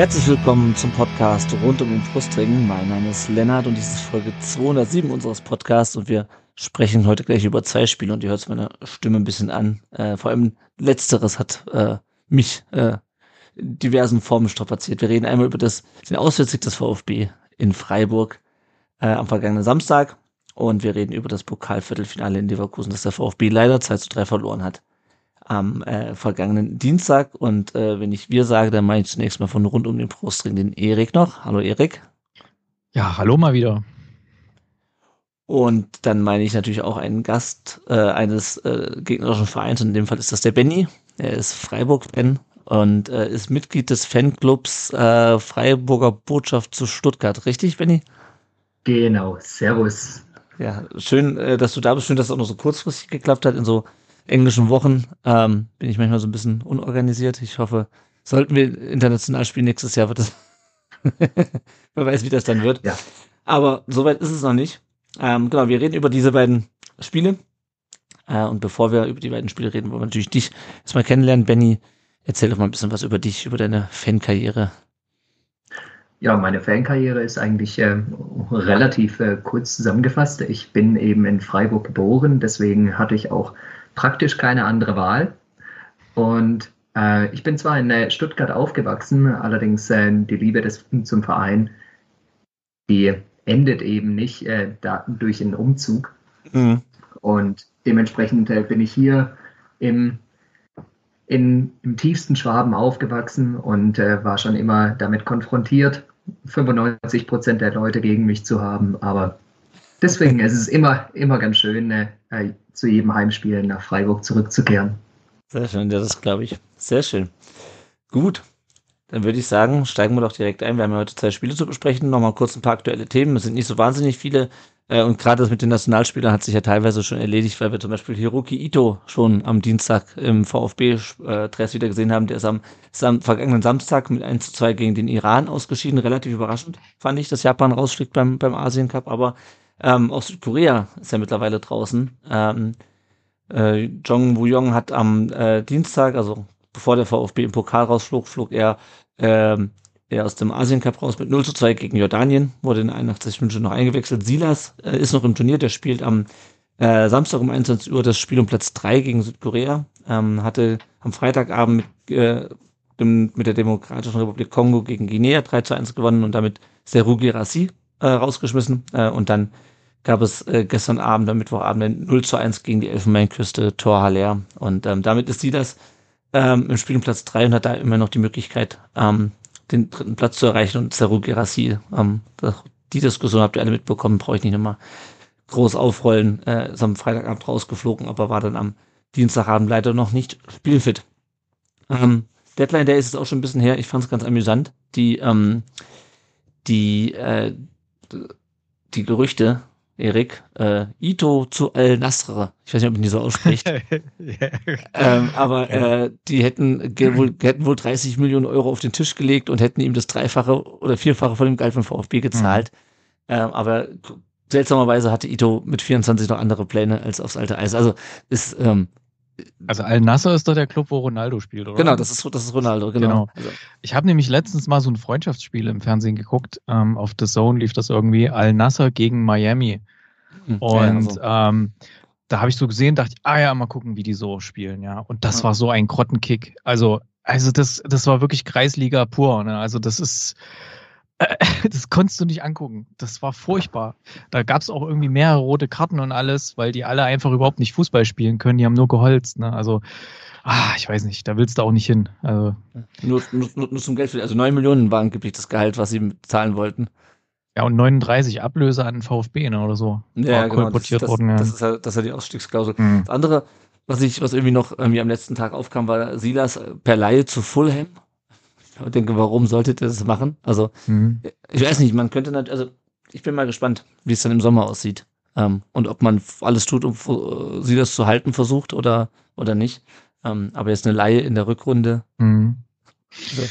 Herzlich willkommen zum Podcast rund um den Brustring. Mein Name ist Lennart und dies ist Folge 207 unseres Podcasts und wir sprechen heute gleich über zwei Spiele und ihr hört es meiner Stimme ein bisschen an. Äh, vor allem letzteres hat äh, mich äh, in diversen Formen strapaziert. Wir reden einmal über das, den Auswärtssieg des VfB in Freiburg äh, am vergangenen Samstag und wir reden über das Pokalviertelfinale in Leverkusen, das der VfB leider 2 zu 3 verloren hat am äh, vergangenen Dienstag. Und äh, wenn ich wir sage, dann meine ich zunächst mal von rund um den Brustring den Erik noch. Hallo Erik. Ja, hallo mal wieder. Und dann meine ich natürlich auch einen Gast äh, eines äh, gegnerischen Vereins. Und in dem Fall ist das der Benny. Er ist Freiburg-Fan und äh, ist Mitglied des Fanclubs äh, Freiburger Botschaft zu Stuttgart. Richtig, Benny? Genau. Servus. Ja, schön, äh, dass du da bist. Schön, dass es auch noch so kurzfristig geklappt hat in so englischen Wochen ähm, bin ich manchmal so ein bisschen unorganisiert. Ich hoffe, sollten wir international spielen nächstes Jahr, wird das. Wer weiß, wie das dann wird. Ja. Aber soweit ist es noch nicht. Ähm, genau, wir reden über diese beiden Spiele. Äh, und bevor wir über die beiden Spiele reden, wollen wir natürlich dich erstmal kennenlernen. Benny, erzähl doch mal ein bisschen was über dich, über deine Fankarriere. Ja, meine Fankarriere ist eigentlich äh, relativ äh, kurz zusammengefasst. Ich bin eben in Freiburg geboren, deswegen hatte ich auch praktisch keine andere Wahl. Und äh, ich bin zwar in äh, Stuttgart aufgewachsen, allerdings äh, die Liebe des, zum Verein, die endet eben nicht äh, da, durch einen Umzug. Mhm. Und dementsprechend äh, bin ich hier im, in, im tiefsten Schwaben aufgewachsen und äh, war schon immer damit konfrontiert, 95 Prozent der Leute gegen mich zu haben. Aber deswegen ist es immer, immer ganz schön, äh, zu jedem Heimspiel nach Freiburg zurückzukehren. Sehr schön, ja, das glaube ich. Sehr schön. Gut, dann würde ich sagen, steigen wir doch direkt ein. Wir haben ja heute zwei Spiele zu besprechen. Nochmal kurz ein paar aktuelle Themen. Es sind nicht so wahnsinnig viele. Äh, und gerade das mit den Nationalspielern hat sich ja teilweise schon erledigt, weil wir zum Beispiel Hiroki Ito schon am Dienstag im VfB-Dress wieder gesehen haben. Der ist am, ist am vergangenen Samstag mit 1 zu 2 gegen den Iran ausgeschieden. Relativ überraschend fand ich, dass Japan rausfliegt beim, beim Asien Cup. Aber ähm, auch Südkorea ist ja mittlerweile draußen. Ähm, äh, Jong Woo-Yong hat am äh, Dienstag, also bevor der VfB im Pokal rausflog, flog er, ähm, er aus dem Asien Cup raus mit 0 zu 2 gegen Jordanien, wurde in 81 Minuten noch eingewechselt. Silas äh, ist noch im Turnier, der spielt am äh, Samstag um 21 Uhr das Spiel um Platz 3 gegen Südkorea, ähm, hatte am Freitagabend mit, äh, dem, mit der Demokratischen Republik Kongo gegen Guinea 3 zu 1 gewonnen und damit Seru Girassi äh, rausgeschmissen äh, und dann gab es äh, gestern Abend, am Mittwochabend, 0 zu 1 gegen die Elfenbeinküste, Tor Haller. Und ähm, damit ist sie das ähm, im Spiel um Platz 3 und hat da immer noch die Möglichkeit, ähm, den dritten Platz zu erreichen. Und Seru Gerassi, ähm, die Diskussion habt ihr alle mitbekommen, brauche ich nicht nochmal groß aufrollen. Äh, ist am Freitagabend rausgeflogen, aber war dann am Dienstagabend leider noch nicht spielfit. Ähm, Deadline Day ist es auch schon ein bisschen her. Ich fand es ganz amüsant. Die, ähm, die, äh, die Gerüchte, Erik, äh, Ito zu Al Nasr. Ich weiß nicht, ob man die so ausspricht. ja. ähm, aber äh, die hätten wohl, hätten wohl 30 Millionen Euro auf den Tisch gelegt und hätten ihm das Dreifache oder Vierfache von dem Gehalt vom VfB gezahlt. Mhm. Ähm, aber seltsamerweise hatte Ito mit 24 noch andere Pläne als aufs alte Eis. Also ist ähm, also Al Nasser ist doch der Club, wo Ronaldo spielt, oder? Genau, das ist, das ist Ronaldo, genau. genau. Also. Ich habe nämlich letztens mal so ein Freundschaftsspiel im Fernsehen geguckt. Ähm, auf The Zone lief das irgendwie. Al Nasser gegen Miami. Hm, Und ja, also. ähm, da habe ich so gesehen, dachte ich, ah ja, mal gucken, wie die so spielen, ja. Und das ja. war so ein Grottenkick. Also, also das, das war wirklich Kreisliga pur. Ne? Also das ist, das konntest du nicht angucken. Das war furchtbar. Da gab es auch irgendwie mehrere rote Karten und alles, weil die alle einfach überhaupt nicht Fußball spielen können. Die haben nur geholzt. Ne? Also, ah, ich weiß nicht, da willst du auch nicht hin. Also, nur, nur, nur zum Geld. Also neun Millionen war angeblich das Gehalt, was sie zahlen wollten. Ja, und 39 Ablöse an den VfB ne, oder so. Ja, genau. Das, das, worden, ja. das, ist halt, das ist halt die Ausstiegsklausel. Mhm. Das andere, was ich, was irgendwie noch irgendwie am letzten Tag aufkam, war Silas per Laie zu Fulham ich denke, warum solltet ihr das machen? Also, mhm. ich weiß nicht, man könnte natürlich, also ich bin mal gespannt, wie es dann im Sommer aussieht. Ähm, und ob man alles tut, um uh, sie das zu halten versucht oder, oder nicht. Ähm, aber jetzt eine Laie in der Rückrunde. Mhm. So.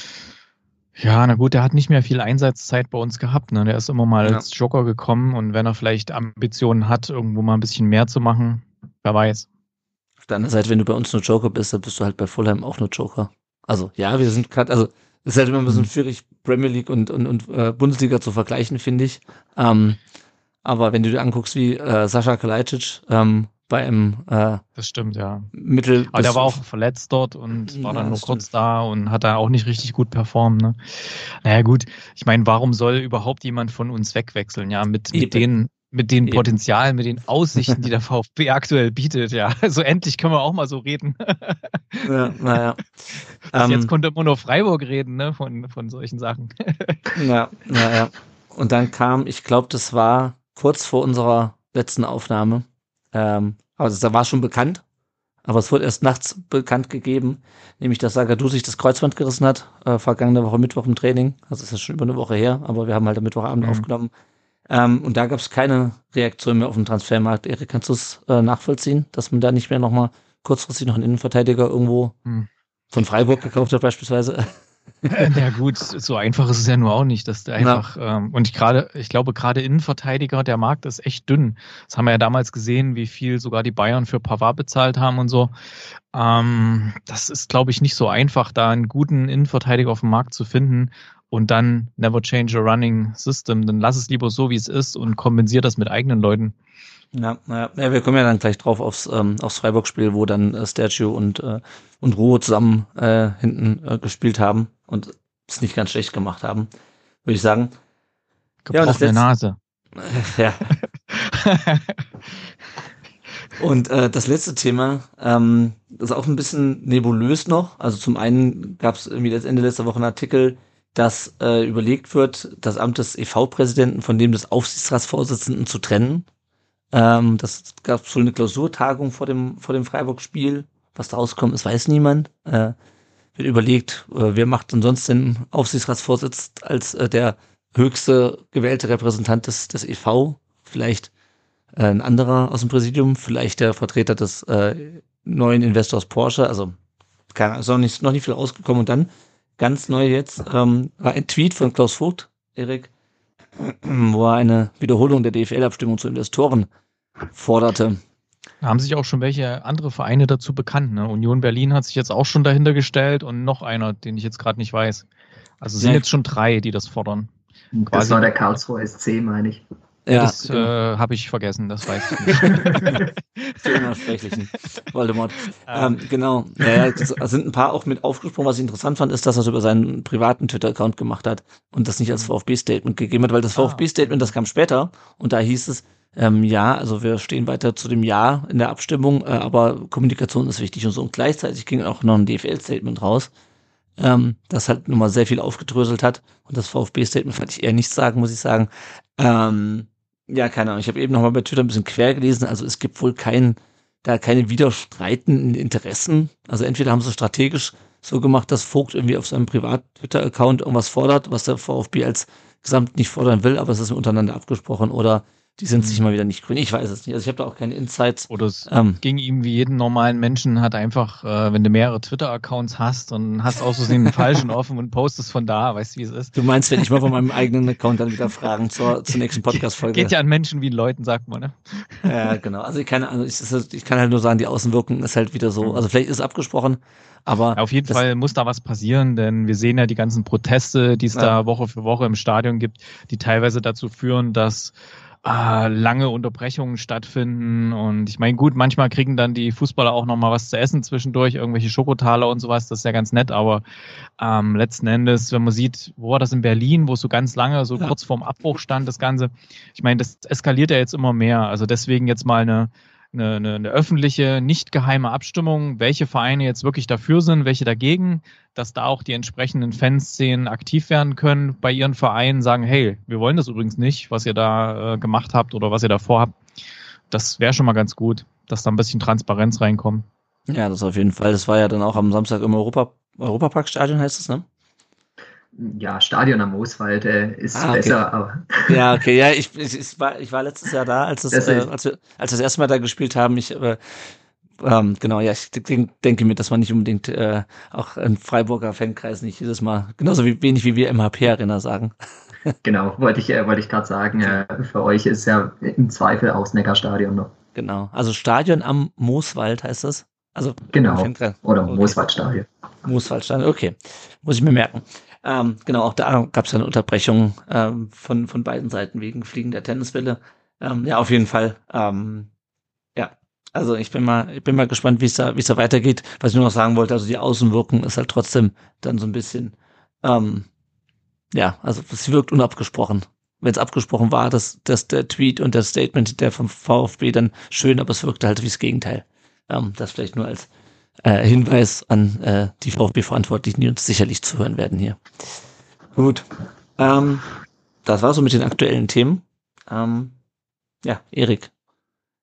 Ja, na gut, der hat nicht mehr viel Einsatzzeit bei uns gehabt. Ne? Der ist immer mal ja. als Joker gekommen und wenn er vielleicht Ambitionen hat, irgendwo mal ein bisschen mehr zu machen, wer weiß. Auf der anderen Seite, wenn du bei uns nur Joker bist, dann bist du halt bei Fulham auch nur Joker. Also ja, wir sind gerade, also es ist halt immer ein bisschen mhm. schwierig, Premier League und, und, und äh, Bundesliga zu vergleichen, finde ich. Ähm, aber wenn du dir anguckst, wie äh, Sascha Kalajdzic ähm, bei einem äh, das stimmt ja Mittel aber der war auch verletzt dort und war ja, dann nur kurz stimmt. da und hat da auch nicht richtig gut performt ne naja gut ich meine warum soll überhaupt jemand von uns wegwechseln ja mit, mit den mit den Potenzialen, mit den Aussichten, die der VfB aktuell bietet, ja. Also endlich können wir auch mal so reden. ja, naja. Um, jetzt ähm, konnte immer nur Freiburg reden, ne, von, von solchen Sachen. ja, naja. Und dann kam, ich glaube, das war kurz vor unserer letzten Aufnahme. Ähm, also da war schon bekannt, aber es wurde erst nachts bekannt gegeben, nämlich dass Sagadu sich das Kreuzband gerissen hat, äh, vergangene Woche Mittwoch im Training. Also es ist schon über eine Woche her, aber wir haben halt am Mittwochabend mhm. aufgenommen. Ähm, und da gab es keine Reaktion mehr auf den Transfermarkt. Erik, kannst du es äh, nachvollziehen, dass man da nicht mehr nochmal kurzfristig noch einen Innenverteidiger irgendwo mhm. Von Freiburg gekauft hat beispielsweise? Ja gut, so einfach ist es ja nur auch nicht, dass der einfach ähm, und ich gerade, ich glaube gerade Innenverteidiger, der Markt ist echt dünn. Das haben wir ja damals gesehen, wie viel sogar die Bayern für Pavard bezahlt haben und so. Ähm, das ist, glaube ich, nicht so einfach, da einen guten Innenverteidiger auf dem Markt zu finden und dann never change a running system. Dann lass es lieber so, wie es ist und kompensier das mit eigenen Leuten. Ja, ja, wir kommen ja dann gleich drauf aufs, ähm, aufs Freiburg-Spiel, wo dann äh, Statue und, äh, und Ruhe zusammen äh, hinten äh, gespielt haben und es nicht ganz schlecht gemacht haben, würde ich sagen. Gebrochene ja, Nase. ja. und äh, das letzte Thema, ähm, das ist auch ein bisschen nebulös noch. Also zum einen gab es irgendwie das Ende letzter Woche einen Artikel, dass äh, überlegt wird, das Amt des EV-Präsidenten von dem des Aufsichtsratsvorsitzenden zu trennen. Ähm, das gab so eine Klausurtagung vor dem, vor dem Freiburg-Spiel. Was da rauskommt, das weiß niemand. Äh, wird überlegt, äh, wer macht sonst den Aufsichtsratsvorsitz als äh, der höchste gewählte Repräsentant des, des EV? Vielleicht äh, ein anderer aus dem Präsidium, vielleicht der Vertreter des äh, neuen Investors Porsche. Also keine Ahnung, ist noch nicht, noch nicht viel rausgekommen. Und dann ganz neu jetzt ähm, war ein Tweet von Klaus Vogt, Erik, wo er eine Wiederholung der DFL-Abstimmung zu Investoren forderte. Da haben sich auch schon welche andere Vereine dazu bekannt. Ne? Union Berlin hat sich jetzt auch schon dahinter gestellt und noch einer, den ich jetzt gerade nicht weiß. Also sind ja. jetzt schon drei, die das fordern. Das Quasi war der Karlsruher SC, meine ich. Ja, das genau. äh, habe ich vergessen, das weiß ich nicht. Für unersprechlichen Voldemort. Ähm, genau. Ja, sind ein paar auch mit aufgesprungen. Was ich interessant fand, ist, dass er es über seinen privaten Twitter-Account gemacht hat und das nicht als mhm. VfB-Statement gegeben hat, weil das ah. VfB-Statement, das kam später und da hieß es, ähm, ja, also wir stehen weiter zu dem Ja in der Abstimmung, äh, aber Kommunikation ist wichtig und so. Und gleichzeitig ging auch noch ein DFL-Statement raus, ähm, das halt nochmal sehr viel aufgedröselt hat. Und das VfB-Statement fand ich eher nichts sagen, muss ich sagen. Ähm, ja, keine Ahnung. Ich habe eben nochmal bei Twitter ein bisschen quer gelesen. Also es gibt wohl kein, da keine widerstreitenden Interessen. Also entweder haben sie strategisch so gemacht, dass Vogt irgendwie auf seinem Privat-Twitter-Account irgendwas fordert, was der VfB als Gesamt nicht fordern will, aber es ist untereinander abgesprochen oder die sind sich mhm. mal wieder nicht grün. Ich weiß es nicht. Also ich habe da auch keine Insights. Oder es ähm, ging ihm wie jeden normalen Menschen, hat einfach, äh, wenn du mehrere Twitter-Accounts hast und hast aus Versehen einen falschen offen und postest von da, weißt du, wie es ist. Du meinst, wenn ich mal von meinem eigenen Account dann wieder Fragen zur, zur nächsten Podcast-Folge. Geht ja an Menschen wie Leuten, sagt man, ne? Ja, genau. Also ich kann, also ich, ich kann halt nur sagen, die Außenwirkung ist halt wieder so. Mhm. Also vielleicht ist es abgesprochen, aber. Ja, auf jeden Fall muss da was passieren, denn wir sehen ja die ganzen Proteste, die es ja. da Woche für Woche im Stadion gibt, die teilweise dazu führen, dass äh, lange Unterbrechungen stattfinden. Und ich meine, gut, manchmal kriegen dann die Fußballer auch nochmal was zu essen zwischendurch, irgendwelche Schokotaler und sowas, das ist ja ganz nett, aber ähm, letzten Endes, wenn man sieht, wo war das in Berlin, wo es so ganz lange, so ja. kurz vorm Abbruch stand, das Ganze, ich meine, das eskaliert ja jetzt immer mehr. Also deswegen jetzt mal eine eine, eine, eine öffentliche, nicht geheime Abstimmung, welche Vereine jetzt wirklich dafür sind, welche dagegen, dass da auch die entsprechenden Fanszenen aktiv werden können bei ihren Vereinen, sagen, hey, wir wollen das übrigens nicht, was ihr da äh, gemacht habt oder was ihr da vorhabt. Das wäre schon mal ganz gut, dass da ein bisschen Transparenz reinkommt. Ja, das auf jeden Fall. Das war ja dann auch am Samstag im Europa, Europaparkstadion, heißt es, ne? Ja, Stadion am Mooswald äh, ist ah, okay. besser. Aber ja, okay, ja, ich, ich, war, ich war letztes Jahr da, als, es, äh, als, wir, als wir das erste Mal da gespielt haben. Ich, äh, ähm, genau, ja, ich denke mir, dass man nicht unbedingt äh, auch ein Freiburger Fankreis nicht jedes Mal, genauso wie, wenig wie wir MHP-Arena sagen. Genau, wollte ich, äh, wollte ich gerade sagen, äh, für euch ist ja im Zweifel auch das Neckarstadion noch. Genau, also Stadion am Mooswald heißt das? Also genau, oder okay. Mooswaldstadion. Mooswaldstadion, okay, muss ich mir merken. Ähm, genau, auch da gab es eine Unterbrechung ähm, von, von beiden Seiten wegen fliegender Tennisbälle. Ähm, ja, auf jeden Fall. Ähm, ja, also ich bin mal, ich bin mal gespannt, wie es da, es da weitergeht. Was ich nur noch sagen wollte, also die Außenwirkung ist halt trotzdem dann so ein bisschen, ähm, ja, also es wirkt unabgesprochen. Wenn es abgesprochen war, dass, dass der Tweet und das Statement der vom VfB dann schön, aber es wirkte halt wie das Gegenteil. Ähm, das vielleicht nur als äh, Hinweis an äh, die VfB-Verantwortlichen, die uns sicherlich zuhören werden hier. Gut. Ähm, das war so mit den aktuellen Themen. Ähm, ja, Erik,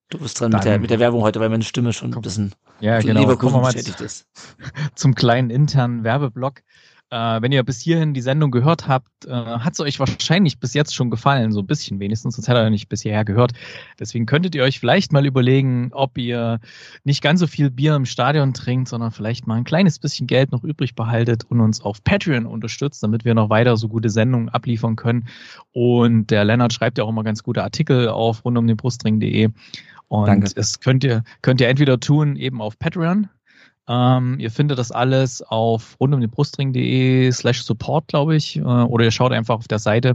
du bist dran mit der, mit der Werbung heute, weil meine Stimme schon ein bisschen ja, genau. Kommen wir mal ist. Zum kleinen internen Werbeblock. Äh, wenn ihr bis hierhin die Sendung gehört habt, äh, hat es euch wahrscheinlich bis jetzt schon gefallen, so ein bisschen wenigstens, sonst hättet ihr nicht bis hierher gehört. Deswegen könntet ihr euch vielleicht mal überlegen, ob ihr nicht ganz so viel Bier im Stadion trinkt, sondern vielleicht mal ein kleines bisschen Geld noch übrig behaltet und uns auf Patreon unterstützt, damit wir noch weiter so gute Sendungen abliefern können. Und der Lennart schreibt ja auch immer ganz gute Artikel auf rund um den Brustring.de. Und Danke. es könnt ihr, könnt ihr entweder tun eben auf Patreon, ähm, ihr findet das alles auf rundumdenbrustring.de slash support, glaube ich, äh, oder ihr schaut einfach auf der Seite.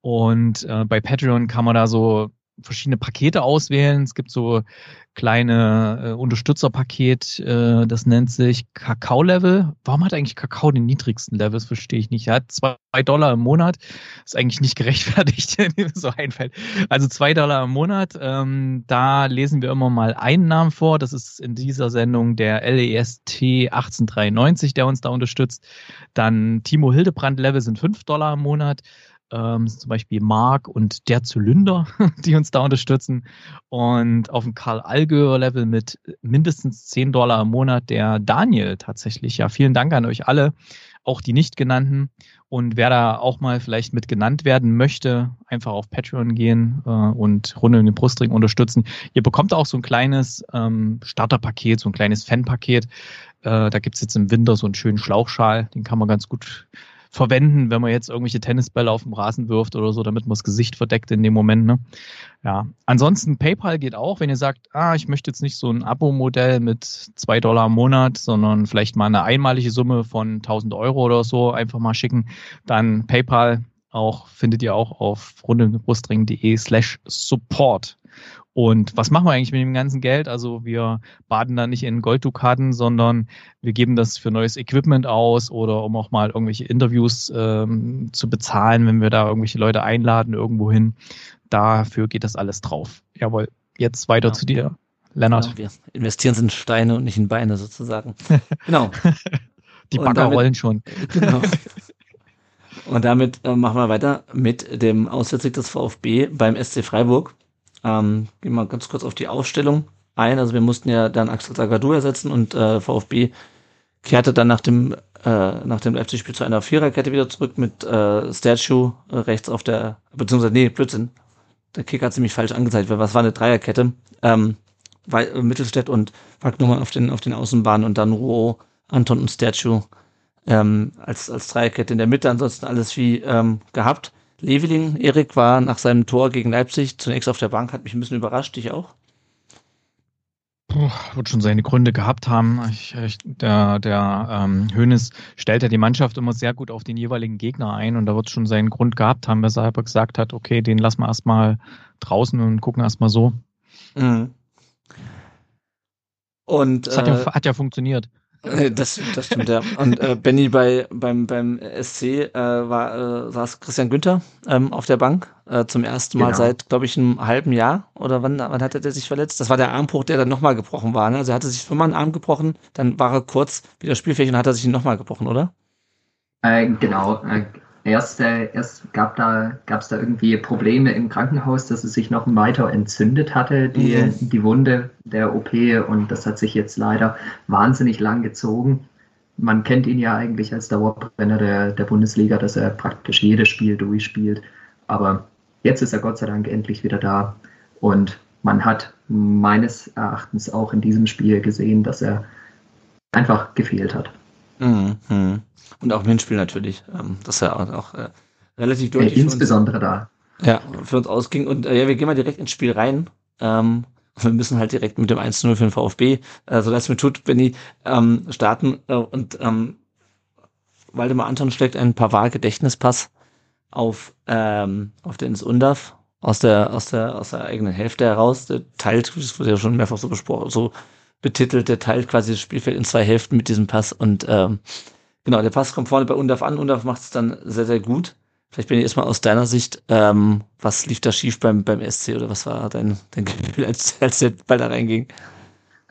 Und äh, bei Patreon kann man da so verschiedene Pakete auswählen. Es gibt so kleine äh, Unterstützerpaket, äh, das nennt sich Kakao-Level. Warum hat eigentlich Kakao den niedrigsten Level? Das verstehe ich nicht. Er hat zwei Dollar im Monat. Ist eigentlich nicht gerechtfertigt, wenn mir so einfällt. Also zwei Dollar im Monat. Ähm, da lesen wir immer mal einen Namen vor. Das ist in dieser Sendung der LEST 1893, der uns da unterstützt. Dann Timo Hildebrand Level sind fünf Dollar im Monat ähm, zum Beispiel Mark und der Zylinder, die uns da unterstützen. Und auf dem Karl Allgäuer Level mit mindestens 10 Dollar im Monat der Daniel tatsächlich. Ja, vielen Dank an euch alle, auch die nicht genannten. Und wer da auch mal vielleicht mit genannt werden möchte, einfach auf Patreon gehen äh, und Runde in den Brustring unterstützen. Ihr bekommt auch so ein kleines ähm, Starterpaket, so ein kleines Fanpaket. Äh, da gibt's jetzt im Winter so einen schönen Schlauchschal, den kann man ganz gut verwenden, wenn man jetzt irgendwelche Tennisbälle auf dem Rasen wirft oder so, damit man das Gesicht verdeckt in dem Moment. Ne? Ja, ansonsten PayPal geht auch, wenn ihr sagt, ah, ich möchte jetzt nicht so ein Abo-Modell mit zwei Dollar im Monat, sondern vielleicht mal eine einmalige Summe von 1000 Euro oder so einfach mal schicken, dann PayPal auch findet ihr auch auf rundebrustring.de slash support. Und was machen wir eigentlich mit dem ganzen Geld? Also wir baden da nicht in Golddukaten, sondern wir geben das für neues Equipment aus oder um auch mal irgendwelche Interviews ähm, zu bezahlen, wenn wir da irgendwelche Leute einladen irgendwo hin. Dafür geht das alles drauf. Jawohl, jetzt weiter ja. zu dir, Lennart. Genau, wir investieren in Steine und nicht in Beine sozusagen. Genau. Die Bagger damit, rollen schon. Genau. Und damit äh, machen wir weiter mit dem Auswärtssieg des VfB beim SC Freiburg. Ähm, gehen wir ganz kurz auf die Aufstellung ein. Also wir mussten ja dann Axel Zagadou ersetzen und äh, VfB kehrte dann nach dem äh, nach dem Leipzig-Spiel zu einer Viererkette wieder zurück mit äh, Statue äh, rechts auf der, beziehungsweise nee, Blödsinn. Der Kicker hat ziemlich falsch angezeigt, weil was war eine Dreierkette? Ähm, weil, äh, Mittelstädt und Wagnummern auf den auf den Außenbahnen und dann Ruo, Anton und Statue ähm, als als Dreierkette in der Mitte. Ansonsten alles wie ähm, gehabt. Leveling, Erik, war nach seinem Tor gegen Leipzig zunächst auf der Bank, hat mich ein bisschen überrascht, dich auch? Puh, wird schon seine Gründe gehabt haben. Ich, ich, der der ähm, Hönes stellt ja die Mannschaft immer sehr gut auf den jeweiligen Gegner ein und da wird schon seinen Grund gehabt haben, weshalb er gesagt hat, okay, den lassen wir erstmal draußen und gucken erstmal so. Mhm. Und das hat, äh, ja, hat ja funktioniert. Äh, das, das stimmt, ja. Und äh, Benny bei beim beim SC äh, war äh, saß Christian Günther ähm, auf der Bank äh, zum ersten Mal genau. seit, glaube ich, einem halben Jahr. Oder wann, wann hat er sich verletzt? Das war der Armbruch, der dann nochmal gebrochen war. Ne? Also er hatte sich schon mal einen Arm gebrochen, dann war er kurz wieder spielfähig und hat er sich ihn nochmal gebrochen, oder? Äh, genau. Erst, äh, erst gab da, gab es da irgendwie Probleme im Krankenhaus, dass es sich noch weiter entzündet hatte, die, mhm. die Wunde der OP. Und das hat sich jetzt leider wahnsinnig lang gezogen. man kennt ihn ja eigentlich als Dauerbrenner der, der Bundesliga, dass er praktisch jedes Spiel durchspielt. Aber jetzt ist er Gott sei Dank endlich wieder da. Und man hat meines Erachtens auch in diesem Spiel gesehen, dass er einfach gefehlt hat. Mhm. Und auch im Hinspiel natürlich, ähm, dass er auch, äh, relativ deutlich. Ja, insbesondere da. Ja, für uns ausging. Und äh, ja, wir gehen mal direkt ins Spiel rein. Ähm, wir müssen halt direkt mit dem 1-0 für den VfB, äh, so dass mir tut, Benny, ähm, starten. Äh, und ähm, Waldemar Anton schlägt einen Pavard-Gedächtnispass auf, ähm, auf Dennis Undav aus der, aus der, aus der eigenen Hälfte heraus. Der teilt, das wurde ja schon mehrfach so besprochen, so betitelt, der teilt quasi das Spielfeld in zwei Hälften mit diesem Pass und ähm, genau, der Pass kommt vorne bei Undav an, Undav macht es dann sehr, sehr gut. Vielleicht bin ich erstmal aus deiner Sicht, ähm, was lief da schief beim, beim SC oder was war dein, dein Gefühl, als, als der Ball da reinging?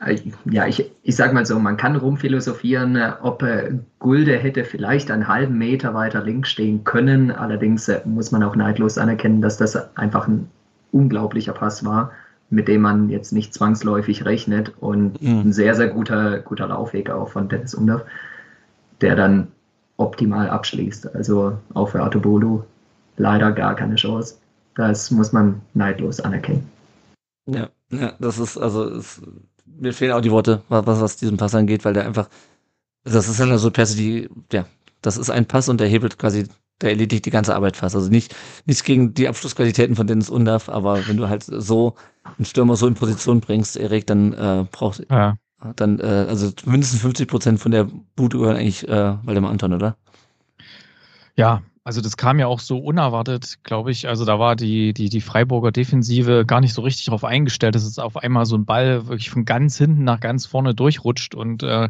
Äh, ja, ich, ich sage mal so, man kann rumphilosophieren, äh, ob äh, Gulde hätte vielleicht einen halben Meter weiter links stehen können. Allerdings äh, muss man auch neidlos anerkennen, dass das einfach ein unglaublicher Pass war, mit dem man jetzt nicht zwangsläufig rechnet und mhm. ein sehr, sehr guter, guter Laufweg auch von Dennis Umdorf, der dann optimal abschließt. Also auch für Artobolo leider gar keine Chance. Das muss man neidlos anerkennen. Ja, ja, das ist, also, es, mir fehlen auch die Worte, was, was diesen Pass angeht, weil der einfach, das ist ja so Pässe, die, ja, das ist ein Pass und der hebelt quasi, der erledigt die ganze Arbeit fast. Also nicht, nichts gegen die Abschlussqualitäten von Dennis Undav, aber wenn du halt so einen Stürmer so in Position bringst, Erik, dann äh, braucht, ja dann, äh, also mindestens 50 Prozent von der Bude gehören eigentlich äh, Waldemar Anton, oder? Ja, also das kam ja auch so unerwartet, glaube ich. Also da war die, die, die Freiburger Defensive gar nicht so richtig darauf eingestellt, dass es auf einmal so ein Ball wirklich von ganz hinten nach ganz vorne durchrutscht und äh,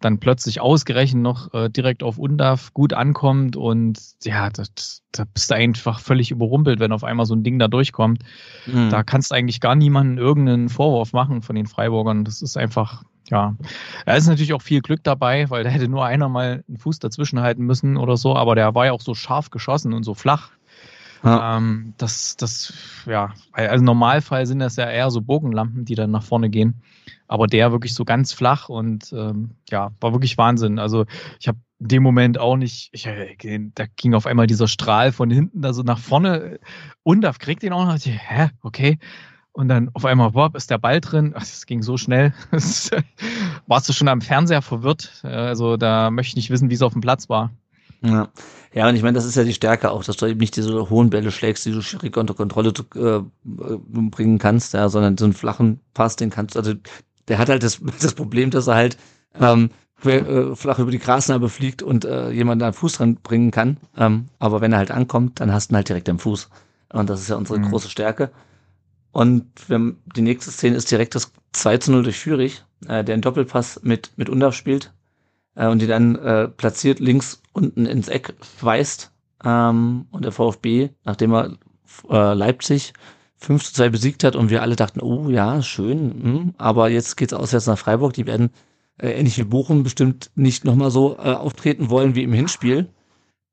dann plötzlich ausgerechnet noch äh, direkt auf Undav gut ankommt und ja, das, da bist du einfach völlig überrumpelt, wenn auf einmal so ein Ding da durchkommt. Mhm. Da kannst du eigentlich gar niemanden irgendeinen Vorwurf machen von den Freiburgern. Das ist einfach, ja, da ist natürlich auch viel Glück dabei, weil da hätte nur einer mal einen Fuß dazwischen halten müssen oder so, aber der war ja auch so scharf geschossen und so flach. Ja. Ähm, das, das, ja, also im Normalfall sind das ja eher so Bogenlampen, die dann nach vorne gehen. Aber der wirklich so ganz flach und ähm, ja, war wirklich Wahnsinn. Also ich habe in dem Moment auch nicht, ich, äh, da ging auf einmal dieser Strahl von hinten da so nach vorne und da kriegt ihn auch noch, hä, okay. Und dann auf einmal, boah, ist der Ball drin. Das ging so schnell. Warst du schon am Fernseher verwirrt? Also da möchte ich nicht wissen, wie es auf dem Platz war. Ja. ja, und ich meine, das ist ja die Stärke auch, dass du eben nicht diese hohen Bälle schlägst, die du schwierig unter Kontrolle äh, bringen kannst, ja, sondern so einen flachen Pass, den kannst du, also der hat halt das, das Problem, dass er halt ähm, äh, flach über die Grasnarbe fliegt und äh, jemand da Fuß dran bringen kann. Ähm, aber wenn er halt ankommt, dann hast du ihn halt direkt am Fuß. Und das ist ja unsere mhm. große Stärke. Und wir, die nächste Szene ist direkt das 2 zu 0 durch Fürich, äh, der einen Doppelpass mit, mit Undaf spielt äh, und die dann äh, platziert links unten ins Eck weist. Ähm, und der VfB, nachdem er äh, Leipzig 5 zu 2 besiegt hat und wir alle dachten, oh ja, schön, mh, hm, aber jetzt geht's auswärts nach Freiburg, die werden äh, ähnlich wie Bochum bestimmt nicht nochmal so äh, auftreten wollen wie im Hinspiel.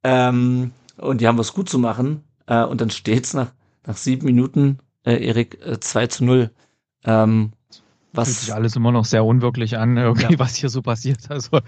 Ähm, und die haben was gut zu machen. Äh, und dann steht's nach, nach sieben Minuten äh, Erik, äh, 2 zu 0. Ähm, was Fühlt sich alles immer noch sehr unwirklich an, irgendwie, ja. was hier so passiert. Also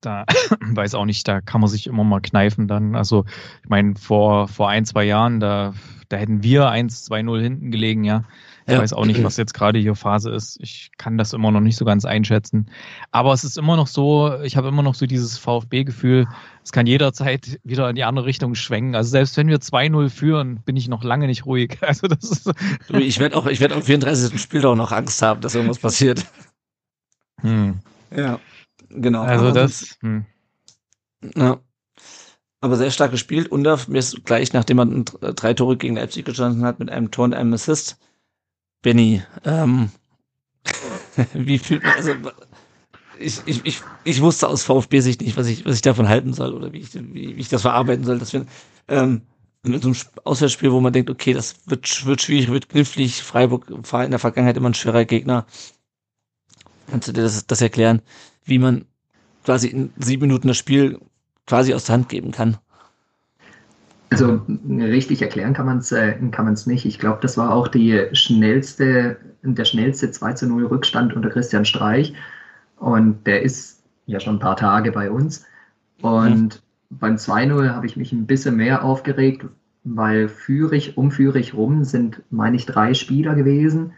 da weiß auch nicht, da kann man sich immer mal kneifen dann. Also, ich meine, vor, vor ein, zwei Jahren, da, da hätten wir 1-2-0 hinten gelegen, ja. Ich ja. weiß auch nicht, was jetzt gerade hier Phase ist. Ich kann das immer noch nicht so ganz einschätzen. Aber es ist immer noch so, ich habe immer noch so dieses VfB-Gefühl, es kann jederzeit wieder in die andere Richtung schwenken. Also selbst wenn wir 2-0 führen, bin ich noch lange nicht ruhig. Also das ist ich werde auch, ich werde am 34. Spiel auch noch Angst haben, dass irgendwas passiert. Hm. Ja, genau. Also das. Hm. Ja. Aber sehr stark gespielt. Und mir ist gleich, nachdem man drei Tore gegen Leipzig gestanden hat, mit einem Tor und einem Assist, Benny, ähm, wie fühlt man, also, ich, ich, ich, ich wusste aus VfB-Sicht nicht, was ich, was ich davon halten soll oder wie ich, wie, wie ich das verarbeiten soll, dass wir, ähm, in so einem Auswärtsspiel, wo man denkt, okay, das wird, wird schwierig, wird knifflig, Freiburg war in der Vergangenheit immer ein schwerer Gegner. Kannst du dir das, das erklären, wie man quasi in sieben Minuten das Spiel quasi aus der Hand geben kann? Also richtig erklären kann man es äh, kann man's nicht. Ich glaube, das war auch die schnellste, der schnellste 2 zu 0 Rückstand unter Christian Streich. Und der ist ja schon ein paar Tage bei uns. Und mhm. beim 2-0 habe ich mich ein bisschen mehr aufgeregt, weil Führig, um Führig rum sind, meine ich, drei Spieler gewesen,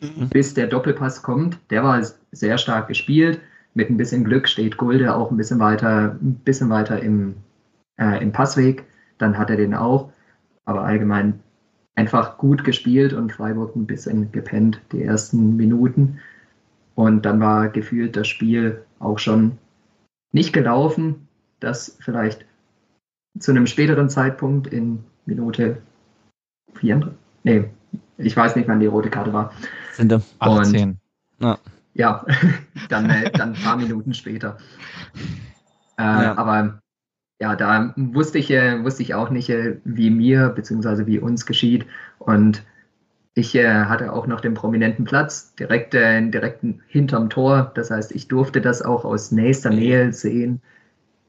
mhm. bis der Doppelpass kommt. Der war sehr stark gespielt. Mit ein bisschen Glück steht Gulde auch ein bisschen weiter, ein bisschen weiter im, äh, im Passweg. Dann hat er den auch. Aber allgemein einfach gut gespielt und Freiburg ein bisschen gepennt die ersten Minuten. Und dann war gefühlt das Spiel auch schon nicht gelaufen. Das vielleicht zu einem späteren Zeitpunkt in Minute 4. Nee, ich weiß nicht, wann die rote Karte war. Sind 18. Und, ja, dann, äh, dann ein paar Minuten später. Äh, ja. Aber ja, da wusste ich, äh, wusste ich auch nicht, äh, wie mir bzw. wie uns geschieht. Und ich äh, hatte auch noch den prominenten Platz direkt, direkt hinterm Tor. Das heißt, ich durfte das auch aus nächster Nähe sehen.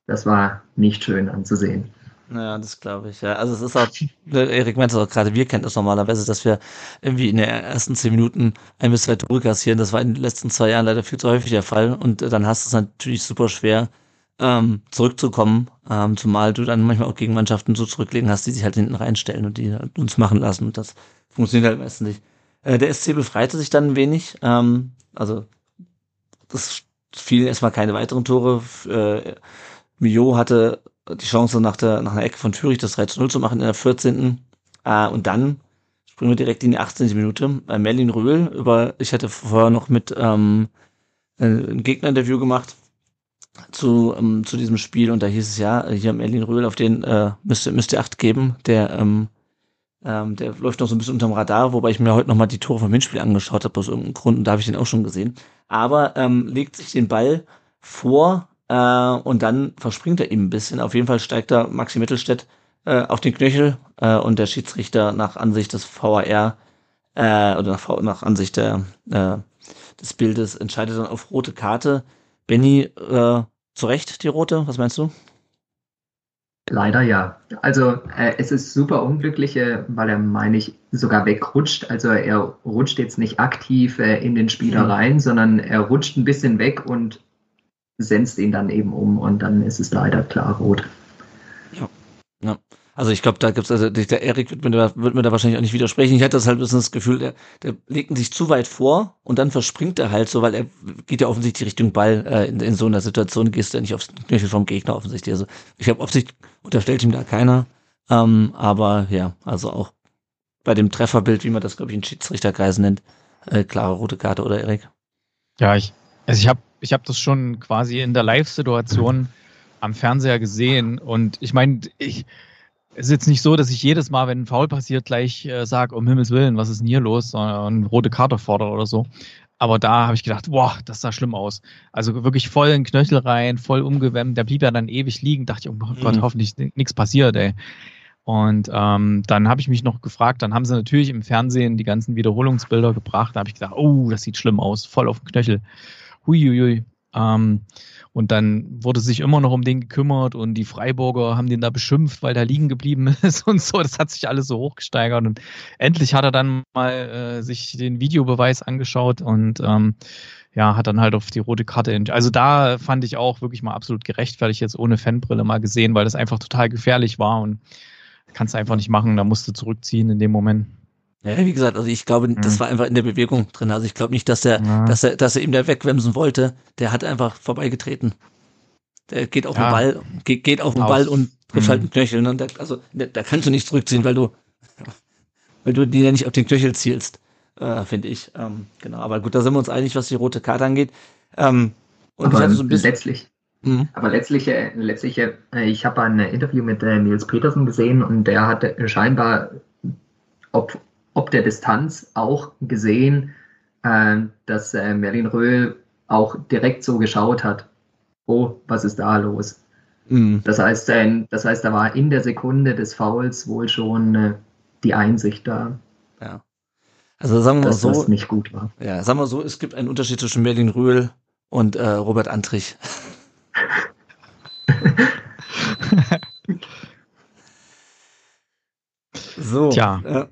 Das war nicht schön anzusehen. Ja, das glaube ich. Ja. Also es ist auch, Erik meinte auch gerade, wir kennen das normalerweise, dass wir irgendwie in den ersten zehn Minuten ein bis zwei Tore kassieren. Das war in den letzten zwei Jahren leider viel zu häufig der Fall. Und dann hast du es natürlich super schwer, ähm, zurückzukommen, ähm, zumal du dann manchmal auch gegen Mannschaften so zurücklegen hast, die sich halt hinten reinstellen und die halt uns machen lassen. Und das funktioniert halt meistens nicht. Äh, der SC befreite sich dann ein wenig. Ähm, also das fielen erstmal keine weiteren Tore. Äh, Mio hatte die Chance nach der, nach einer Ecke von Thürich das 3 zu 0 zu machen in der 14. Äh, und dann springen wir direkt in die 18. Minute. Äh, Merlin Röhl über, ich hatte vorher noch mit ähm, äh, ein Gegnerinterview gemacht zu, ähm, zu diesem Spiel und da hieß es ja, hier Merlin Röhl, auf den äh, müsst, müsst ihr Acht geben, der ähm, ähm, der läuft noch so ein bisschen unterm Radar, wobei ich mir heute nochmal die Tore vom Hinspiel angeschaut habe, aus irgendeinem Grund, und da habe ich den auch schon gesehen. Aber ähm, legt sich den Ball vor äh, und dann verspringt er ihm ein bisschen. Auf jeden Fall steigt da Maxi Mittelstädt äh, auf den Knöchel äh, und der Schiedsrichter nach Ansicht des VAR äh, oder nach, nach Ansicht der, äh, des Bildes entscheidet dann auf rote Karte. Benny, äh, zu Recht die rote, was meinst du? Leider ja. Also äh, es ist super unglücklich, äh, weil er, meine ich, sogar wegrutscht. Also er rutscht jetzt nicht aktiv äh, in den Spieler mhm. rein, sondern er rutscht ein bisschen weg und senzt ihn dann eben um und dann ist es leider klar rot. Ja. ja. Also ich glaube, da gibt's also der Erik wird mir, da, wird mir da wahrscheinlich auch nicht widersprechen. Ich hatte das halt ein bisschen das Gefühl, der, der legt sich zu weit vor und dann verspringt er halt so, weil er geht ja offensichtlich Richtung Ball. Äh, in, in so einer Situation gehst du ja nicht aufs Knöchel vom Gegner offensichtlich. Also ich habe Aufsicht unterstellt ihm da keiner. Ähm, aber ja, also auch bei dem Trefferbild, wie man das glaube ich in Schiedsrichterkreisen nennt, äh, klare rote Karte oder Erik? Ja, ich also ich habe ich habe das schon quasi in der Live-Situation am Fernseher gesehen und ich meine, ich es ist jetzt nicht so, dass ich jedes Mal, wenn ein Foul passiert, gleich äh, sage, um Himmels Willen, was ist denn hier los? Und rote Karte fordere oder so. Aber da habe ich gedacht, boah, das sah schlimm aus. Also wirklich voll in Knöchel rein, voll umgewemmt. Der blieb ja dann ewig liegen. Dachte ich, oh mhm. Gott, hoffentlich nichts passiert, ey. Und ähm, dann habe ich mich noch gefragt, dann haben sie natürlich im Fernsehen die ganzen Wiederholungsbilder gebracht. Da habe ich gedacht, oh, das sieht schlimm aus, voll auf den Knöchel. Huiuiui. Ähm, und dann wurde sich immer noch um den gekümmert und die Freiburger haben den da beschimpft, weil der liegen geblieben ist und so. Das hat sich alles so hochgesteigert. Und endlich hat er dann mal äh, sich den Videobeweis angeschaut und ähm, ja, hat dann halt auf die rote Karte. Also da fand ich auch wirklich mal absolut gerechtfertigt jetzt ohne Fanbrille mal gesehen, weil das einfach total gefährlich war und kannst du einfach nicht machen. Da musst du zurückziehen in dem Moment. Ja, wie gesagt, also ich glaube, das mhm. war einfach in der Bewegung drin. Also ich glaube nicht, dass er, ja. dass er, dass er ihm da wegwemsen wollte. Der hat einfach vorbeigetreten. Der geht auf ja. den Ball, geht, geht auf den auf. Ball und trifft mhm. halt den Knöchel. Ne? Der, also da, da kannst du nicht zurückziehen, weil du, weil du die ja nicht auf den Knöchel zielst, äh, finde ich. Ähm, genau. Aber gut, da sind wir uns einig, was die rote Karte angeht. Ähm, und aber so ein bisschen, letztlich. Mhm. Aber letztlich, letztlich, äh, ich habe ein Interview mit äh, Nils Petersen gesehen und der hatte scheinbar, ob ob der Distanz auch gesehen, äh, dass äh, Merlin Röhl auch direkt so geschaut hat, oh, was ist da los? Mhm. Das, heißt, äh, das heißt, da war in der Sekunde des Fouls wohl schon äh, die Einsicht da. Ja. Also sagen wir mal so. Das nicht gut war. Ja, sagen wir so, es gibt einen Unterschied zwischen Merlin Röhl und äh, Robert Antrich. so. Tja.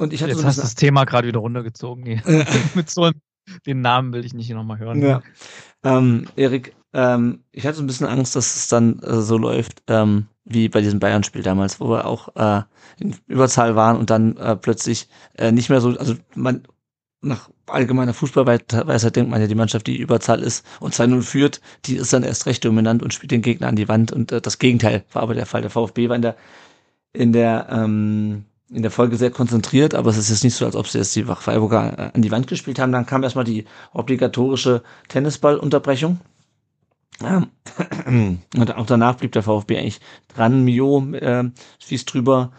Und ich hatte Jetzt so hast du das Thema gerade wieder runtergezogen. Mit so einem Den Namen will ich nicht nochmal hören. Ja. Ähm, Erik, ähm, ich hatte ein bisschen Angst, dass es dann äh, so läuft ähm, wie bei diesem Bayern-Spiel damals, wo wir auch äh, in Überzahl waren und dann äh, plötzlich äh, nicht mehr so, also man nach allgemeiner Fußballweisheit denkt man ja, die Mannschaft, die Überzahl ist und 2-0 führt, die ist dann erst recht dominant und spielt den Gegner an die Wand und äh, das Gegenteil war aber der Fall. Der VfB war in der in der ähm, in der Folge sehr konzentriert, aber es ist jetzt nicht so, als ob sie jetzt die Freiburger äh, an die Wand gespielt haben. Dann kam erstmal die obligatorische Tennisballunterbrechung. Ähm, und auch danach blieb der VfB eigentlich dran. Mio äh, fies drüber.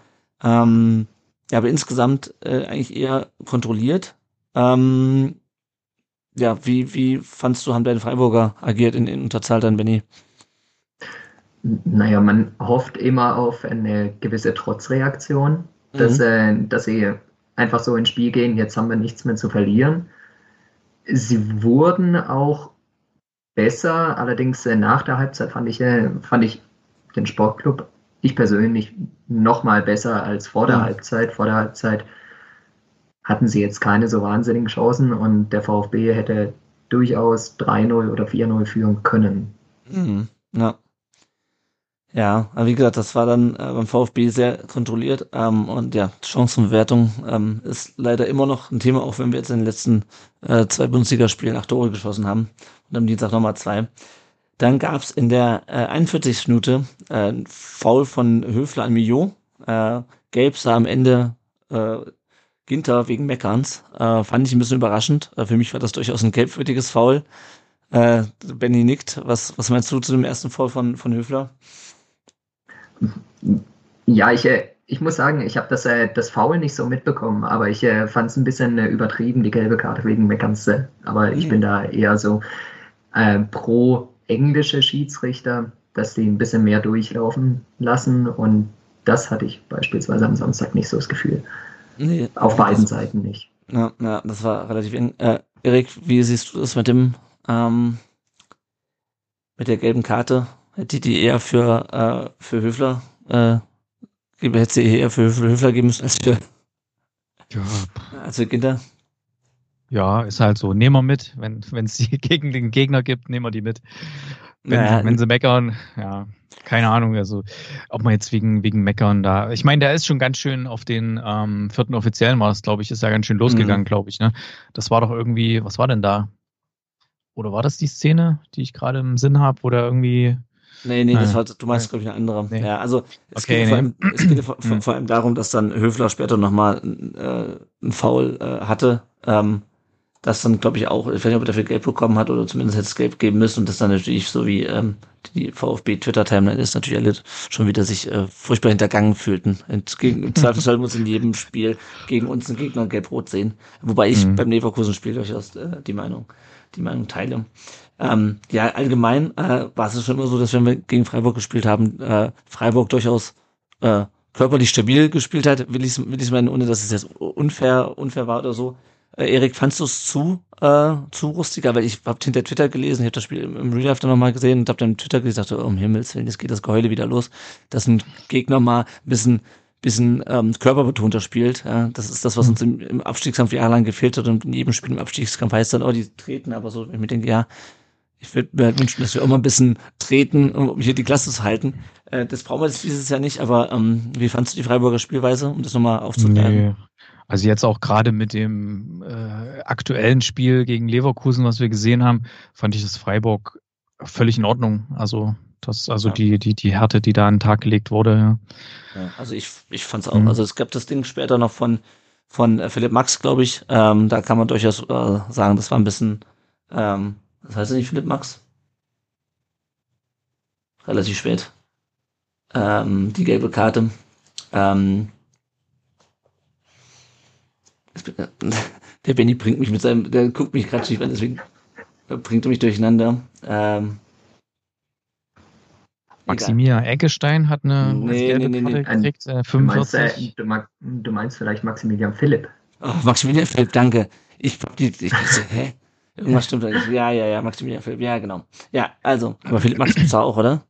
Ähm, ja, aber insgesamt äh, eigentlich eher kontrolliert. Ähm, ja, wie, wie fandst du, haben deine Freiburger agiert in, in Unterzahl dann, Benny? Naja, man hofft immer auf eine gewisse Trotzreaktion dass, mhm. äh, dass sie einfach so ins Spiel gehen, jetzt haben wir nichts mehr zu verlieren. Sie wurden auch besser, allerdings äh, nach der Halbzeit fand ich, äh, fand ich den Sportclub, ich persönlich, noch mal besser als vor der mhm. Halbzeit. Vor der Halbzeit hatten sie jetzt keine so wahnsinnigen Chancen und der VfB hätte durchaus 3-0 oder 4-0 führen können. Mhm. Ja. Ja, aber wie gesagt, das war dann äh, beim VfB sehr kontrolliert ähm, und ja, Chancenbewertung ähm, ist leider immer noch ein Thema, auch wenn wir jetzt in den letzten äh, zwei Bundesligaspielen acht Tore geschossen haben und am Dienstag nochmal zwei. Dann gab's in der äh, 41. Minute äh, Foul von Höfler an Millot. Äh, Gelb sah am Ende äh, Ginter wegen Meckerns. Äh, fand ich ein bisschen überraschend. Äh, für mich war das durchaus ein gelbwürdiges Foul. Äh, Benny nickt. Was, was meinst du zu dem ersten Foul von, von Höfler? Ja, ich, äh, ich muss sagen, ich habe das, äh, das Foul nicht so mitbekommen, aber ich äh, fand es ein bisschen übertrieben, die gelbe Karte wegen Meckerns. Aber ich mhm. bin da eher so äh, pro englische Schiedsrichter, dass die ein bisschen mehr durchlaufen lassen und das hatte ich beispielsweise am Samstag nicht so das Gefühl. Nee, Auf beiden Seiten nicht. Ja, ja, das war relativ. Äh, Erik, wie siehst du das mit dem ähm, mit der gelben Karte? Hätte die eher für, äh, für Höfler, äh, hätte sie eher für Höfler geben müssen als für, ja. als für Ginter? Ja, ist halt so. Nehmen wir mit. Wenn es die gegen den Gegner gibt, nehmen wir die mit. Wenn, naja. wenn sie meckern, ja, keine Ahnung, also ob man jetzt wegen, wegen Meckern da. Ich meine, der ist schon ganz schön auf den ähm, vierten Offiziellen war glaube ich, ist ja ganz schön losgegangen, mhm. glaube ich. Ne? Das war doch irgendwie, was war denn da? Oder war das die Szene, die ich gerade im Sinn habe, wo der irgendwie Nee, nee, das war, du meinst, glaube ich, eine andere. Nee. Ja, also es okay, geht, nee. vor, allem, es geht vor, hm. vor, allem darum, dass dann Höfler später nochmal äh, ein Foul äh, hatte, ähm, das dann, glaube ich, auch, ich weiß nicht, ob er dafür Geld bekommen hat oder zumindest hätte es Geld geben müssen und das dann natürlich so wie ähm, die VfB-Twitter-Timeline ist, natürlich alle schon wieder sich äh, furchtbar hintergangen fühlten. Entgegen, Im Zweifelsfall muss in jedem Spiel gegen uns ein Gegner gelb-rot sehen. Wobei ich mhm. beim Leverkusen-Spiel durchaus äh, die Meinung, die Meinung teile. Ähm, ja, allgemein äh, war es schon immer so, dass wenn wir gegen Freiburg gespielt haben, äh, Freiburg durchaus äh, körperlich stabil gespielt hat, will ich will ich's meinen, ohne dass es jetzt unfair, unfair war oder so. Äh, Erik, fandst du es zu, äh, zu rustiger? Weil ich habe hinter Twitter gelesen, ich habe das Spiel im, im Real Life dann nochmal gesehen und habe dann Twitter gesagt, oh, um Himmels Willen, jetzt geht das Geheule wieder los, dass ein Gegner mal ein bisschen bisschen ähm, körperbetonter spielt. Ja, das ist das, was uns im, im Abstiegskampf jahrelang gefehlt hat und in jedem Spiel im Abstiegskampf heißt dann, oh, die treten, aber so, ich mir denke, ja, ich würde mir halt wünschen, dass wir auch mal ein bisschen treten, um hier die Klasse zu halten. Äh, das brauchen wir jetzt dieses Jahr nicht, aber ähm, wie fandst du die Freiburger Spielweise, um das nochmal aufzuklären? Nee. Also jetzt auch gerade mit dem äh, aktuellen Spiel gegen Leverkusen, was wir gesehen haben, fand ich das Freiburg völlig in Ordnung. Also das, also ja. die, die, die Härte, die da an den Tag gelegt wurde. Ja. ja also ich, ich fand es auch. Mhm. Also es gab das Ding später noch von, von äh, Philipp Max, glaube ich. Ähm, da kann man durchaus äh, sagen, das war ein bisschen ähm, was heißt nicht Philipp Max? Relativ spät. Ähm, die gelbe Karte. Ähm, der Benny bringt mich mit seinem, der guckt mich gerade schief an, deswegen bringt er mich durcheinander. Ähm, Maximilian Eggestein hat eine nee, gelbe nee, nee, Karte gekriegt, äh, 45. Du meinst, äh, du, meinst, vielleicht Maximilian Philipp. Oh, Maximilian Philipp, danke. Ich, ich, ich, hä? Irgendwas stimmt da nicht. Ja, ja, ja, Maximilian Philipp, ja, genau. Ja, also, aber Philipp Max gibt's auch, oder?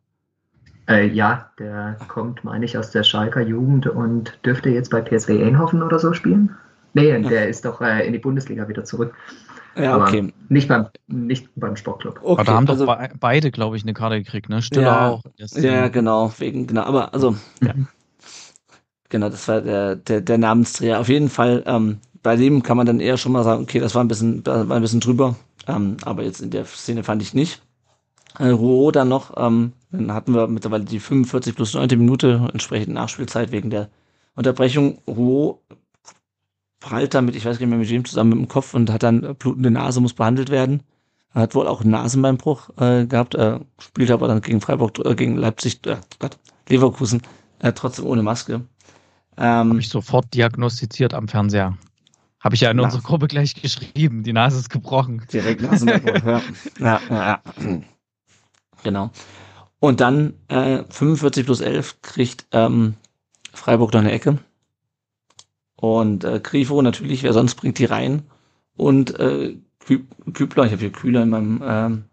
Äh, ja, der kommt, meine ich, aus der Schalker Jugend und dürfte jetzt bei PSW Eindhoven oder so spielen. Nee, der ist doch äh, in die Bundesliga wieder zurück. Ja, Aber okay. Nicht beim, nicht beim Sportclub. okay. Aber da haben also, doch be beide, glaube ich, eine Karte gekriegt, ne? Stiller Ja, auch. Das, Ja, genau, wegen, genau, aber also, ja. Genau, das war der, der, der Namensträger. Auf jeden Fall, ähm, bei dem kann man dann eher schon mal sagen, okay, das war ein bisschen, war ein bisschen drüber. Ähm, aber jetzt in der Szene fand ich nicht. Äh, Rouault dann noch, ähm, dann hatten wir mittlerweile die 45 plus 9. Minute, entsprechend Nachspielzeit wegen der Unterbrechung. Rouault prallt damit, ich weiß gar nicht mehr mit wem zusammen mit dem Kopf und hat dann blutende Nase, muss behandelt werden. Er hat wohl auch einen Nasenbeinbruch äh, gehabt, äh, spielt aber dann gegen Freiburg, äh, gegen Leipzig, äh, Gott, Leverkusen, äh, trotzdem ohne Maske. Ähm, Habe ich sofort diagnostiziert am Fernseher. Habe ich ja in Na. unserer Gruppe gleich geschrieben. Die Nase ist gebrochen. Direkt Nasenbeinbruch, ja. ja, ja, ja. Genau. Und dann äh, 45 plus 11 kriegt ähm, Freiburg noch eine Ecke. Und äh, Grifo natürlich, wer sonst bringt die rein. Und äh, Kü Kübler, ich habe hier Kühler in meinem, ähm,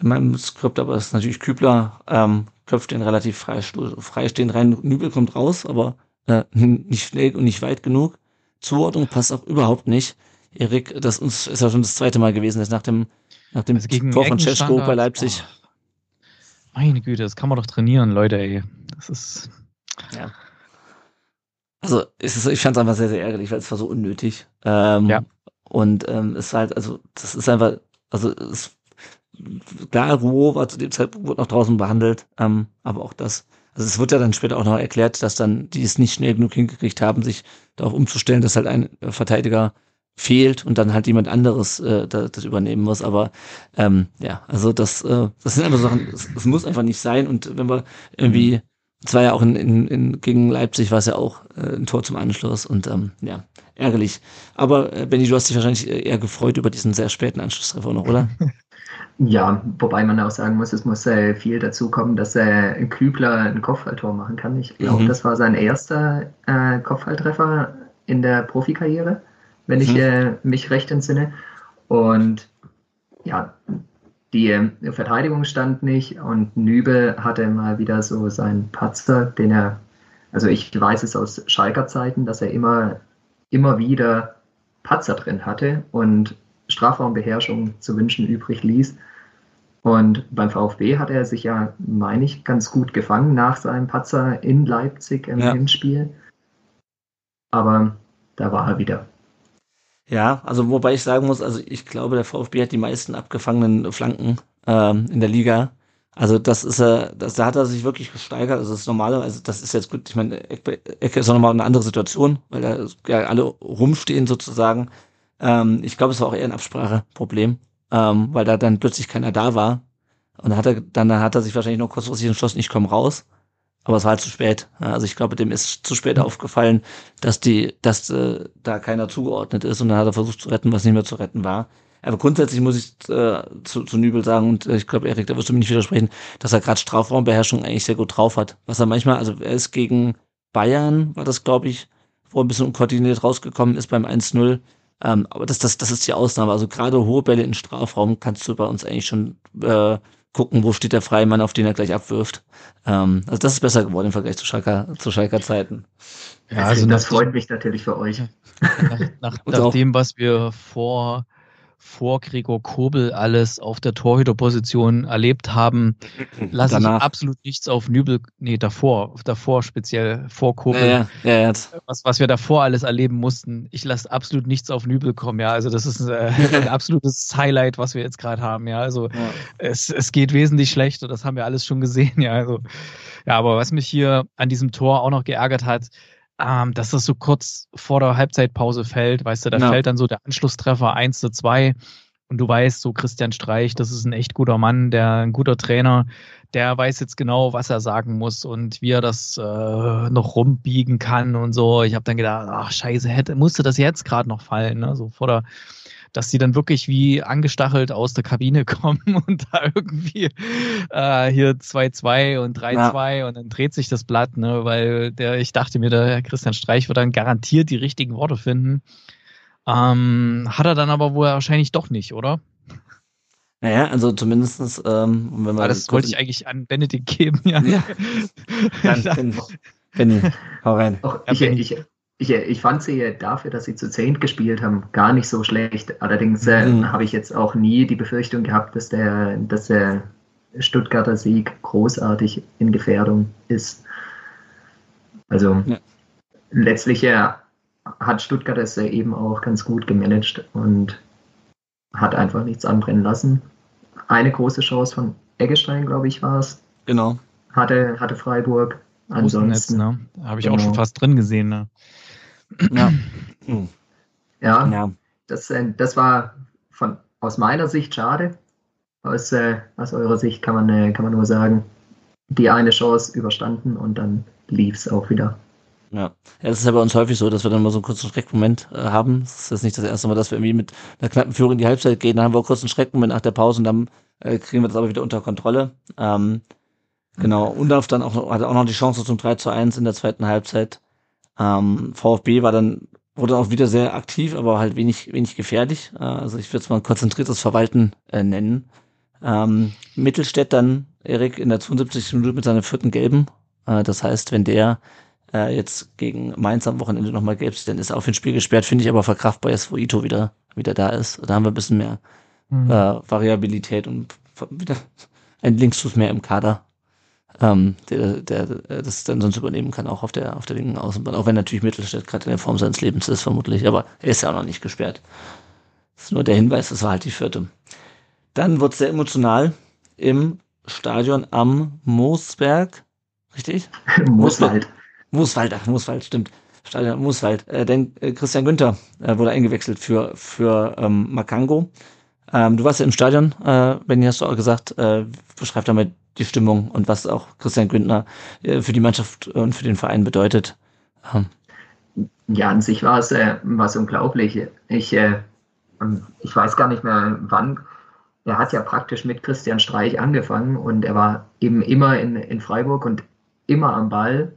in meinem Skript, aber es ist natürlich Kübler, ähm, köpft den relativ freistehend rein. Nübel kommt raus, aber äh, nicht schnell und nicht weit genug. Zuordnung passt auch überhaupt nicht. Erik, das uns ist ja schon das zweite Mal gewesen, dass nach dem, nach dem Also Tor von Cesko bei Leipzig. oh, meine Güte, das kann man doch trainieren, Leute, ey. Das ist. Also es ist, ich fand es einfach sehr, sehr ärgerlich, weil es war so unnötig. Ähm, Ja. Und ähm, es ist halt, also das ist einfach, also es, klar, Ruo war zu dem Zeitpunkt wurde noch draußen behandelt, ähm, aber auch das, also es wird ja dann später auch noch erklärt, dass dann die es nicht schnell genug hingekriegt haben, sich darauf umzustellen, dass halt ein äh, Verteidiger fehlt und dann halt jemand anderes äh, das, das übernehmen muss. Aber ähm, ja, also das, äh, das sind einfach Sachen, es, es muss einfach nicht sein. Und wenn wir irgendwie, es war ja auch in, in, in, gegen Leipzig war es ja auch äh, ein Tor zum Anschluss und ähm, ja, ärgerlich. Aber äh, Benny, du hast dich wahrscheinlich eher gefreut über diesen sehr späten Anschlusstreffer noch, oder? Ja, wobei man auch sagen muss, es muss äh, viel dazu kommen, dass äh, Kübler ein Kopfballtor machen kann. Ich glaube, Mhm. das war sein erster äh, Kopfballtreffer in der Profikarriere, wenn ich Mhm. äh, mich recht entsinne. Und ja, die äh, Verteidigung stand nicht und Nübel hatte mal wieder so seinen Patzer, den er, also ich weiß es aus Schalker Zeiten, dass er immer, immer wieder Patzer drin hatte und Strafraumbeherrschung zu wünschen übrig ließ. Und beim VfB hat er sich ja, meine ich, ganz gut gefangen nach seinem Patzer in Leipzig im Ja. Hinspiel. Aber da war er wieder. Ja, also wobei ich sagen muss, also ich glaube, der VfB hat die meisten abgefangenen Flanken ähm, in der Liga. Also das ist er, das, da hat er sich wirklich gesteigert. Also das ist normale, also das ist jetzt gut, ich meine, Ecke, Ecke ist auch nochmal eine andere Situation, weil da ja alle rumstehen sozusagen. Ähm, ich glaube, es war auch eher ein Abspracheproblem, ähm, weil da dann plötzlich keiner da war. Und dann hat er, dann hat er sich wahrscheinlich noch kurzfristig entschlossen, ich komme raus. Aber es war halt zu spät. Also ich glaube, dem ist zu spät aufgefallen, dass die, dass äh, da keiner zugeordnet ist und dann hat er versucht zu retten, was nicht mehr zu retten war. Aber grundsätzlich muss ich äh, zu, zu Nübel sagen, und äh, ich glaube, Erik, da wirst du mir nicht widersprechen, dass er gerade Strafraumbeherrschung eigentlich sehr gut drauf hat. Was er manchmal, also er ist gegen Bayern, war das, glaube ich, wo er ein bisschen unkoordiniert rausgekommen ist beim 1-0. Ähm, aber das, das, das ist die Ausnahme. Also gerade hohe Bälle in Strafraum kannst du bei uns eigentlich schon äh, gucken, wo steht der freie Mann, auf den er gleich abwirft. Ähm, also das ist besser geworden im Vergleich zu Schalker, zu Schalker Zeiten. Ja, also das freut mich natürlich für euch. nach, nach, nach dem, was wir vor, vor Gregor Kobel alles auf der Torhüterposition erlebt haben, lasse ich Danach. absolut nichts auf Nübel, nee, davor, davor speziell vor Kobel. Ja, ja, ja, was, was wir davor alles erleben mussten. Ich lasse absolut nichts auf Nübel kommen, ja. Also das ist äh, ein absolutes Highlight, was wir jetzt gerade haben, ja. Also es, es geht wesentlich schlechter, das haben wir alles schon gesehen, ja. Also, ja, aber was mich hier an diesem Tor auch noch geärgert hat, ähm, dass das so kurz vor der Halbzeitpause fällt, weißt du, da Ja. fällt dann so der Anschlusstreffer 1 zu 2 und du weißt, so Christian Streich, das ist ein echt guter Mann, der ein guter Trainer, der weiß jetzt genau, was er sagen muss und wie er das äh, noch rumbiegen kann und so. Ich habe dann gedacht, ach scheiße, hätte, musste das jetzt gerade noch fallen, ne? So vor der, dass sie dann wirklich wie angestachelt aus der Kabine kommen und da irgendwie äh, hier 2-2 und 3-2 und dann dreht sich das Blatt, ne? Weil der, ich dachte mir, der Christian Streich wird dann garantiert die richtigen Worte finden. Ähm, hat er dann aber wohl wahrscheinlich doch nicht, oder? Naja, also zumindestens, ähm, wenn man das wollte ich eigentlich an Benedikt geben, ja. Ja. Dann, dann, Benny, hau rein. Auch Ja, ich, ich, ich, ich fand sie dafür, dass sie zu zehnt gespielt haben, gar nicht so schlecht. Allerdings äh, mhm. habe ich jetzt auch nie die Befürchtung gehabt, dass der, dass der Stuttgarter Sieg großartig in Gefährdung ist. Also ja. letztlich äh, hat Stuttgart es äh, eben auch ganz gut gemanagt und hat einfach nichts anbrennen lassen. Eine große Chance von Eggestein, glaube ich, war es. Genau. Hatte, hatte Freiburg. Ansonsten. ne? Habe ich genau. auch schon fast drin gesehen. Ne? Ja. ja, ja. Das, äh, das war von, aus meiner Sicht schade. Aus, äh, aus eurer Sicht kann man, äh, kann man nur sagen, die eine Chance überstanden und dann lief es auch wieder. Ja. es ist ja bei uns häufig so, dass wir dann mal so einen kurzen Schreckmoment äh, haben. Es ist jetzt nicht das erste Mal, dass wir irgendwie mit einer knappen Führung in die Halbzeit gehen. Dann haben wir auch kurz einen Schreckmoment nach der Pause und dann äh, kriegen wir das aber wieder unter Kontrolle. Ähm, genau. Undorf dann auch, hatte auch noch die Chance zum 3 zu 1 in der zweiten Halbzeit. Ähm, VfB war dann, wurde auch wieder sehr aktiv, aber halt wenig, wenig gefährlich. Äh, also ich würde es mal konzentriertes Verwalten äh, nennen. Ähm, Mittelstädt dann, Erik, in der 72. Minute mit seiner vierten Gelben. Äh, das heißt, wenn der äh, jetzt gegen Mainz am Wochenende nochmal gelb sieht, dann ist er auf ein Spiel gesperrt, finde ich aber verkraftbar jetzt, wo Ito wieder, wieder da ist. Da haben wir ein bisschen mehr mhm. äh, Variabilität und wieder ein Linksfuß mehr im Kader ähm, der, der, der das dann sonst übernehmen kann, auch auf der, auf der linken Außenbahn. Auch wenn natürlich Mittelstädt gerade in der Form seines Lebens ist, vermutlich. Aber er ist ja auch noch nicht gesperrt. Das ist nur der Hinweis, das war halt die vierte. Dann wurde es sehr emotional im Stadion am Moosberg. Richtig? Mooswald. Mooswald, ach, Mooswald, stimmt. Stadion Mooswald. Äh, denn äh, Christian Günther äh, wurde eingewechselt für, für ähm, Makango. Ähm, du warst ja im Stadion, äh, Benny, hast du auch gesagt. Äh, beschreib damit die Stimmung und was auch Christian Günther äh, für die Mannschaft und für den Verein bedeutet. Ähm. Ja, an sich war es äh, was unglaublich. Ich, äh, ich weiß gar nicht mehr wann. Er hat ja praktisch mit Christian Streich angefangen und er war eben immer in, in Freiburg und immer am Ball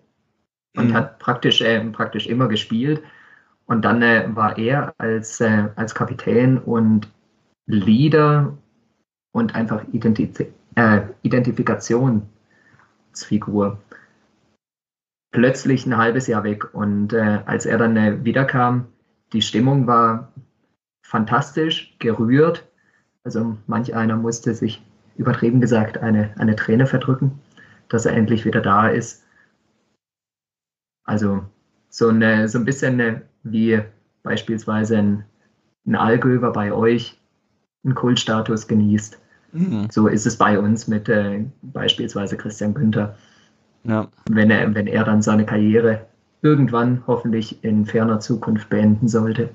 und mhm. hat praktisch, äh, praktisch immer gespielt. Und dann äh, war er als, äh, als Kapitän und Leader und einfach Identität, äh, Identifikationsfigur plötzlich ein halbes Jahr weg. Und äh, als er dann äh, wiederkam, die Stimmung war fantastisch, gerührt. Also manch einer musste sich übertrieben gesagt eine, eine Träne verdrücken, dass er endlich wieder da ist. Also so, eine, so ein bisschen eine, wie beispielsweise ein, ein Allgöver bei euch einen Kultstatus genießt. Mhm. So ist es bei uns mit äh, beispielsweise Christian Günther. Ja. Wenn, er, wenn er dann seine Karriere irgendwann hoffentlich in ferner Zukunft beenden sollte.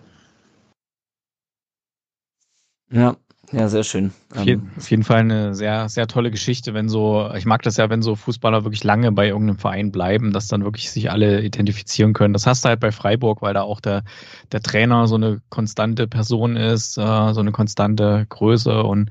Ja, ja, sehr schön. Auf, je, ähm, auf, jeden Fall eine sehr, sehr tolle Geschichte, wenn so, ich mag das ja, wenn so Fußballer wirklich lange bei irgendeinem Verein bleiben, dass dann wirklich sich alle identifizieren können. Das hast du halt bei Freiburg, weil da auch der, der Trainer so eine konstante Person ist, äh, so eine konstante Größe und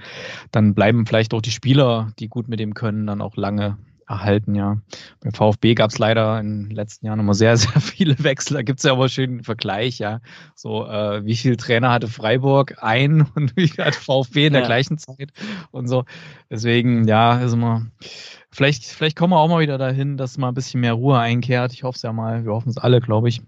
dann bleiben vielleicht auch die Spieler, die gut mit dem können, dann auch lange erhalten, ja. Beim VfB gab es leider in den letzten Jahren immer sehr, sehr viele Wechsel. Da gibt es ja aber schön einen Vergleich, ja. So, äh, wie viel Trainer hatte Freiburg? Ein und wie viel hat VfB in der ja. gleichen Zeit und so. Deswegen, ja, ist immer. Vielleicht, vielleicht kommen wir auch mal wieder dahin, dass mal ein bisschen mehr Ruhe einkehrt. Ich hoffe es ja mal. Wir hoffen es alle, glaube ich.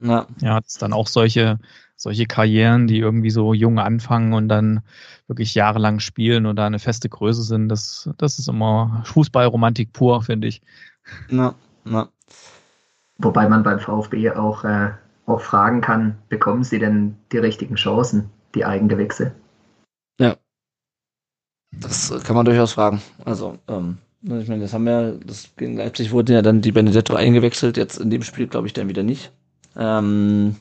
Ja. ja, dass dann auch solche, solche Karrieren, die irgendwie so jung anfangen und dann wirklich jahrelang spielen und da eine feste Größe sind, das, das ist immer Fußballromantik pur, finde ich. Na, na. Wobei man beim VfB auch, äh, auch fragen kann, bekommen sie denn die richtigen Chancen, die Eigengewächse? Ja. Das kann man durchaus fragen. Also, ähm, ich meine, das haben wir, das gegen Leipzig wurde ja dann die Benedetto eingewechselt, jetzt in dem Spiel glaube ich dann wieder nicht. Ähm,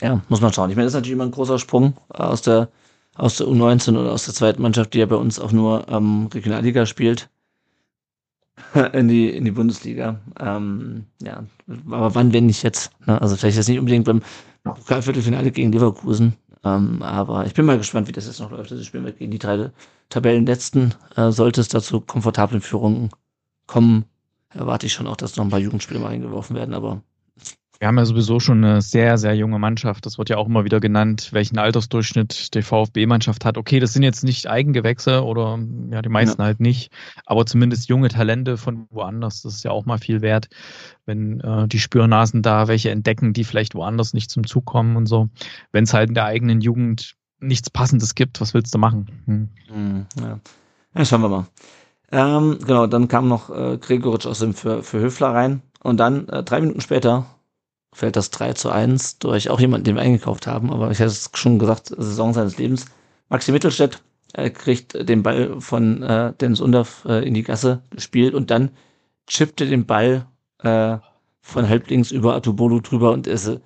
ja, muss man schauen. Ich meine, das ist natürlich immer ein großer Sprung aus der, aus der U19 oder aus der zweiten Mannschaft, die ja bei uns auch nur ähm, Regionalliga spielt, in die, in die Bundesliga. Ähm, ja, aber wann, wenn nicht jetzt? Ne? Also vielleicht jetzt nicht unbedingt beim Pokalviertelfinale gegen Leverkusen. Ähm, aber ich bin mal gespannt, wie das jetzt noch läuft. Das spielen wir gegen die drei Tabellenletzten. Äh, sollte es dazu komfortablen Führungen kommen, erwarte ich schon auch, dass noch ein paar Jugendspiele mal eingeworfen werden, aber Wir haben ja sowieso schon eine sehr, sehr junge Mannschaft. Das wird ja auch immer wieder genannt, welchen Altersdurchschnitt die VfB-Mannschaft hat. Okay, das sind jetzt nicht Eigengewächse oder ja, die meisten ja. halt nicht, aber zumindest junge Talente von woanders. Das ist ja auch mal viel wert, wenn äh, die Spürnasen da welche entdecken, die vielleicht woanders nicht zum Zug kommen und so. Wenn es halt in der eigenen Jugend nichts Passendes gibt, was willst du machen? Hm. hm ja. ja, schauen wir mal. Ähm, genau, dann kam noch äh, Gregoritsch aus dem für, für Höfler rein und dann äh, drei Minuten später fällt das 3 zu 1 durch auch jemanden, den wir eingekauft haben, aber ich hatte es schon gesagt, Saison seines Lebens. Maxi Mittelstädt äh, kriegt den Ball von äh, Dennis Undorf äh, in die Gasse gespielt und dann chippte den Ball äh, von halblinks über Atubolu drüber und ist,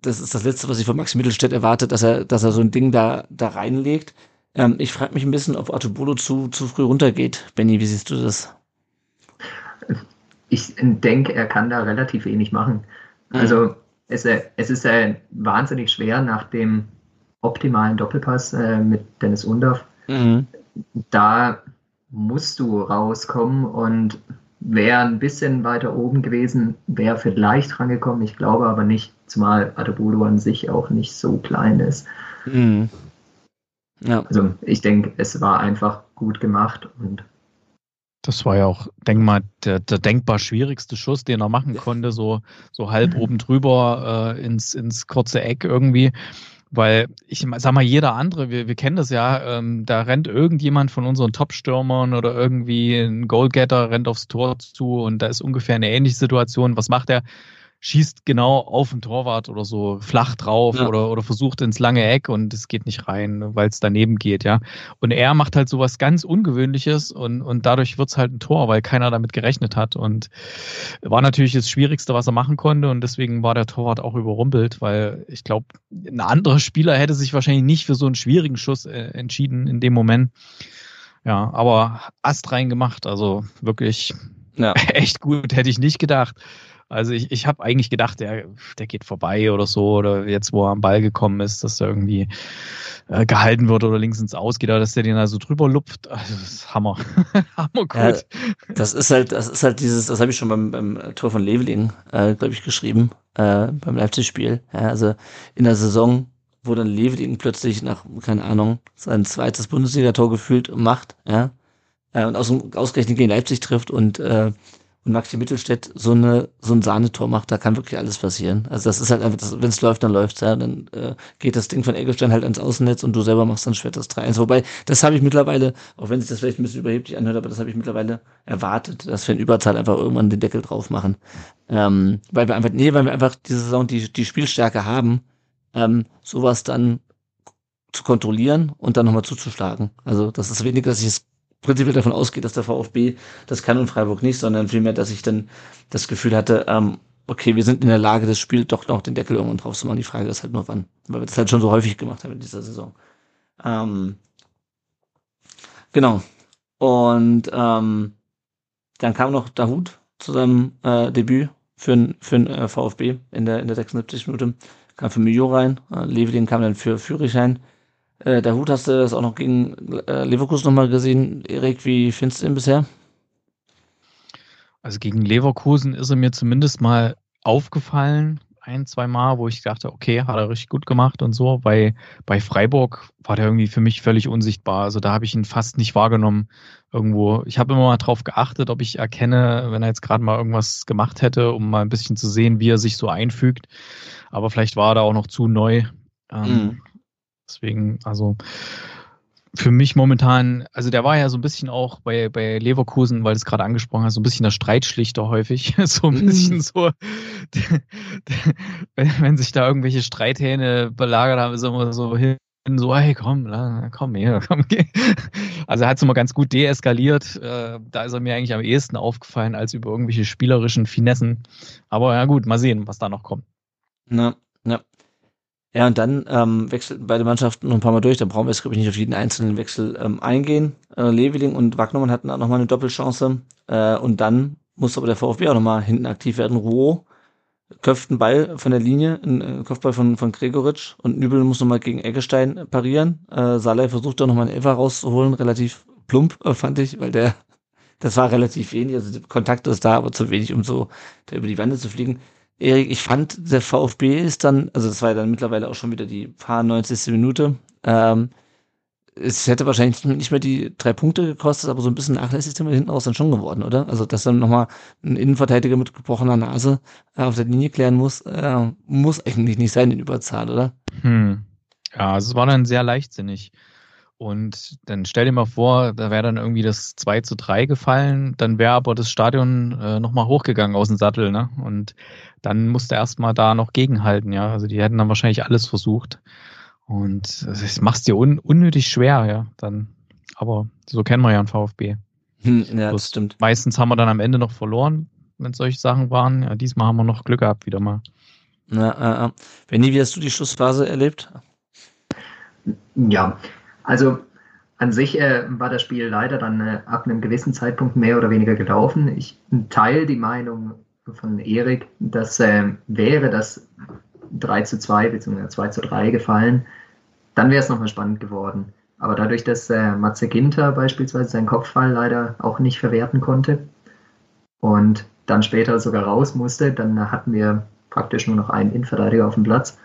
das ist das Letzte, was ich von Maxi Mittelstädt erwartet, dass er, dass er so ein Ding da, da reinlegt. Ähm, ich frage mich ein bisschen, ob Atubolo zu, zu früh runtergeht. Benny, wie siehst du das? Ich denke, er kann da relativ wenig machen. Mhm. Also es, äh, es ist äh, wahnsinnig schwer nach dem optimalen Doppelpass äh, mit Dennis Undorf. Mhm. Da musst du rauskommen und wäre ein bisschen weiter oben gewesen, wäre vielleicht rangekommen. Ich glaube aber nicht, zumal Adebudo an sich auch nicht so klein ist. Mhm. Ja. Also ich denke, es war einfach gut gemacht und das war ja auch, denk mal, der, der denkbar schwierigste Schuss, den er machen konnte, so, so halb oben drüber äh, ins, ins kurze Eck irgendwie. Weil ich sag mal, jeder andere, wir, wir kennen das ja, ähm, da rennt irgendjemand von unseren Top-Stürmern oder irgendwie ein Goalgetter rennt aufs Tor zu und da ist ungefähr eine ähnliche Situation. Was macht er? Schießt genau auf den Torwart oder so flach drauf ja. oder, oder versucht ins lange Eck und es geht nicht rein, weil es daneben geht, ja. Und er macht halt sowas ganz Ungewöhnliches und, und dadurch wird's halt ein Tor, weil keiner damit gerechnet hat. Und war natürlich das Schwierigste, was er machen konnte und deswegen war der Torwart auch überrumpelt, weil ich glaube, ein anderer Spieler hätte sich wahrscheinlich nicht für so einen schwierigen Schuss äh, entschieden in dem Moment. Ja, aber Ast rein gemacht, also wirklich ja. echt gut, hätte ich nicht gedacht. Also ich, ich habe eigentlich gedacht, der, der geht vorbei oder so, oder jetzt, wo er am Ball gekommen ist, dass er irgendwie äh, gehalten wird oder links ins Aus geht, oder dass der den also drüber lupft. Also das ist Hammer. Hammer gut. Ja, das ist halt, das ist halt dieses, das habe ich schon beim, beim Tor von Leveling, äh, glaube ich, geschrieben, äh, beim Leipzig-Spiel. Ja, also in der Saison, wo dann Leveling plötzlich nach, keine Ahnung, sein zweites Bundesliga-Tor gefühlt macht, ja, äh, und aus, ausgerechnet gegen Leipzig trifft und äh, und Maxi Mittelstädt so eine so ein Sahnetor macht, da kann wirklich alles passieren. Also das ist halt einfach, wenn es läuft, dann läuft's, ja. Dann äh, geht das Ding von Eggestein halt ans Außennetz und du selber machst dann schwer das 3-1. Wobei, das habe ich mittlerweile, auch wenn sich das vielleicht ein bisschen überheblich anhört, aber das habe ich mittlerweile erwartet, dass wir in Überzahl einfach irgendwann den Deckel drauf machen. Ähm, weil wir einfach, nee, weil wir einfach diese Saison die, die Spielstärke haben, ähm, sowas dann zu kontrollieren und dann nochmal zuzuschlagen. Also das ist weniger, dass ich es prinzipiell davon ausgeht, dass der VfB das kann und Freiburg nicht, sondern vielmehr, dass ich dann das Gefühl hatte, ähm, okay, wir sind in der Lage, das Spiel doch noch den Deckel irgendwann drauf zu machen. Die Frage ist halt nur wann, weil wir das halt schon so häufig gemacht haben in dieser Saison. Ähm, genau. Und ähm, dann kam noch Dahut zu seinem äh, Debüt für, für den äh, VfB in der, in der 76 Minute. Kam für Mio rein, äh, Levelin kam dann für Führich rein. Äh, der Hut hast du das auch noch gegen äh, Leverkusen nochmal gesehen. Erik, wie findest du ihn bisher? Also gegen Leverkusen ist er mir zumindest mal aufgefallen, ein, zwei Mal, wo ich dachte, okay, hat er richtig gut gemacht und so. Bei, bei Freiburg war der irgendwie für mich völlig unsichtbar. Also da habe ich ihn fast nicht wahrgenommen irgendwo. Ich habe immer mal drauf geachtet, ob ich erkenne, wenn er jetzt gerade mal irgendwas gemacht hätte, um mal ein bisschen zu sehen, wie er sich so einfügt. Aber vielleicht war er da auch noch zu neu. Ähm, mhm. Deswegen, also für mich momentan, also der war ja so ein bisschen auch bei, bei Leverkusen, weil du es gerade angesprochen hast, so ein bisschen der Streitschlichter häufig. so ein bisschen mhm. so, wenn, sich da irgendwelche Streithähne belagert haben, ist immer so hin, so, hey, komm, komm her, komm. Also er hat es immer ganz gut deeskaliert. Äh, da ist er mir eigentlich am ehesten aufgefallen als über irgendwelche spielerischen Finessen. Aber ja gut, mal sehen, was da noch kommt. Na, ja. Und dann ähm, wechselten beide Mannschaften noch ein paar Mal durch. Da brauchen wir jetzt, glaube ich, nicht auf jeden einzelnen Wechsel ähm, eingehen. Äh, Leveling und Wagnermann hatten auch nochmal eine Doppelchance. Äh, und dann musste aber der VfB auch nochmal hinten aktiv werden. Ruo köpft einen Ball von der Linie, ein äh, Kopfball von, von Gregoritsch und Nübel muss nochmal gegen Eggestein parieren. Äh, Saleh versucht da nochmal einen Elfer rauszuholen, relativ plump, äh, fand ich, weil der, das war relativ wenig. Also der Kontakt ist da, aber zu wenig, um so da über die Wände zu fliegen ich fand, der VfB ist dann, also das war ja dann mittlerweile auch schon wieder die paar 90. Minute. Ähm, es hätte wahrscheinlich nicht mehr die drei Punkte gekostet, aber so ein bisschen nachlässig sind wir hinten raus dann schon geworden, oder? Also, dass dann nochmal ein Innenverteidiger mit gebrochener Nase äh, auf der Linie klären muss, äh, muss eigentlich nicht sein in Überzahl, oder? Hm. Ja, also es war dann sehr leichtsinnig. Und dann stell dir mal vor, da wäre dann irgendwie das 2 zu 3 gefallen, dann wäre aber das Stadion äh, nochmal hochgegangen aus dem Sattel, ne? Und dann musste erstmal da noch gegenhalten, ja. Also die hätten dann wahrscheinlich alles versucht. Und das macht dir un unnötig schwer, ja. Dann, aber so kennen wir ja einen VfB. Hm, ja, das stimmt. Meistens haben wir dann am Ende noch verloren, wenn solche Sachen waren. Ja, diesmal haben wir noch Glück gehabt, wieder mal. Na, äh, Benni, wie hast du die Schlussphase erlebt? Ja, also an sich äh, war das Spiel leider dann äh, ab einem gewissen Zeitpunkt mehr oder weniger gelaufen. Ich teile die Meinung von Erik, dass äh, wäre das 3 zu 2 bzw. 2 zu 3 gefallen, dann wäre es nochmal spannend geworden. Aber dadurch, dass äh, Matze Ginter beispielsweise seinen Kopfball leider auch nicht verwerten konnte und dann später sogar raus musste, dann hatten wir praktisch nur noch einen Innenverteidiger auf dem Platz.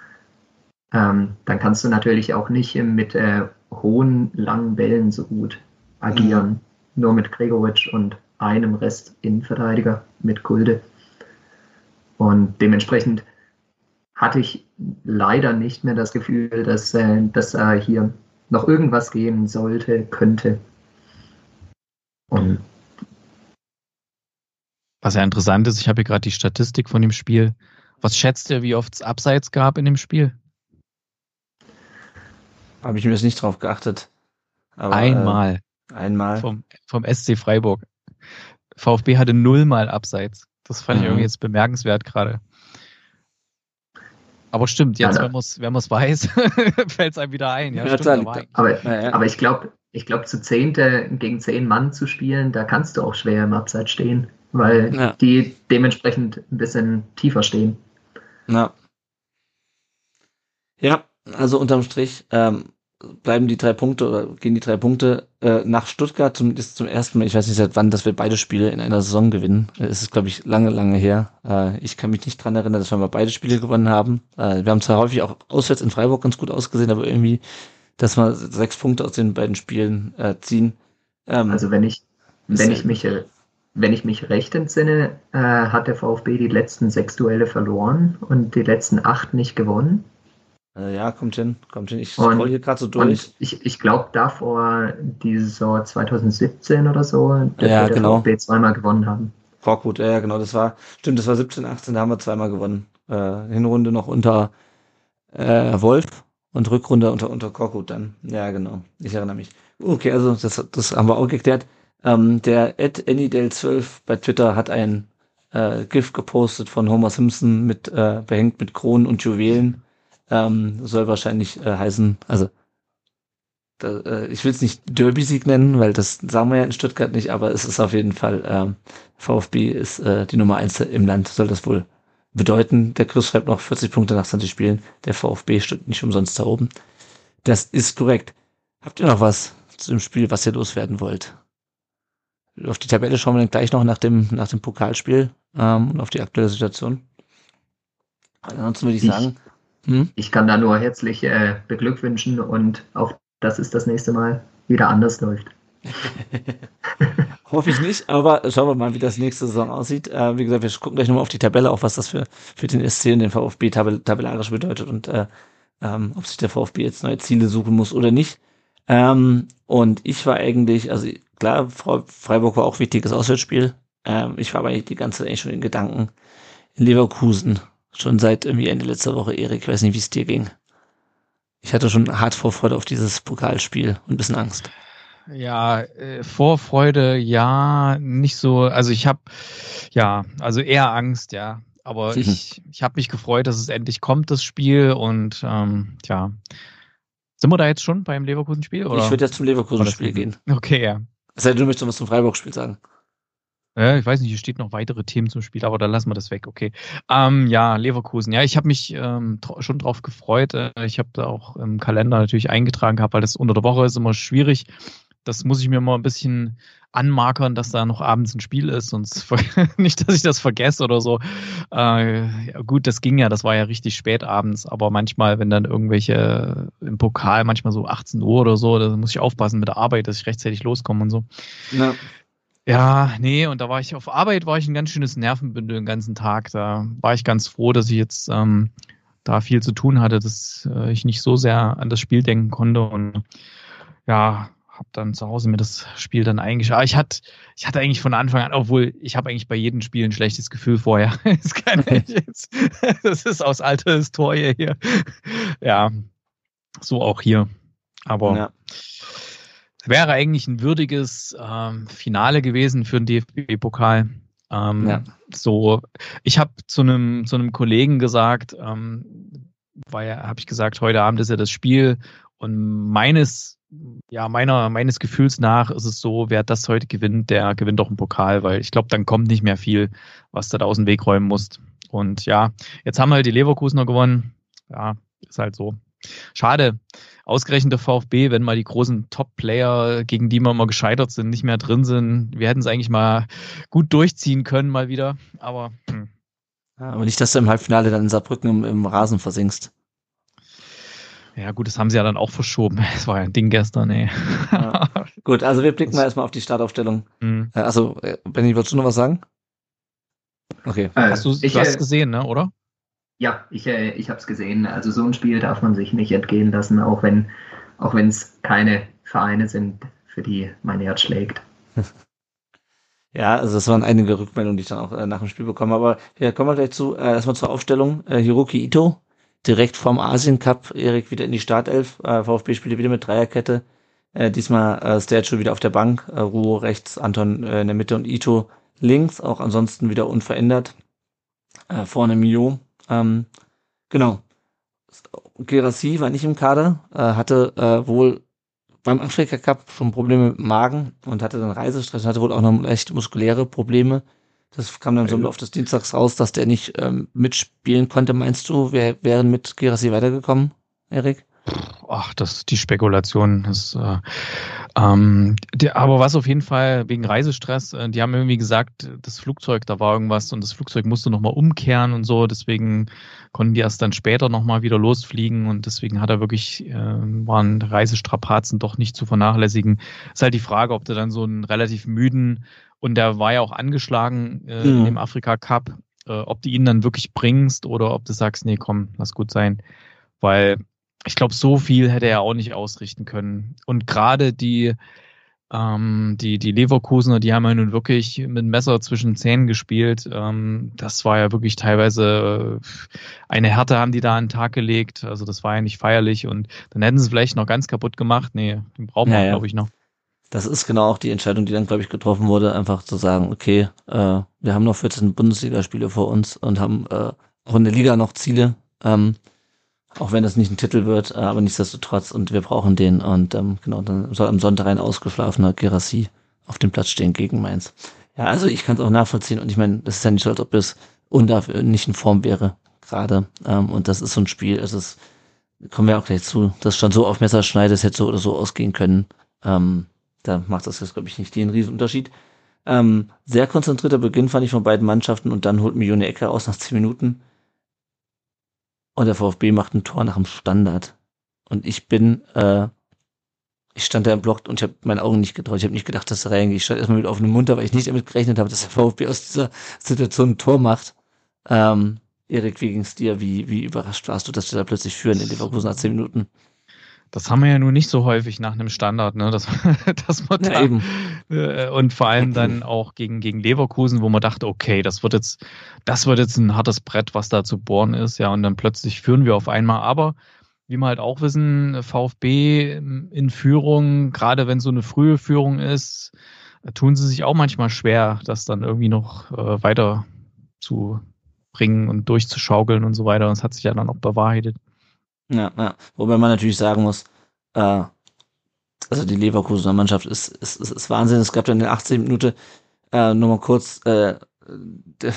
Ähm, dann kannst du natürlich auch nicht mit äh, hohen, langen Bällen so gut agieren. Mhm. Nur mit Gregoritsch und einem Rest Innenverteidiger mit Kulde. Und dementsprechend hatte ich leider nicht mehr das Gefühl, dass, äh, dass äh, hier noch irgendwas gehen sollte, könnte. Und was ja interessant ist, ich habe hier gerade die Statistik von dem Spiel. Was schätzt ihr, wie oft es Abseits gab in dem Spiel? Habe ich mir jetzt nicht drauf geachtet. Aber, einmal. Äh, einmal. Vom, vom SC Freiburg. VfB hatte nullmal Abseits. Das fand mhm. ich irgendwie jetzt bemerkenswert gerade. Aber stimmt, jetzt, ja, wenn man es weiß, fällt es einem wieder ein. Ja, ja stimmt, aber, aber, ja, aber, ich glaube, ich glaube, zu zehnte gegen zehn Mann zu spielen, da kannst du auch schwer im Abseits stehen, weil die dementsprechend ein bisschen tiefer stehen. Ja. Ja, also unterm Strich ähm, bleiben die drei Punkte oder gehen die drei Punkte äh, nach Stuttgart zum, ist zum ersten Mal, ich weiß nicht seit wann, dass wir beide Spiele in einer Saison gewinnen. Es ist, glaube ich, lange, lange her. Äh, ich kann mich nicht dran erinnern, dass wir mal beide Spiele gewonnen haben. Äh, wir haben zwar häufig auch auswärts in Freiburg ganz gut ausgesehen, aber irgendwie, dass wir sechs Punkte aus den beiden Spielen äh, ziehen. Ähm, also wenn ich, wenn ich mich wenn ich mich recht entsinne, äh, hat der VfB die letzten sechs Duelle verloren und die letzten acht nicht gewonnen. Äh, ja, kommt hin, kommt hin. Ich scroll hier gerade so durch. ich ich glaube, davor die Saison 2017 oder so, dass ja, wir genau. VfB zweimal gewonnen haben. Korkut, ja, genau, das war, stimmt, das war 17, 18, da haben wir zweimal gewonnen. Äh, Hinrunde noch unter äh, Wolf und Rückrunde unter, unter Korkut dann. Ja, genau, ich erinnere mich. Okay, also das, das haben wir auch geklärt. Ähm, der Ed AnyDale12 bei Twitter hat ein äh, GIF gepostet von Homer Simpson mit äh, behängt mit Kronen und Juwelen ähm, soll wahrscheinlich äh, heißen, also da, äh, ich will es nicht Derby-Sieg nennen, weil das sagen wir ja in Stuttgart nicht, aber es ist auf jeden Fall, ähm, VfB ist äh, die Nummer eins im Land, soll das wohl bedeuten. Der Chris schreibt noch 40 Punkte nach 20 Spielen. Der VfB steht nicht umsonst da oben. Das ist korrekt. Habt ihr noch was zu dem Spiel, was ihr loswerden wollt? Auf die Tabelle schauen wir dann gleich noch nach dem, nach dem Pokalspiel ähm, und auf die aktuelle Situation. Ansonsten würde ich, ich sagen, hm? Ich kann da nur herzlich äh, beglückwünschen und auch, dass es das nächste Mal wieder anders läuft. Hoffe ich nicht, aber schauen wir mal, wie das nächste Saison aussieht. Äh, wie gesagt, wir gucken gleich nochmal auf die Tabelle, auch was das für, für den SC und den VfB tabell tabellarisch bedeutet und äh, ähm, ob sich der VfB jetzt neue Ziele suchen muss oder nicht. Ähm, und ich war eigentlich, also klar, Freiburg war auch wichtiges Auswärtsspiel. Ähm, ich war aber eigentlich die ganze Zeit eigentlich schon in Gedanken in Leverkusen Schon seit irgendwie Ende letzter Woche, Erik. Ich weiß nicht, wie es dir ging. Ich hatte schon hart Vorfreude auf dieses Pokalspiel und ein bisschen Angst. Ja, äh, Vorfreude, ja, nicht so. Also ich habe, ja, also eher Angst, ja. Aber mhm. ich, ich habe mich gefreut, dass es endlich kommt, das Spiel. Und ähm, ja, sind wir da jetzt schon beim Leverkusen-Spiel? Ich würde jetzt zum Leverkusen-Spiel gehen. Okay, ja. Es sei denn, du möchtest was zum Freiburg-Spiel sagen. Ja, ich weiß nicht, hier steht noch weitere Themen zum Spiel, aber da lassen wir das weg, okay. Ähm, ja, Leverkusen. Ja, ich habe mich ähm, schon drauf gefreut. Äh, ich habe da auch im Kalender natürlich eingetragen gehabt, weil das unter der Woche ist immer schwierig, das muss ich mir mal ein bisschen anmarkern, dass da noch abends ein Spiel ist, sonst nicht, dass ich das vergesse oder so. Äh, ja, gut, das ging ja, das war ja richtig spät abends, aber manchmal, wenn dann irgendwelche im Pokal, manchmal so 18 Uhr oder so, da muss ich aufpassen mit der Arbeit, dass ich rechtzeitig loskomme und so. Ja. Ja, nee, und da war ich auf Arbeit, war ich ein ganz schönes Nervenbündel den ganzen Tag. Da war ich ganz froh, dass ich jetzt ähm, da viel zu tun hatte, dass äh, ich nicht so sehr an das Spiel denken konnte und ja, habe dann zu Hause mir das Spiel dann eingeschaut. Ich hatte, ich hatte eigentlich von Anfang an, obwohl ich habe eigentlich bei jedem Spiel ein schlechtes Gefühl vorher. das, kann ich jetzt, das ist aus alter Historie hier. Ja, so auch hier. Aber ja wäre eigentlich ein würdiges ähm, Finale gewesen für den DFB-Pokal. Ähm, ja. So, ich habe zu einem zu einem Kollegen gesagt, ähm, weil habe ich gesagt, heute Abend ist ja das Spiel und meines ja meiner meines Gefühls nach ist es so, wer das heute gewinnt, der gewinnt doch einen Pokal, weil ich glaube, dann kommt nicht mehr viel, was du da aus dem Weg räumen musst. Und ja, jetzt haben halt die Leverkusener gewonnen. Ja, ist halt so. Schade ausgerechnet der VfB, wenn mal die großen Top-Player, gegen die wir immer gescheitert sind, nicht mehr drin sind. Wir hätten es eigentlich mal gut durchziehen können, mal wieder. Aber. Hm. Aber nicht, dass du im Halbfinale dann in Saarbrücken im, im Rasen versinkst. Ja, gut, das haben sie ja dann auch verschoben. Das war ja ein Ding gestern, ey. Ja. Gut, also wir blicken mal erstmal auf die Startaufstellung. Mhm. Also, Benny, wolltest du noch was sagen? Okay. Äh, hast du, ich, du hast äh, gesehen, ne, oder? Ja, ich, äh, ich habe es gesehen. Also so ein Spiel darf man sich nicht entgehen lassen, auch wenn auch es keine Vereine sind, für die mein Herz schlägt. Ja, also das waren einige Rückmeldungen, die ich dann auch äh, nach dem Spiel bekommen. Aber ja, kommen wir gleich zu, äh, erstmal zur Aufstellung. Äh, Hiroki Ito, direkt vom Asien Cup, Erik wieder in die Startelf. Äh, VfB spielt wieder mit Dreierkette. Äh, diesmal äh, Statue wieder auf der Bank, äh, Ruo rechts, Anton äh, in der Mitte und Ito links. Auch ansonsten wieder unverändert. Äh, vorne Mio, ähm, genau. Gerassi war nicht im Kader, äh, hatte äh, wohl beim Afrika Cup schon Probleme mit dem Magen und hatte dann Reisestress, hatte wohl auch noch echt muskuläre Probleme. Das kam dann so im Laufe des Dienstags raus, dass der nicht ähm, mitspielen konnte. Meinst du, wir wären mit Gerassi weitergekommen, Erik? Ach, das die Spekulation ist. Äh, ähm, der, aber was auf jeden Fall wegen Reisestress, äh, die haben irgendwie gesagt, das Flugzeug, da war irgendwas und das Flugzeug musste nochmal umkehren und so, deswegen konnten die erst dann später nochmal wieder losfliegen und deswegen hat er wirklich, äh, waren Reisestrapazen doch nicht zu vernachlässigen. Ist halt die Frage, ob du dann so einen relativ müden und der war ja auch angeschlagen äh, mhm. im Afrika Cup, äh, ob du ihn dann wirklich bringst oder ob du sagst, nee, komm, lass gut sein. Weil ich glaube, so viel hätte er auch nicht ausrichten können. Und gerade die, ähm, die, die Leverkusener, die haben ja nun wirklich mit dem Messer zwischen Zähnen gespielt. Ähm, das war ja wirklich teilweise äh, eine Härte haben die da an den Tag gelegt. Also das war ja nicht feierlich und dann hätten sie vielleicht noch ganz kaputt gemacht. Nee, den brauchen wir, ja, glaube ich, noch. Das ist genau auch die Entscheidung, die dann, glaube ich, getroffen wurde, einfach zu sagen, okay, äh, wir haben noch 14 Bundesligaspiele vor uns und haben äh, auch in der Liga noch Ziele. Ähm, auch wenn das nicht ein Titel wird, äh, aber nichtsdestotrotz und wir brauchen den und ähm, genau, dann soll am Sonntag ein ausgeschlafener Gerassi auf dem Platz stehen gegen Mainz. Ja, also ich kann es auch nachvollziehen und ich meine, das ist ja nicht so, als ob es undaf nicht in Form wäre gerade ähm, und das ist so ein Spiel, es ist, kommen wir auch gleich zu, das stand so auf Messerschneide, es hätte so oder so ausgehen können. Ähm, da macht das jetzt, glaube ich, nicht den Riesenunterschied. Ähm, sehr konzentrierter Beginn fand ich von beiden Mannschaften und dann holt Mio eine Ecke aus nach zehn Minuten und der VfB macht ein Tor nach dem Standard. Und ich bin, äh, ich stand da im Block und ich habe meine Augen nicht getraut. Ich habe nicht gedacht, dass er reingeht. Ich stand erstmal mit offenem Mund, weil ich nicht damit gerechnet habe, dass der VfB aus dieser Situation ein Tor macht. Ähm, Erik, wie ging's dir? Wie, wie überrascht warst du, dass wir da plötzlich führen in Leverkusen nach zehn Minuten? Das haben wir ja nun nicht so häufig nach einem Standard, ne? dass, dass man ja, da, eben. Äh, und vor allem dann auch gegen, gegen Leverkusen, wo man dachte, okay, das wird jetzt, das wird jetzt ein hartes Brett, was da zu bohren ist, ja, und dann plötzlich führen wir auf einmal. Aber wie wir halt auch wissen, VfB in Führung, gerade wenn so eine frühe Führung ist, tun sie sich auch manchmal schwer, das dann irgendwie noch äh, weiter zu bringen und durchzuschaukeln und so weiter. Und das hat sich ja dann auch bewahrheitet. Ja, ja. Wobei man natürlich sagen muss, äh, also die Leverkusener Mannschaft ist, ist, ist, ist Wahnsinn. Es gab dann in der 18. Minute äh, nur mal kurz äh, de,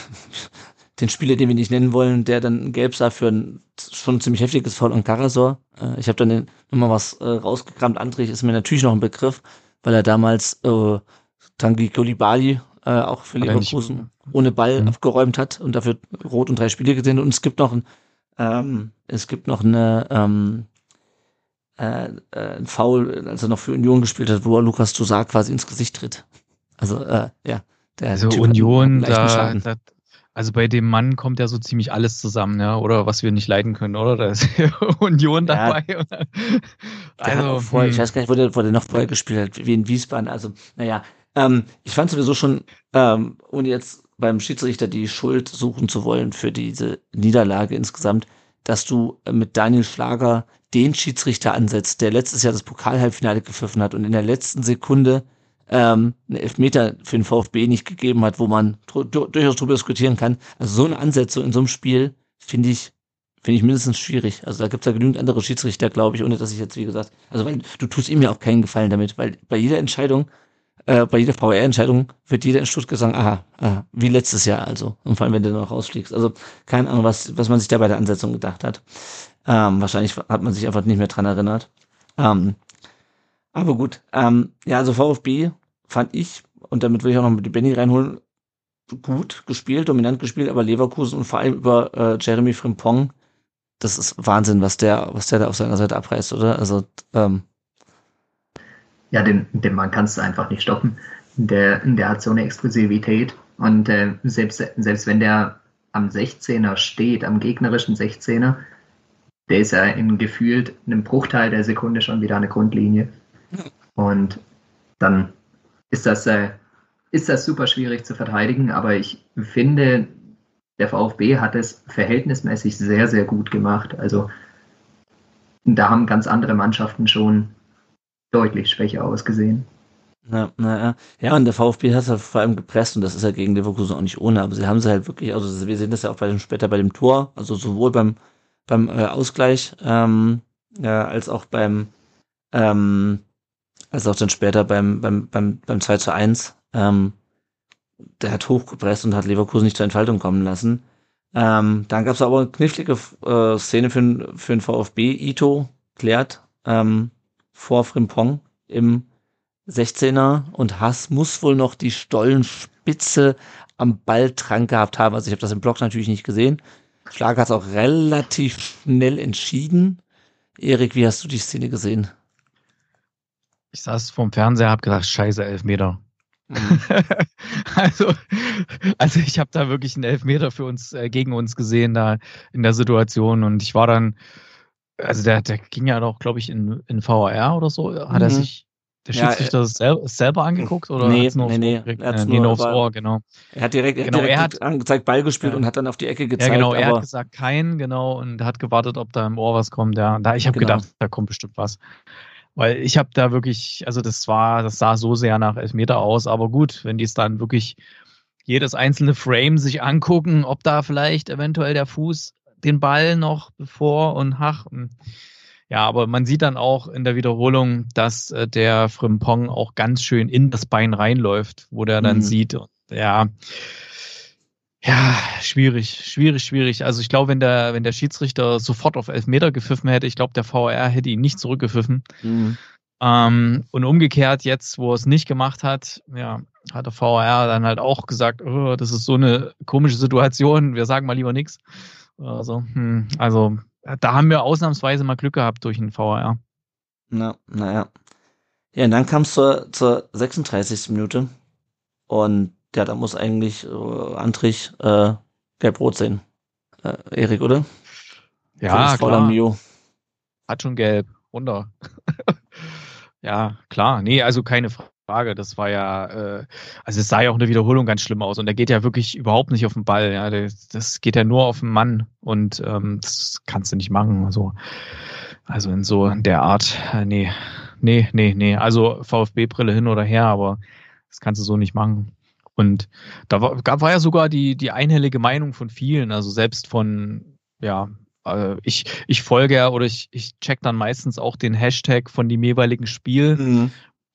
den Spieler, den wir nicht nennen wollen, der dann gelb sah für ein schon ziemlich heftiges Foul an Karasor. Äh, ich habe dann nochmal was äh, rausgekramt. Andrich ist mir natürlich noch ein Begriff. weil er damals äh, Tangi Kolibali äh, auch für Leverkusen ohne Ball mhm. abgeräumt hat und dafür rot und drei Spiele gesehen. Und es gibt noch ein, ähm, es gibt noch eine ähm, äh, äh, ein Foul, als er noch für Union gespielt hat, wo er Lukas Toussaint quasi ins Gesicht tritt. Also äh, ja, der also typ Union, da, da, also bei dem Mann kommt ja so ziemlich alles zusammen, ja, oder was wir nicht leiden können, oder? Da ist Union dabei. Ja, also, vorher, ich hm. weiß gar nicht, wo der, wo der noch vorher gespielt hat, wie in Wiesbaden. Also, naja, ähm, ich fand sowieso schon, ähm, ohne jetzt beim Schiedsrichter die Schuld suchen zu wollen für diese Niederlage insgesamt, dass du mit Daniel Schlager den Schiedsrichter ansetzt, der letztes Jahr das Pokalhalbfinale gepfiffen hat und in der letzten Sekunde ähm, einen Elfmeter für den VfB nicht gegeben hat, wo man durchaus drüber diskutieren kann. Also so eine Ansetzung in so einem Spiel finde ich finde ich mindestens schwierig. Also da gibt es ja genügend andere Schiedsrichter, glaube ich, ohne dass ich jetzt, wie gesagt, also weil du tust ihm ja auch keinen Gefallen damit, weil bei jeder Entscheidung äh, bei jeder VR-Entscheidung wird jeder in Stuttgart sagen, aha, aha, wie letztes Jahr also. Und vor allem, wenn du noch rausfliegst. Also keine Ahnung, was, was man sich da bei der Ansetzung gedacht hat. Ähm, wahrscheinlich hat man sich einfach nicht mehr dran erinnert. Ähm, aber gut. Ähm, ja, also VfB fand ich, und damit will ich auch noch die Benny reinholen, gut gespielt, dominant gespielt, aber Leverkusen und vor allem über äh, Jeremy Frimpong, das ist Wahnsinn, was der, was der da auf seiner Seite abreißt, oder? Also ähm, ja, den, den Mann kannst du einfach nicht stoppen. Der, der hat so eine Exklusivität und äh, selbst, selbst wenn der am 16er steht, am gegnerischen 16er, der ist ja in gefühlt einem Bruchteil der Sekunde schon wieder eine Grundlinie. Und dann ist das, äh, ist das super schwierig zu verteidigen, aber ich finde, der VfB hat es verhältnismäßig sehr, sehr gut gemacht. Also da haben ganz andere Mannschaften schon deutlich schwächer ausgesehen. Na, ja. ja, und der VfB hat es halt vor allem gepresst und das ist ja gegen Leverkusen auch nicht ohne, aber sie haben sie halt wirklich, also wir sehen das ja auch bei dem, später bei dem Tor, also sowohl beim, beim äh, Ausgleich ähm, ja, als auch beim ähm, als auch dann später beim, beim, beim, beim 2 zu 1. Ähm, der hat hochgepresst und hat Leverkusen nicht zur Entfaltung kommen lassen. Ähm, dann gab es aber eine knifflige äh, Szene für, für den VfB. Ito klärt ähm, vor Frimpong im 16er und Hass muss wohl noch die Stollenspitze am Ball dran gehabt haben. Also ich habe das im Block natürlich nicht gesehen. Schlag hat es auch relativ schnell entschieden. Erik, wie hast du die Szene gesehen? Ich saß vorm Fernseher, hab gedacht, scheiße, Elfmeter. Mhm. also, also ich habe da wirklich einen Elfmeter für uns, äh, gegen uns gesehen da in der Situation und ich war dann, also der, der ging ja doch, glaube ich, in, in VAR oder so. Hat mhm. er sich der Schiedsrichter ja, äh, das selber, selber angeguckt oder nee, nee, nee, nee, er nee, nur aufs Ohr, genau. Er hat direkt, genau, direkt er hat, angezeigt, Ball gespielt ja. und hat dann auf die Ecke gezeigt. Ja, genau, er hat gesagt kein, genau, und hat gewartet, ob da im Ohr was kommt. Ja, da ich habe genau. gedacht, da kommt bestimmt was. Weil ich habe da wirklich, also das war, das sah so sehr nach Elfmeter aus, aber gut, wenn die es dann wirklich jedes einzelne Frame sich angucken, ob da vielleicht eventuell der Fuß den Ball noch bevor und ach, hm. ja, aber man sieht dann auch in der Wiederholung, dass äh, der Frimpong auch ganz schön in das Bein reinläuft, wo der dann mhm. sieht, ja, ja, schwierig, schwierig, schwierig. Also ich glaube, wenn der, wenn der Schiedsrichter sofort auf Elfmeter gepfiffen hätte, ich glaube, der VR hätte ihn nicht zurückgepfiffen. Mhm. Ähm, und umgekehrt jetzt, wo er es nicht gemacht hat, ja, hat der VR dann halt auch gesagt, oh, das ist so eine komische Situation, wir sagen mal lieber nichts. Also, hm, also da haben wir ausnahmsweise mal Glück gehabt durch den VR. Na, naja. Ja, und dann kam es zur, zur 36. Minute und ja, da muss eigentlich äh, Antrich äh, gelb-rot sehen. Äh, Erik, oder? Ja, klar. Mio. Hat schon gelb. Wunder. ja, klar. Nee, also keine Frage. Das war ja, äh, also es sah ja auch eine Wiederholung ganz schlimm aus. Und der geht ja wirklich überhaupt nicht auf den Ball. Ja, das, das geht ja nur auf den Mann. Und ähm, das kannst du nicht machen. Also, also in so der Art, äh, nee, nee, nee, nee. Also VfB-Brille hin oder her, aber das kannst du so nicht machen. Und da war, gab, war ja sogar die, die einhellige Meinung von vielen, also selbst von, ja, äh, ich, ich folge ja oder ich, ich check dann meistens auch den Hashtag von dem jeweiligen Spiel, mhm.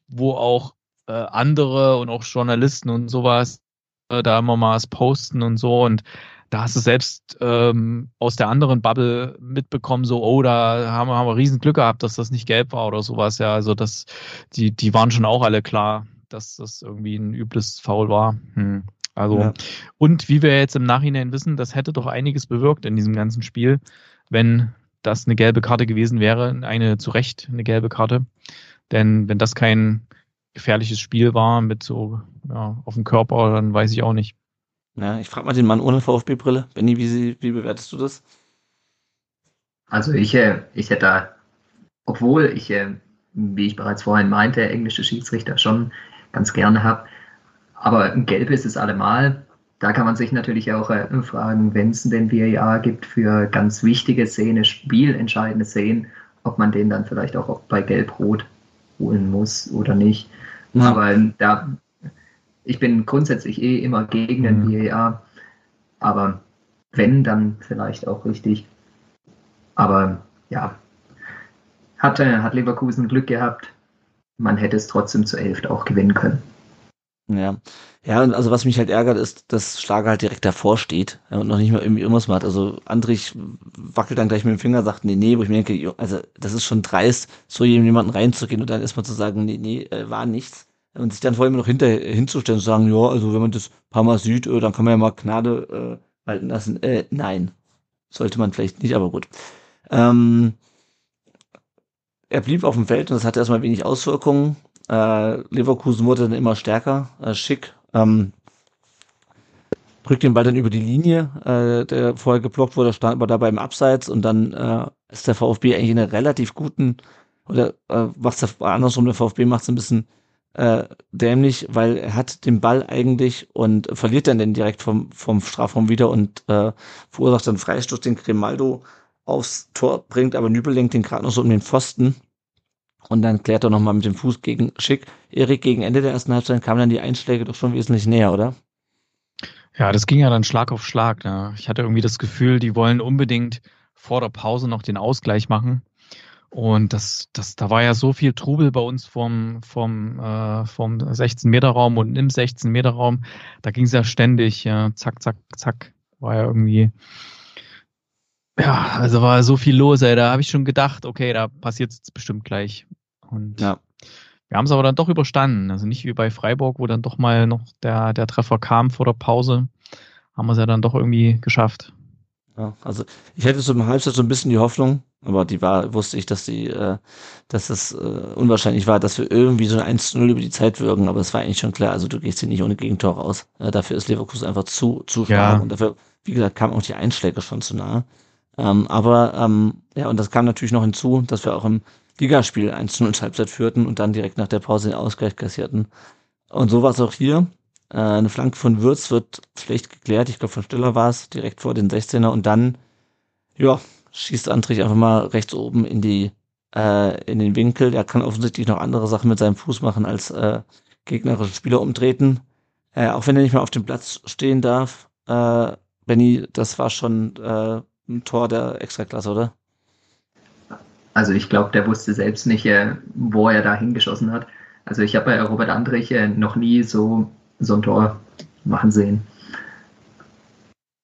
wo auch äh, andere und auch Journalisten und sowas äh, da immer mal was posten und so. Und da hast du selbst ähm, aus der anderen Bubble mitbekommen, so, oh, da haben wir, haben wir riesen Glück gehabt, dass das nicht gelb war oder sowas, ja. Also das, die, die waren schon auch alle klar, dass das irgendwie ein übles Foul war. Hm. Also, ja. und wie wir jetzt im Nachhinein wissen, das hätte doch einiges bewirkt in diesem ganzen Spiel, wenn das eine gelbe Karte gewesen wäre, eine zu Recht eine gelbe Karte. Denn wenn das kein gefährliches Spiel war mit so ja, auf dem Körper, dann weiß ich auch nicht. Ja, ich frage mal den Mann ohne VfB-Brille. Benny, wie, wie bewertest du das? Also ich, äh, ich hätte da, obwohl ich, äh, wie ich bereits vorhin meinte, englische Schiedsrichter schon ganz gerne habe, aber ein Gelb ist es allemal. Da kann man sich natürlich auch äh, fragen, wenn es denn VAR gibt für ganz wichtige Szenen, spielentscheidende Szenen, ob man den dann vielleicht auch bei Gelb-Rot holen muss oder nicht. Ja. Aber da ich bin grundsätzlich eh immer gegen den mhm. VAR, aber wenn, dann vielleicht auch richtig. Aber ja, hat, hat Leverkusen Glück gehabt. Man hätte es trotzdem zu elf auch gewinnen können. Ja, ja, und also was mich halt ärgert, ist, dass Schlager halt direkt davor steht und noch nicht mal irgendwie irgendwas macht. Also Andrich wackelt dann gleich mit dem Finger, sagt, nee, nee, wo ich mir denke, also das ist schon dreist, so jemanden reinzugehen und dann erstmal zu sagen, nee, nee, äh, war nichts und sich dann vor allem noch hinter, hinzustellen und sagen, ja, also wenn man das paar Mal sieht, äh, dann kann man ja mal Gnade äh, walten lassen. Äh, nein, sollte man vielleicht nicht, aber gut. Ähm, er blieb auf dem Feld und das hatte erstmal wenig Auswirkungen. Äh, Leverkusen wurde dann immer stärker, äh, schick. Ähm, drückt den Ball dann über die Linie, äh, der vorher geblockt wurde, stand aber dabei im Abseits und dann äh, ist der VfB eigentlich in einer relativ guten, oder äh, macht es andersrum, der VfB macht es ein bisschen äh, dämlich, weil er hat den Ball eigentlich und verliert dann den direkt vom, vom Strafraum wieder und äh, verursacht dann Freistoß, den Grimaldo aufs Tor bringt, aber Nübel lenkt den gerade noch so um den Pfosten und dann klärt er nochmal mit dem Fuß gegen Schick. Erik, gegen Ende der ersten Halbzeit kamen dann die Einschläge doch schon wesentlich näher, oder? Ja, das ging ja dann Schlag auf Schlag. Ne? Ich hatte irgendwie das Gefühl, die wollen unbedingt vor der Pause noch den Ausgleich machen. Und das, das, da war ja so viel Trubel bei uns vom, vom, äh, vom 16-Meter-Raum und im 16-Meter-Raum. Da ging es ja ständig, ja, zack, zack, zack. War ja irgendwie, ja, also war so viel los, ey. Da habe ich schon gedacht, okay, da passiert es bestimmt gleich. Und ja. wir haben es aber dann doch überstanden. Also nicht wie bei Freiburg, wo dann doch mal noch der, der Treffer kam vor der Pause. Haben wir es ja dann doch irgendwie geschafft. Ja, also ich hätte so im Halbzeit so ein bisschen die Hoffnung, aber die war, wusste ich, dass die, äh, dass es äh, unwahrscheinlich war, dass wir irgendwie so ein 1 zu 0 über die Zeit wirken, aber es war eigentlich schon klar, also du gehst hier nicht ohne Gegentor raus. Äh, dafür ist Leverkusen einfach zu, zu ja. und dafür, wie gesagt, kamen auch die Einschläge schon zu nah. Ähm, aber ähm, ja, und das kam natürlich noch hinzu, dass wir auch im Ligaspiel 1 zu 0 Halbzeit führten und dann direkt nach der Pause den Ausgleich kassierten. Und so war es auch hier. Äh, eine Flanke von Würz wird schlecht geklärt. Ich glaube, von Stiller war es direkt vor den 16er und dann, ja, schießt Antrich einfach mal rechts oben in die, äh, in den Winkel. Er kann offensichtlich noch andere Sachen mit seinem Fuß machen als äh, gegnerische Spieler umtreten. Äh, auch wenn er nicht mehr auf dem Platz stehen darf. Äh, Benny, das war schon äh, ein Tor der Extraklasse, oder? Also ich glaube, der wusste selbst nicht, äh, wo er da hingeschossen hat. Also ich habe bei Robert Andrich äh, noch nie so so ein Tor machen sehen.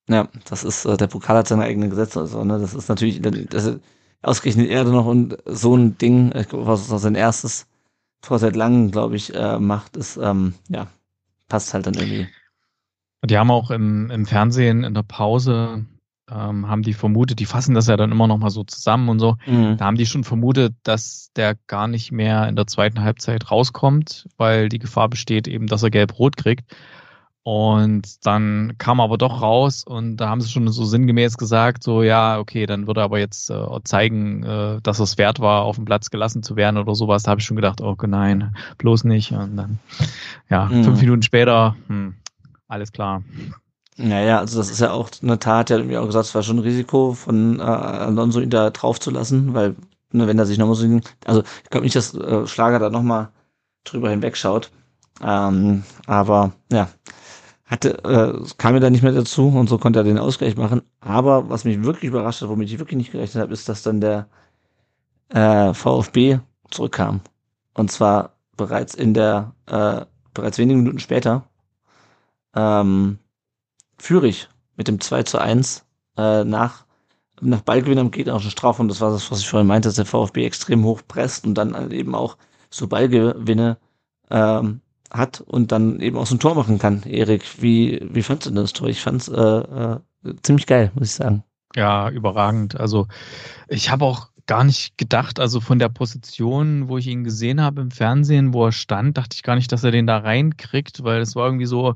Ja, das ist, äh, der Pokal hat seine eigenen Gesetze, also, ne, das ist natürlich, das ist ausgerechnet er noch und so ein Ding, was sein erstes Tor seit langem, glaube ich, äh, macht, ist, ähm, ja, passt halt dann irgendwie. Die haben auch im, im Fernsehen in der Pause ähm, haben die vermutet, die fassen das ja dann immer noch mal so zusammen und so. Mhm. Da haben die schon vermutet, dass der gar nicht mehr in der zweiten Halbzeit rauskommt, weil die Gefahr besteht eben, dass er gelb-rot kriegt. Und dann kam er aber doch raus und da haben sie schon so sinngemäß gesagt, so ja, okay, dann würde er aber jetzt äh, zeigen, äh, dass es wert war, auf dem Platz gelassen zu werden oder sowas. Da habe ich schon gedacht, oh nein, bloß nicht. Und dann, ja, mhm. fünf Minuten später, hm, alles klar. Naja, also das ist ja auch eine Tat, der hat mir auch gesagt, es war schon ein Risiko von äh, Alonso ihn da drauf zu lassen, weil, ne, wenn er sich nochmal so, also ich glaube nicht, dass äh, Schlager da nochmal drüber hinwegschaut. Ähm, aber ja, hatte, äh, kam mir da nicht mehr dazu und so konnte er den Ausgleich machen. Aber was mich wirklich überrascht hat, womit ich wirklich nicht gerechnet habe, ist, dass dann der äh, VfB zurückkam. Und zwar bereits in der, äh, bereits wenige Minuten später. Ähm, Fürich mit dem 2 zu 1 äh, nach, nach Ballgewinn am gegnerischen Strafraum. Das war das, was ich vorhin meinte, dass der VfB extrem hoch presst und dann eben auch so Ballgewinne ähm, hat und dann eben auch so ein Tor machen kann. Erik, wie, wie fandst du das Tor? Ich fand's äh, äh, ziemlich geil, muss ich sagen. Ja, überragend. Also ich habe auch gar nicht gedacht, also von der Position, wo ich ihn gesehen habe im Fernsehen, wo er stand, dachte ich gar nicht, dass er den da reinkriegt, weil es war irgendwie so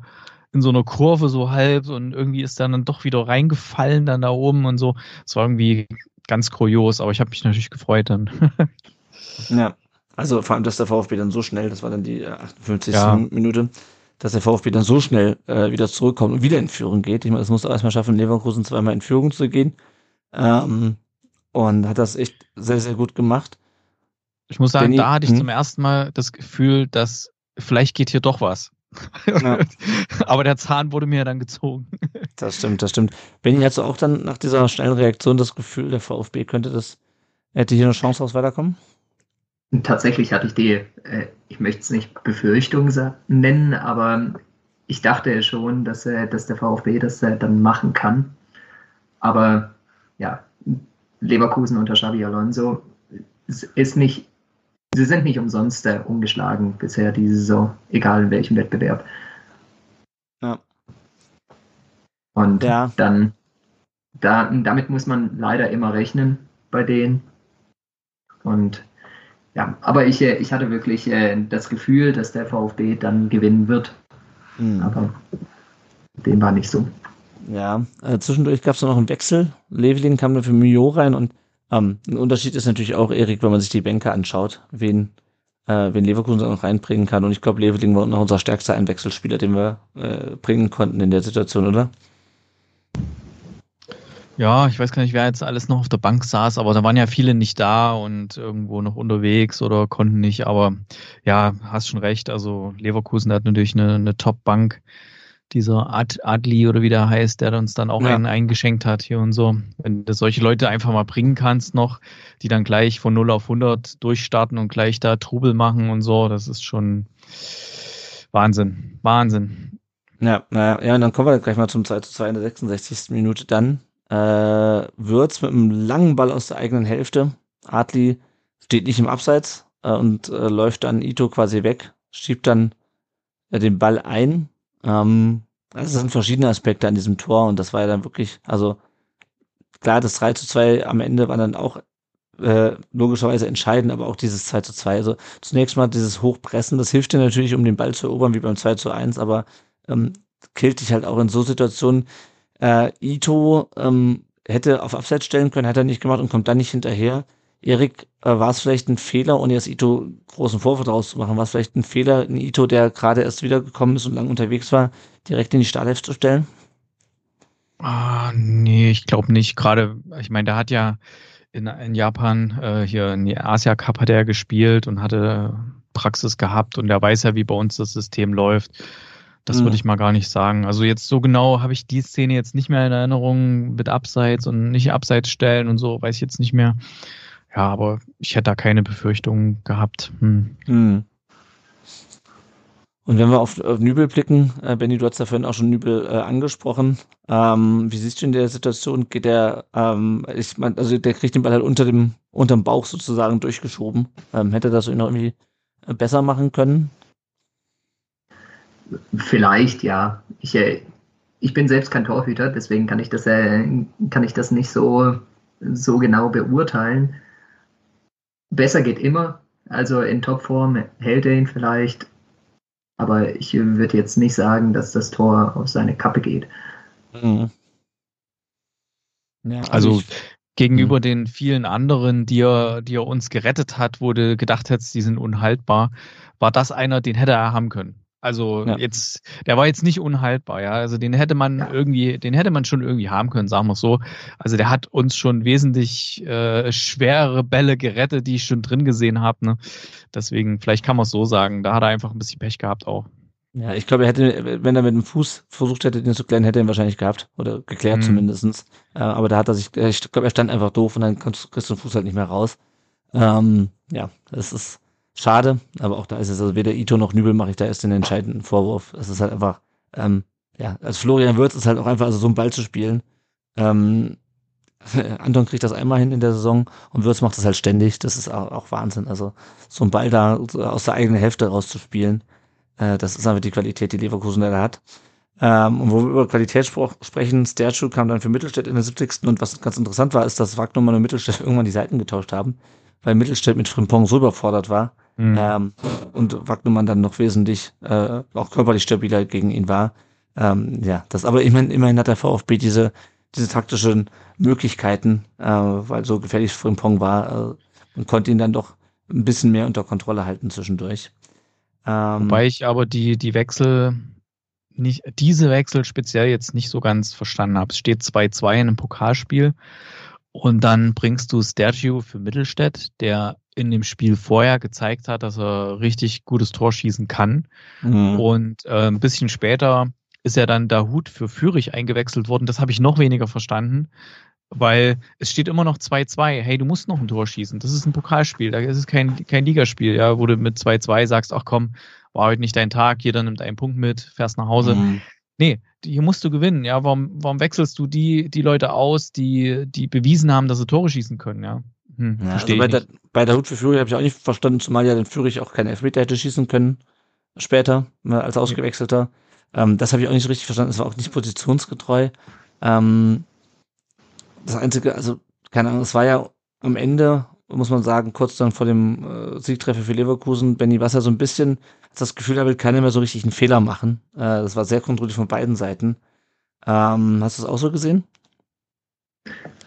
in so einer Kurve so halb und irgendwie ist dann doch wieder reingefallen dann da oben und so. Es war irgendwie ganz kurios, aber ich habe mich natürlich gefreut dann. ja, also vor allem, dass der VfB dann so schnell, das war dann die 58. Äh, ja. Minute, dass der VfB dann so schnell äh, wieder zurückkommt und wieder in Führung geht. Ich meine, das muss er erstmal schaffen, Leverkusen zweimal in Führung zu gehen. Ähm, und hat das echt sehr, sehr gut gemacht. Ich muss sagen, Benny, da hatte ich hm? zum ersten Mal das Gefühl, dass vielleicht geht hier doch was. Ja. Aber der Zahn wurde mir ja dann gezogen. Das stimmt, das stimmt. Benny, hast du auch dann nach dieser schnellen Reaktion das Gefühl, der VfB könnte das, hätte hier eine Chance aus weiterkommen? Tatsächlich hatte ich die, äh, ich möchte es nicht Befürchtung nennen, aber ich dachte schon, dass, äh, dass der VfB das äh, dann machen kann. Aber ja, Leverkusen unter Xavi Alonso ist nicht, sie sind nicht umsonst ungeschlagen bisher diese Saison, egal in welchem Wettbewerb. Ja. Und ja. dann, da, damit muss man leider immer rechnen bei denen. Und ja, aber ich, äh, ich hatte wirklich äh, das Gefühl, dass der VfB dann gewinnen wird. Mhm. Aber dem war nicht so. Ja, äh, zwischendurch gab es noch einen Wechsel. Leveling kam dann für Mio rein und ähm, ein Unterschied ist natürlich auch, Erik, wenn man sich die Bänke anschaut, wen, äh, wen Leverkusen noch reinbringen kann. Und ich glaube, Leveling war noch unser stärkster Einwechselspieler, den wir äh, bringen konnten in der Situation, oder? Ja, ich weiß gar nicht, wer jetzt alles noch auf der Bank saß, aber da waren ja viele nicht da und irgendwo noch unterwegs oder konnten nicht. Aber ja, hast schon recht. Also Leverkusen hat natürlich eine, eine Top-Bank. Dieser Ad, Adli oder wie der heißt, der uns dann auch ja. einen eingeschenkt hat hier und so. Wenn du solche Leute einfach mal bringen kannst noch, die dann gleich von 0 auf 100 durchstarten und gleich da Trubel machen und so, das ist schon Wahnsinn. Wahnsinn. Ja, naja, ja, und dann kommen wir gleich mal zum 2 zu 2 in der 66. Minute dann äh, Würz mit einem langen Ball aus der eigenen Hälfte. Adli steht nicht im Abseits äh, und äh, läuft dann Ito quasi weg, schiebt dann äh, den Ball ein. Ähm, das sind verschiedene Aspekte an diesem Tor und das war ja dann wirklich, also klar, das 3 zu 2 am Ende war dann auch äh, logischerweise entscheidend, aber auch dieses 2 zu 2. Also zunächst mal dieses Hochpressen, das hilft dir natürlich, um den Ball zu erobern, wie beim 2 zu 1, aber ähm, killt dich halt auch in so Situationen, äh, Ito ähm, hätte auf Abseits stellen können, hat er nicht gemacht und kommt dann nicht hinterher. Erik, äh, war es vielleicht ein Fehler, ohne jetzt Ito großen Vorwurf draus zu machen, war es vielleicht ein Fehler, ein Ito, der gerade erst wiedergekommen ist und lang unterwegs war, direkt in die Startelf zu stellen? Ah, nee, ich glaube nicht. Gerade, ich meine, der hat ja in, in Japan, äh, hier in die Asia Cup hat er gespielt und hatte Praxis gehabt und er weiß ja, wie bei uns das System läuft. Das würde mhm. ich mal gar nicht sagen. Also jetzt so genau habe ich die Szene jetzt nicht mehr in Erinnerung mit Abseits und nicht Abseits stellen und so, weiß ich jetzt nicht mehr. Ja, aber ich hätte da keine Befürchtungen gehabt. Hm. Mhm. Und wenn wir auf, auf Nübel blicken, äh, Benny, du hast ja vorhin auch schon Nübel äh, angesprochen. Ähm, wie siehst du in der Situation? Geht der, ähm, ich mein, also der kriegt den Ball halt unter dem, unterm Bauch sozusagen durchgeschoben. Ähm, hätte das noch irgendwie äh, besser machen können? Vielleicht, ja. Ich, äh, ich bin selbst kein Torhüter, deswegen kann ich das, äh, kann ich das nicht so, so genau beurteilen. Besser geht immer. Also in Topform hält er ihn vielleicht. Aber ich würde jetzt nicht sagen, dass das Tor auf seine Kappe geht. Mhm. Ja, also, also gegenüber mhm. den vielen anderen, die er, die er uns gerettet hat, wo du gedacht hättest, die sind unhaltbar, war das einer, den hätte er haben können. Also ja. jetzt, der war jetzt nicht unhaltbar, ja. Also den hätte man ja. irgendwie, den hätte man schon irgendwie haben können, sagen wir so. Also der hat uns schon wesentlich äh, schwerere Bälle gerettet, die ich schon drin gesehen habe. Ne? Deswegen, vielleicht kann man es so sagen. Da hat er einfach ein bisschen Pech gehabt auch. Ja, ich glaube, er hätte, wenn er mit dem Fuß versucht hätte, den zu klären, hätte er ihn wahrscheinlich gehabt. Oder geklärt mhm. zumindestens. Äh, aber da hat er sich, ich glaube, er stand einfach doof und dann kriegst du den Fuß halt nicht mehr raus. Ähm, ja, das ist Schade, aber auch da ist es, also weder Ito noch Nübel mache ich da erst den entscheidenden Vorwurf. Es ist halt einfach, ähm, ja, als Florian Würz ist halt auch einfach also so einen Ball zu spielen. Ähm, Anton kriegt das einmal hin in der Saison und Würz macht das halt ständig. Das ist auch, auch Wahnsinn. Also so einen Ball da aus der eigenen Hälfte rauszuspielen, äh, das ist einfach die Qualität, die Leverkusen da hat. Ähm, und wo wir über Qualität sprechen, Sterchu kam dann für Mittelstädt in der 70. Und was ganz interessant war, ist, dass Wagnumann und Mittelstädt irgendwann die Seiten getauscht haben, weil Mittelstädt mit Frimpong so überfordert war mhm. ähm, und Wagnumann dann noch wesentlich äh, auch körperlich stabiler gegen ihn war. Ähm, ja, das aber immerhin, immerhin hat der VfB diese, diese taktischen Möglichkeiten, äh, weil so gefährlich Frimpong war äh, und konnte ihn dann doch ein bisschen mehr unter Kontrolle halten zwischendurch. Ähm, Wobei ich aber die, die Wechsel nicht, diese Wechsel speziell jetzt nicht so ganz verstanden habe. Es steht 2-2 in einem Pokalspiel und dann bringst du Statue für Mittelstädt, der in dem Spiel vorher gezeigt hat, dass er richtig gutes Tor schießen kann. Mhm. Und äh, ein bisschen später ist er dann Hut für Fürich eingewechselt worden. Das habe ich noch weniger verstanden, weil es steht immer noch 2-2. Hey, du musst noch ein Tor schießen. Das ist ein Pokalspiel, da ist es kein, kein Ligaspiel, ja, wo du mit 2-2 sagst, ach komm, war heute nicht dein Tag, jeder nimmt einen Punkt mit, fährst nach Hause. Mhm. Nee, hier musst du gewinnen, ja. Warum, warum wechselst du die, die Leute aus, die, die bewiesen haben, dass sie Tore schießen können, ja? Hm, ja also bei, der, bei der Hut für Führig habe ich auch nicht verstanden, zumal ja den Führig auch keine Elfmeter hätte schießen können später, ne, als Ausgewechselter. Ähm, das habe ich auch nicht richtig verstanden. Es war auch nicht positionsgetreu. Ähm, das Einzige, also, keine Ahnung, es war ja am Ende, muss man sagen, kurz dann vor dem äh, Siegtreffer für Leverkusen, Benny Wasser so ein bisschen das Gefühl, da will keiner mehr so richtig einen Fehler machen. Äh, das war sehr kontrolliert von beiden Seiten. Ähm, hast du es auch so gesehen?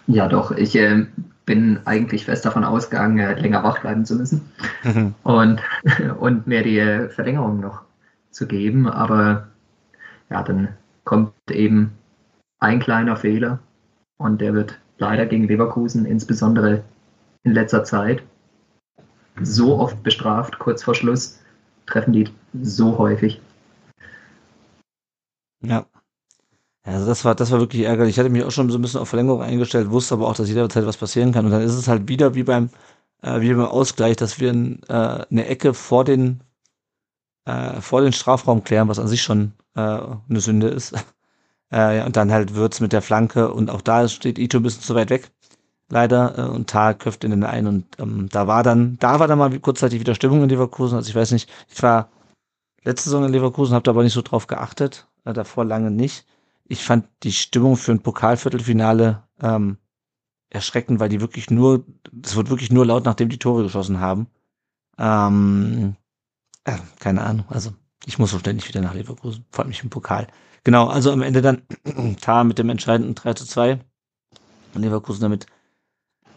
Ja, doch. Ich äh, bin eigentlich fest davon ausgegangen, äh, länger wach bleiben zu müssen mhm. und, und mir die äh, Verlängerung noch zu geben. Aber ja, dann kommt eben ein kleiner Fehler und der wird leider gegen Leverkusen, insbesondere in letzter Zeit, so oft bestraft, kurz vor Schluss, treffen die so häufig. Ja. Also das war, das war wirklich ärgerlich. Ich hatte mich auch schon so ein bisschen auf Verlängerung eingestellt, wusste aber auch, dass jederzeit was passieren kann. Und dann ist es halt wieder wie beim, äh, wie beim Ausgleich, dass wir äh, eine Ecke vor den, äh, vor den Strafraum klären, was an sich schon äh, eine Sünde ist. äh, und dann halt wird's mit der Flanke und auch da steht Ito ein bisschen zu weit weg. Leider. Äh, und Tal köpft in den ein und ähm, da war dann, da war dann mal kurzzeitig wieder Stimmung in Leverkusen. Also ich weiß nicht, ich war letzte Saison in Leverkusen, habe da aber nicht so drauf geachtet, äh, davor lange nicht. Ich fand die Stimmung für ein Pokalviertelfinale ähm, erschreckend, weil die wirklich nur, es wird wirklich nur laut, nachdem die Tore geschossen haben. Ähm, äh, keine Ahnung, also ich muss so ständig wieder nach Leverkusen, vor allem nicht im Pokal. Genau, also am Ende dann Tar mit dem entscheidenden 3 zu 2. Leverkusen damit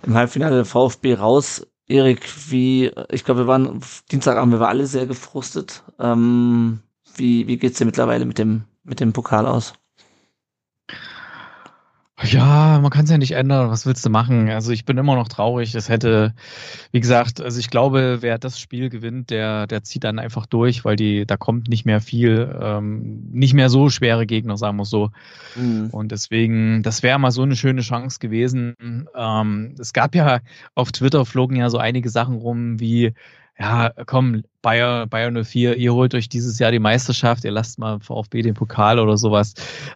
im Halbfinale der VfB raus. Erik, wie, ich glaube, wir waren Dienstagabend, wir waren alle sehr gefrustet. Ähm, wie, wie geht's dir mittlerweile mit dem, mit dem Pokal aus? Ja, man kann es ja nicht ändern. Was willst du machen? Also ich bin immer noch traurig. Es hätte, wie gesagt, also ich glaube, wer das Spiel gewinnt, der, der zieht dann einfach durch, weil die, da kommt nicht mehr viel, ähm, nicht mehr so schwere Gegner, sagen wir so. Mhm. Und deswegen, das wäre mal so eine schöne Chance gewesen. Ähm, es gab ja auf Twitter flogen ja so einige Sachen rum wie, ja, komm, Bayer, Bayer 04, ihr holt euch dieses Jahr die Meisterschaft, ihr lasst mal VfB den Pokal oder sowas.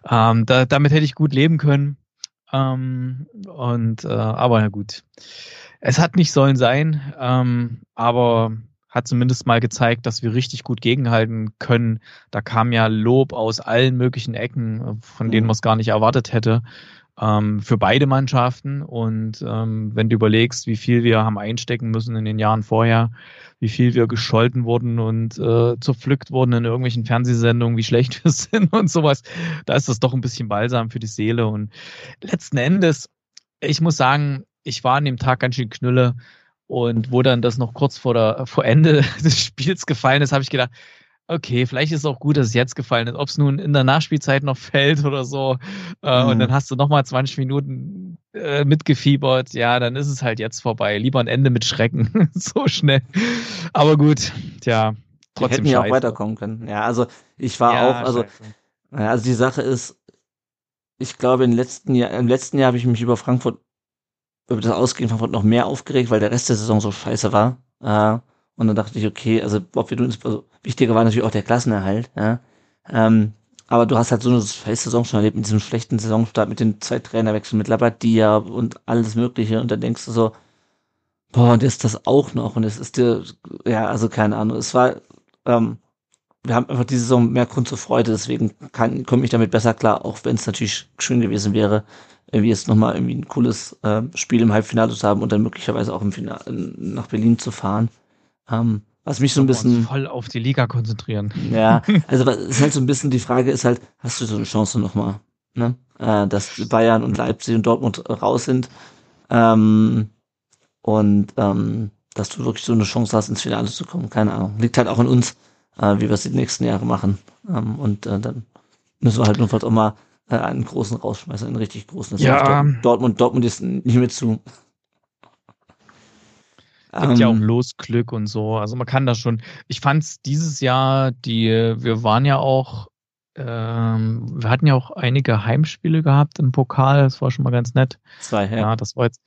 Ähm, da, damit hätte ich gut leben können. Ähm, und äh, aber na gut. Es hat nicht sollen sein, ähm, aber hat zumindest mal gezeigt, dass wir richtig gut gegenhalten können. Da kam ja Lob aus allen möglichen Ecken, von denen mhm. man es gar nicht erwartet hätte ähm, für beide Mannschaften. Und ähm, wenn du überlegst, wie viel wir haben einstecken müssen in den Jahren vorher, wie viel wir gescholten wurden und äh, zerpflückt wurden in irgendwelchen Fernsehsendungen, wie schlecht wir sind und sowas, da ist das doch ein bisschen balsam für die Seele. Und letzten Endes, ich muss sagen, ich war an dem Tag ganz schön knülle. Und wo dann das noch kurz vor, der, vor Ende des Spiels gefallen ist, habe ich gedacht, okay, vielleicht ist es auch gut, dass es jetzt gefallen ist. Ob es nun in der Nachspielzeit noch fällt oder so, äh, mhm. und dann hast du nochmal 20 Minuten äh, mitgefiebert, ja, dann ist es halt jetzt vorbei. Lieber ein Ende mit Schrecken, so schnell. Aber gut, tja, trotzdem. Die hätten ja auch weiterkommen können. Ja, also ich war ja, auch, also, ja, also die Sache ist, ich glaube, im letzten Jahr, im letzten Jahr habe ich mich über Frankfurt, über das Ausgehen Frankfurt noch mehr aufgeregt, weil der Rest der Saison so scheiße war. Äh, und dann dachte ich, okay, also ob wir tun, also wichtiger war natürlich auch der Klassenerhalt, ja. Ähm, aber du hast halt so eine Saison schon erlebt mit diesem schlechten Saisonstart, mit den zwei Trainerwechseln mit Labadia und alles Mögliche. Und dann denkst du so, boah, und ist das auch noch? Und es ist dir, ja, also keine Ahnung. Es war, ähm, wir haben einfach diese Saison mehr Grund zur Freude, deswegen kann, komme ich damit besser klar, auch wenn es natürlich schön gewesen wäre, irgendwie jetzt nochmal irgendwie ein cooles äh, Spiel im Halbfinale zu haben und dann möglicherweise auch im Finale nach Berlin zu fahren. Ähm, was mich so ein bisschen. voll auf die Liga konzentrieren. Ja, also was ist halt so ein bisschen die Frage ist halt, hast du so eine Chance nochmal, ne? Äh, dass Bayern und Leipzig und Dortmund raus sind. Ähm, und ähm, dass du wirklich so eine Chance hast, ins Finale zu kommen. Keine Ahnung. Liegt halt auch an uns, äh, wie wir es die nächsten Jahre machen. Ähm, und äh, dann müssen wir halt notfalls auch mal äh, einen großen rausschmeißen, einen richtig großen. Das ja. Dortmund, Dortmund ist nicht mehr zu. Gibt ähm, ja auch Losglück und so. Also man kann das schon. Ich fand es dieses Jahr, die, wir waren ja auch, ähm, wir hatten ja auch einige Heimspiele gehabt im Pokal. Das war schon mal ganz nett. Zwei, ja. ja das war jetzt,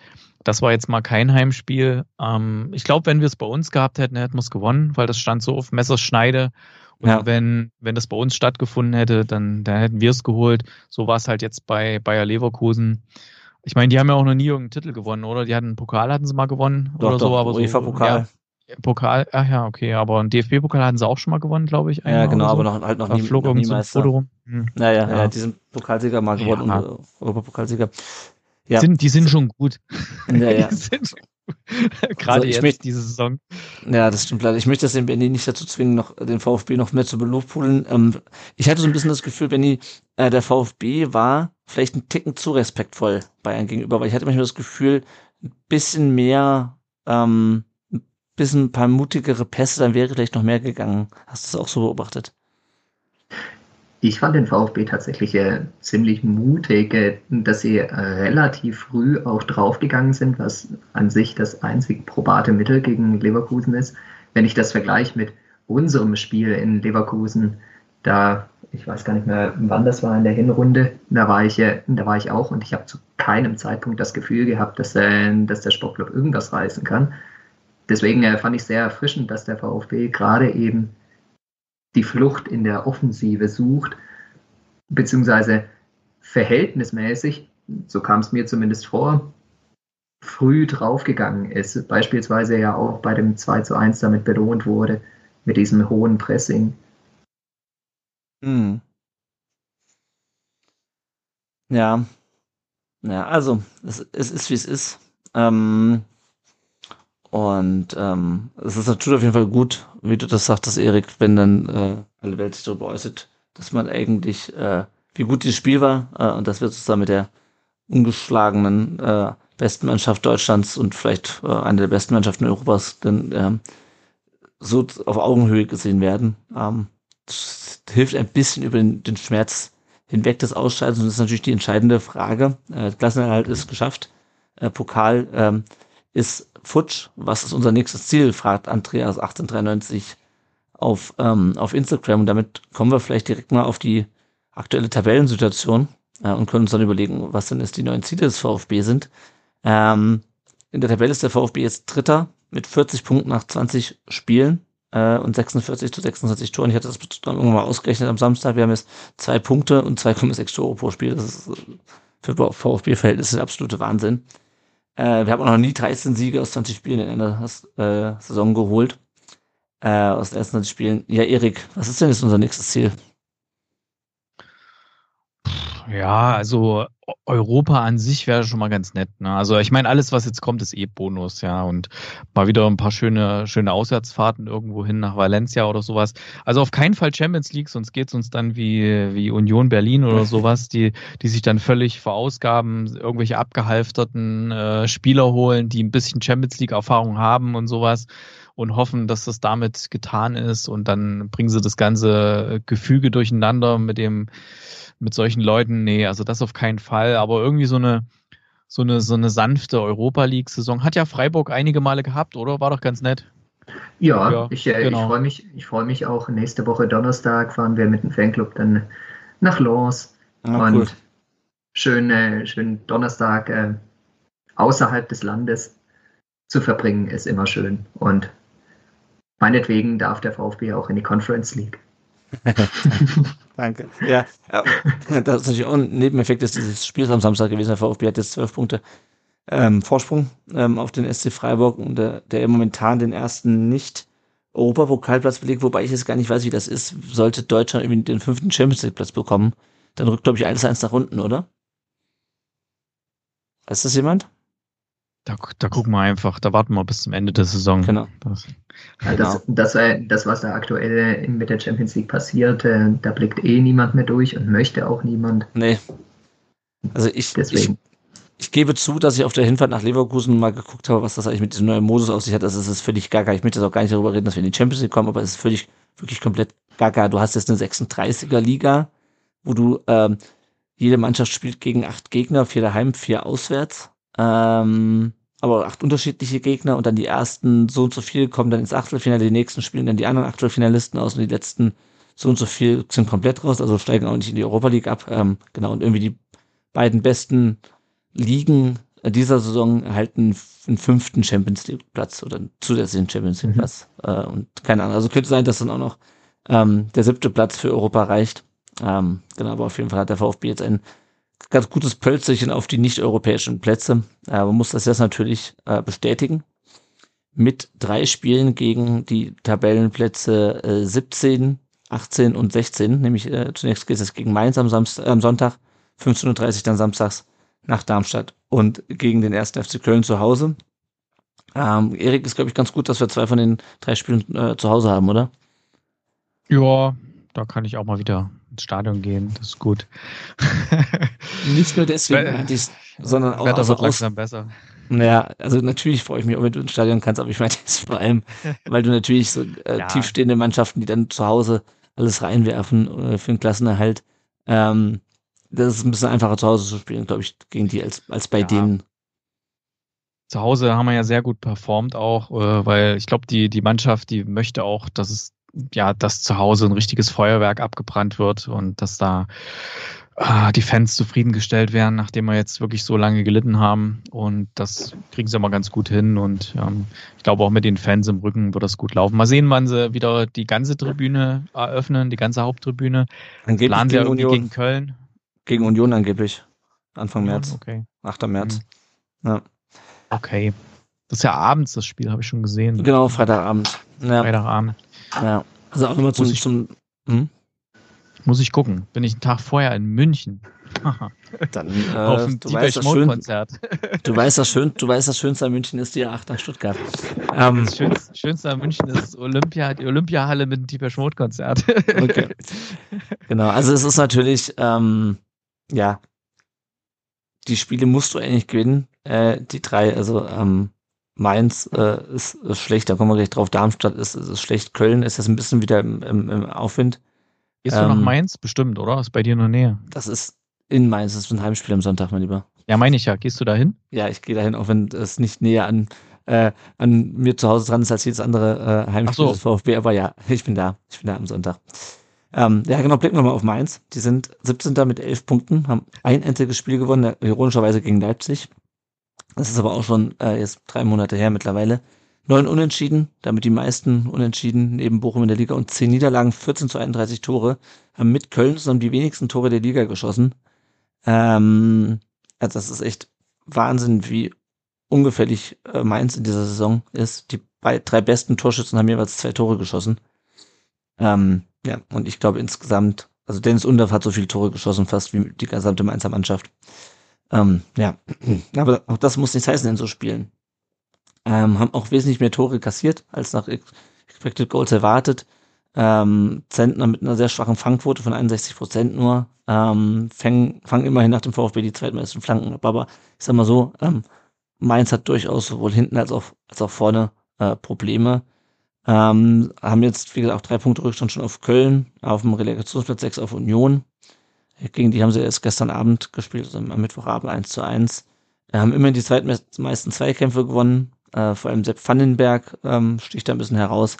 das war jetzt mal kein Heimspiel. Ähm, ich glaube, wenn wir es bei uns gehabt hätten, hätten wir es gewonnen, weil das stand so auf Messerschneide. Und ja. wenn, wenn das bei uns stattgefunden hätte, dann, dann hätten wir es geholt. So war es halt jetzt bei Bayer Leverkusen. Ich meine, die haben ja auch noch nie irgendeinen Titel gewonnen, oder? Die hatten einen Pokal, hatten sie mal gewonnen doch, oder doch, so, aber UEFA Pokal. Ja, Pokal, ach ja, okay, aber einen DFB-Pokal hatten sie auch schon mal gewonnen, glaube ich. Ja, genau, so. aber noch, halt noch da nie, flog noch nie Meister. Foto rum. Hm. Naja, ja. ja, die sind Pokalsieger mal geworden ja. äh, Europapokalsieger. Ja. Sind, die sind schon gut. Ja, ja. Gerade also jetzt möchte, diese Saison. Ja, das stimmt leider. Ich möchte das den Benny nicht dazu zwingen, noch den VfB noch mehr zu belobpulen. Ähm, ich hatte so ein bisschen das Gefühl, Benny, äh, der VfB war vielleicht ein Ticken zu respektvoll Bayern gegenüber, weil ich hatte manchmal das Gefühl, ein bisschen mehr, ähm, ein bisschen ein paar mutigere Pässe, dann wäre vielleicht noch mehr gegangen. Hast du das auch so beobachtet? Ich fand den VfB tatsächlich äh, ziemlich mutig, äh, dass sie äh, relativ früh auch draufgegangen sind, was an sich das einzig probate Mittel gegen Leverkusen ist. Wenn ich das vergleiche mit unserem Spiel in Leverkusen, da, ich weiß gar nicht mehr, wann das war in der Hinrunde, da war ich, da war ich auch und ich habe zu keinem Zeitpunkt das Gefühl gehabt, dass, äh, dass der Sportclub irgendwas reißen kann. Deswegen äh, fand ich sehr erfrischend, dass der VfB gerade eben die Flucht in der Offensive sucht, beziehungsweise verhältnismäßig, so kam es mir zumindest vor, früh draufgegangen ist. Beispielsweise ja auch bei dem 2 zu 1 damit belohnt wurde, mit diesem hohen Pressing. Hm. Ja. Ja, also, es, es ist wie es ist. Ähm, und ähm, es ist natürlich auf jeden Fall gut, wie du das sagtest, Erik, wenn dann äh, alle Welt sich darüber äußert, dass man eigentlich, äh, wie gut dieses Spiel war äh, und dass wir zusammen mit der ungeschlagenen äh, besten Mannschaft Deutschlands und vielleicht äh, eine der besten Mannschaften Europas dann äh, so auf Augenhöhe gesehen werden. Ähm, das hilft ein bisschen über den, den Schmerz hinweg des Ausscheidens und das ist natürlich die entscheidende Frage. Äh, Klassenerhalt ist geschafft. Äh, Pokal ähm, ist futsch. Was ist unser nächstes Ziel? fragt Andreas 1893 auf, ähm, auf Instagram. Und damit kommen wir vielleicht direkt mal auf die aktuelle Tabellensituation äh, und können uns dann überlegen, was denn jetzt die neuen Ziele des VfB sind. Ähm, in der Tabelle ist der VfB jetzt Dritter mit 40 Punkten nach 20 Spielen äh, und 46 zu 26 Toren. Ich hatte das dann irgendwann mal ausgerechnet am Samstag. Wir haben jetzt zwei Punkte und 2,6 Tore pro Spiel. Das ist für VfB-Verhältnisse der absolute Wahnsinn. Äh, wir haben auch noch nie 13 Siege aus 20 Spielen in einer äh, Saison geholt. Äh, aus den ersten 20 Spielen. Ja, Erik, was ist denn jetzt unser nächstes Ziel? Ja, also Europa an sich wäre schon mal ganz nett. Ne? Also ich meine, alles, was jetzt kommt, ist eh Bonus, ja. Und mal wieder ein paar schöne, schöne Auswärtsfahrten irgendwo hin nach Valencia oder sowas. Also auf keinen Fall Champions League, sonst geht es uns dann wie, wie Union Berlin oder sowas, die, die sich dann völlig verausgaben, irgendwelche abgehalfterten äh, Spieler holen, die ein bisschen Champions League-Erfahrung haben und sowas und hoffen, dass das damit getan ist und dann bringen sie das ganze Gefüge durcheinander mit dem mit solchen Leuten, nee, also das auf keinen Fall. Aber irgendwie so eine, so eine, so eine sanfte Europa League-Saison. Hat ja Freiburg einige Male gehabt, oder? War doch ganz nett. Ja, ja ich, äh, genau. ich freue mich, freu mich auch. Nächste Woche Donnerstag fahren wir mit dem Fanclub dann nach Lens. Ah, und cool. schön, äh, schön Donnerstag äh, außerhalb des Landes zu verbringen, ist immer schön. Und meinetwegen darf der VfB auch in die Conference League. Danke. Ja, das ist natürlich auch ein Nebeneffekt ist dieses Spiels am Samstag gewesen. Der VfB hat jetzt zwölf Punkte ähm, Vorsprung ähm, auf den SC Freiburg und der, der momentan den ersten nicht Europapokalplatz belegt, wobei ich jetzt gar nicht weiß, wie das ist. Sollte Deutschland irgendwie den fünften Champions League Platz bekommen, dann rückt, glaube ich, alles eins nach unten, oder? Ist das jemand? Da, da gucken wir einfach, da warten wir bis zum Ende der Saison. Genau. Das, genau. das, das, das, was da aktuell mit der Champions League passiert, äh, da blickt eh niemand mehr durch und möchte auch niemand. Nee. Also ich, ich, ich gebe zu, dass ich auf der Hinfahrt nach Leverkusen mal geguckt habe, was das eigentlich mit diesem neuen Modus auf sich hat. Das ist, ist völlig gaga. Ich möchte jetzt auch gar nicht darüber reden, dass wir in die Champions League kommen, aber es ist völlig, wirklich komplett gaga. Du hast jetzt eine 36er Liga, wo du, ähm, jede Mannschaft spielt gegen acht Gegner, vier daheim, vier auswärts. Ähm, aber acht unterschiedliche Gegner und dann die ersten so und so viel kommen dann ins Achtelfinale, die nächsten spielen dann die anderen Achtelfinalisten aus und die letzten so und so viel sind komplett raus, also steigen auch nicht in die Europa League ab. Ähm, genau, und irgendwie die beiden besten Ligen dieser Saison erhalten einen fünften Champions League Platz oder einen zusätzlichen Champions League mhm. Platz. Mhm. Äh, und keine Ahnung. Also könnte sein, dass dann auch noch ähm, der siebte Platz für Europa reicht. Ähm, genau, aber auf jeden Fall hat der VfB jetzt ein ganz gutes Pölzerchen auf die nicht-europäischen Plätze. Äh, man muss das jetzt natürlich äh, bestätigen. Mit drei Spielen gegen die Tabellenplätze äh, 17, 18 und 16. Nämlich äh, zunächst geht es gegen Mainz am, Samstag, am Sonntag, 15.30 Uhr dann samstags nach Darmstadt und gegen den 1. FC Köln zu Hause. Ähm, Erik, ist, glaube ich, ganz gut, dass wir zwei von den drei Spielen äh, zu Hause haben, oder? Ja, da kann ich auch mal wieder ins Stadion gehen. Das ist gut. Nicht nur deswegen, dies, sondern auch Wetter also wird langsam besser. Naja, also natürlich freue ich mich auch, wenn du ins Stadion kannst, aber ich meine jetzt vor allem, weil du natürlich so äh, ja. tiefstehende Mannschaften, die dann zu Hause alles reinwerfen äh, für den Klassenerhalt, ähm, das ist ein bisschen einfacher zu Hause zu spielen, glaube ich, gegen die als, als bei ja. denen. Zu Hause haben wir ja sehr gut performt auch, äh, weil ich glaube, die, die Mannschaft, die möchte auch, dass es ja, dass zu Hause ein richtiges Feuerwerk abgebrannt wird und dass da äh, die Fans zufriedengestellt werden, nachdem wir jetzt wirklich so lange gelitten haben. Und das kriegen sie immer ganz gut hin. Und ähm, ich glaube, auch mit den Fans im Rücken wird das gut laufen. Mal sehen, wann sie wieder die ganze Tribüne eröffnen, die ganze Haupttribüne. Angeblich Planen sie ja irgendwie gegen Köln. Gegen Union angeblich. Anfang Ja, März. Okay. 8. März. Ja. Okay. Das ist ja abends das Spiel, habe ich schon gesehen. Genau, Freitagabend. Ja. Freitagabend. Ja. Also auch nochmal zum, Muss ich- zum hm? Muss ich gucken. Bin ich einen Tag vorher in München. dann Auf äh, dem du, weißt, das schön, Konzert. du weißt das schön, du weißt das Schönste an München ist die A8 nach Stuttgart. Ähm, Das Schönste, Schönste an München ist Olympia, die Olympiahalle mit dem Deepesh Mode Konzert. Okay. Genau, also es ist natürlich, ähm, ja, die Spiele musst du eigentlich gewinnen. Äh, die drei, also ähm, Mainz äh, ist, ist schlecht, da kommen wir gleich drauf. Darmstadt ist, ist, ist schlecht, Köln ist jetzt ein bisschen wieder im, im, im Aufwind. Gehst du nach Ähm, Mainz? Bestimmt, oder? Ist bei dir in der Nähe. Das ist in Mainz, das ist ein Heimspiel am Sonntag, mein Lieber. Ja, meine ich ja. Gehst du da hin? Ja, ich gehe dahin, auch wenn es nicht näher an, äh, an mir zu Hause dran ist als jedes andere äh, Heimspiel so. des VfB, aber ja, ich bin da. Ich bin da am Sonntag. Ähm, ja, genau, blicken wir mal auf Mainz. Die sind 17. mit 11 Punkten, haben ein einziges Spiel gewonnen, ironischerweise gegen Leipzig. Das ist aber auch schon äh, jetzt drei Monate her mittlerweile. Neun Unentschieden, damit die meisten Unentschieden neben Bochum in der Liga und zehn Niederlagen, 14 zu 31 Tore, haben mit Köln zusammen die wenigsten Tore der Liga geschossen. Ähm, also das ist echt Wahnsinn, wie ungefährlich äh, Mainz in dieser Saison ist. Die bei, drei besten Torschützen haben jeweils zwei Tore geschossen. Ähm, ja, und ich glaube insgesamt, also Dennis Undorf hat so viele Tore geschossen, fast wie die gesamte Mainzer Mannschaft. Ähm, ja, aber auch das muss nichts heißen in so Spielen. Ähm, haben auch wesentlich mehr Tore kassiert, als nach Ex- Expected Goals erwartet. Ähm, Zentner mit einer sehr schwachen Fangquote von 61 Prozent nur. Ähm, fangen, fangen immerhin nach dem VfB die zweitmeisten Flanken ab. Aber ich sag mal so, ähm, Mainz hat durchaus sowohl hinten als auch, als auch vorne äh, Probleme. Ähm, haben jetzt, wie gesagt, auch drei Punkte Rückstand schon auf Köln, auf dem Relegationsplatz 6 auf Union. Gegen die haben sie erst gestern Abend gespielt, also am Mittwochabend 1 zu 1. Wir haben immerhin die zweitmeisten Zweikämpfe gewonnen. Äh, vor allem Sepp Vandenberg ähm, sticht da ein bisschen heraus.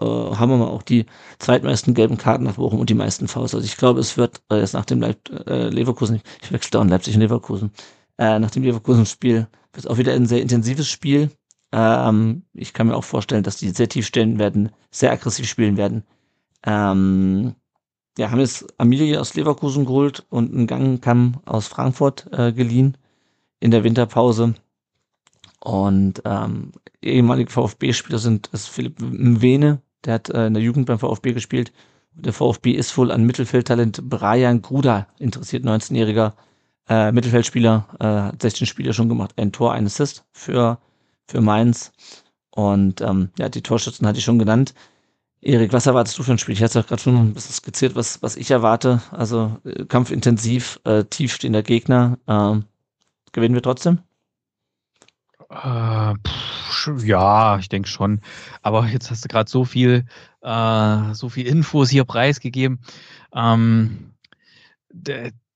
Äh, haben aber auch die zweitmeisten gelben Karten nach Bochum und die meisten Fouls. Also ich glaube, es wird äh, jetzt nach dem Leip äh, Leverkusen, ich wechsle dauernd Leipzig und Leverkusen, äh, nach dem Leverkusen-Spiel wird es auch wieder ein sehr intensives Spiel. Ähm, ich kann mir auch vorstellen, dass die sehr tief stellen werden, sehr aggressiv spielen werden. Ähm, ja, haben jetzt Amelie aus Leverkusen geholt und einen Gangkamm aus Frankfurt äh, geliehen in der Winterpause. Und ähm, ehemalige VfB-Spieler sind ist Philipp Mwene, der hat äh, in der Jugend beim VfB gespielt. Der VfB ist wohl an Mittelfeldtalent Brian Gruda interessiert, 19-jähriger äh, Mittelfeldspieler, äh, hat 16 Spiele schon gemacht, ein Tor, ein Assist für, für Mainz. Und ähm, ja, die Torschützen hatte ich schon genannt. Erik, was erwartest du für ein Spiel? Ich hatte gerade schon ein bisschen skizziert, was, was ich erwarte. Also äh, kampfintensiv, äh, tiefstehender Gegner. Äh, gewinnen wir trotzdem? Äh, pff, ja, ich denke schon. Aber jetzt hast du gerade so viel, äh, so viel Infos hier preisgegeben. Ähm,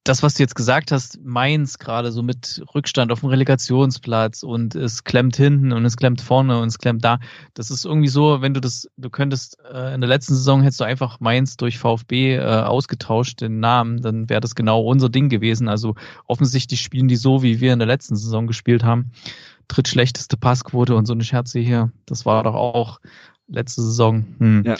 das, was du jetzt gesagt hast, Mainz gerade so mit Rückstand auf dem Relegationsplatz und es klemmt hinten und es klemmt vorne und es klemmt da. Das ist irgendwie so, wenn du das, du könntest äh, in der letzten Saison hättest du einfach Mainz durch VfB äh, ausgetauscht, den Namen, dann wäre das genau unser Ding gewesen. Also offensichtlich spielen die so, wie wir in der letzten Saison gespielt haben. Drittschlechteste Passquote und so eine Scherze hier. Das war doch auch letzte Saison. Hm. Ja.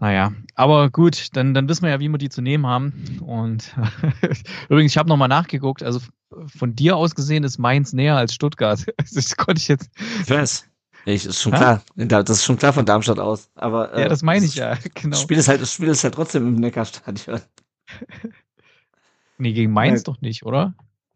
Naja, aber gut, dann, dann wissen wir ja, wie wir die zu nehmen haben. Und übrigens, ich habe nochmal nachgeguckt, also von dir aus gesehen ist Mainz näher als Stuttgart. Also das konnte ich jetzt. Was? Ich, ist schon ha? klar. Das ist schon klar von Darmstadt aus. Aber, äh, ja, das meine ich ja, genau. Das Spiel ist halt, das Spiel ist halt trotzdem im Neckarstadion. nee, gegen Mainz ja. doch nicht, oder?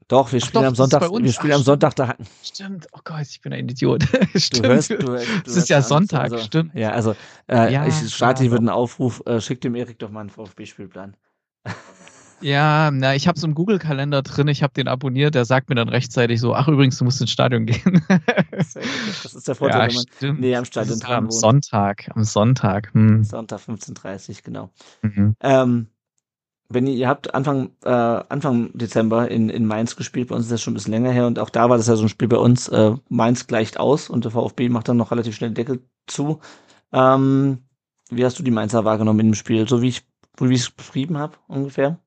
Doch, wir spielen doch, am Sonntag. Wir spielen Ach, am Sonntag da. Stimmt. Oh Gott, ich bin ein Idiot. stimmt. Du hörst, du, du es ist ja Sonntag. Also, stimmt. Ja, also äh, ja, ich starte hier mit einem Aufruf. Äh, schick dem Erik doch mal einen VfB-Spielplan. Ja, na, ich habe es im Google-Kalender drin, ich habe den abonniert, der sagt mir dann rechtzeitig so, ach übrigens, du musst ins Stadion gehen. das ist der Vorteil, ja, wenn man stimmt. nee, am Stadion dran Am wohnt. Sonntag, am Sonntag. Hm. Sonntag 15.30 genau. Mhm. Ähm, wenn ihr, ihr habt Anfang, äh, Anfang Dezember in, in Mainz gespielt, bei uns ist das schon ein bisschen länger her und auch da war das ja so ein Spiel bei uns, äh, Mainz gleicht aus und der VfB macht dann noch relativ schnell den Deckel zu. Ähm, wie hast du die Mainzer wahrgenommen in dem Spiel, so wie ich wie ich es beschrieben habe, ungefähr?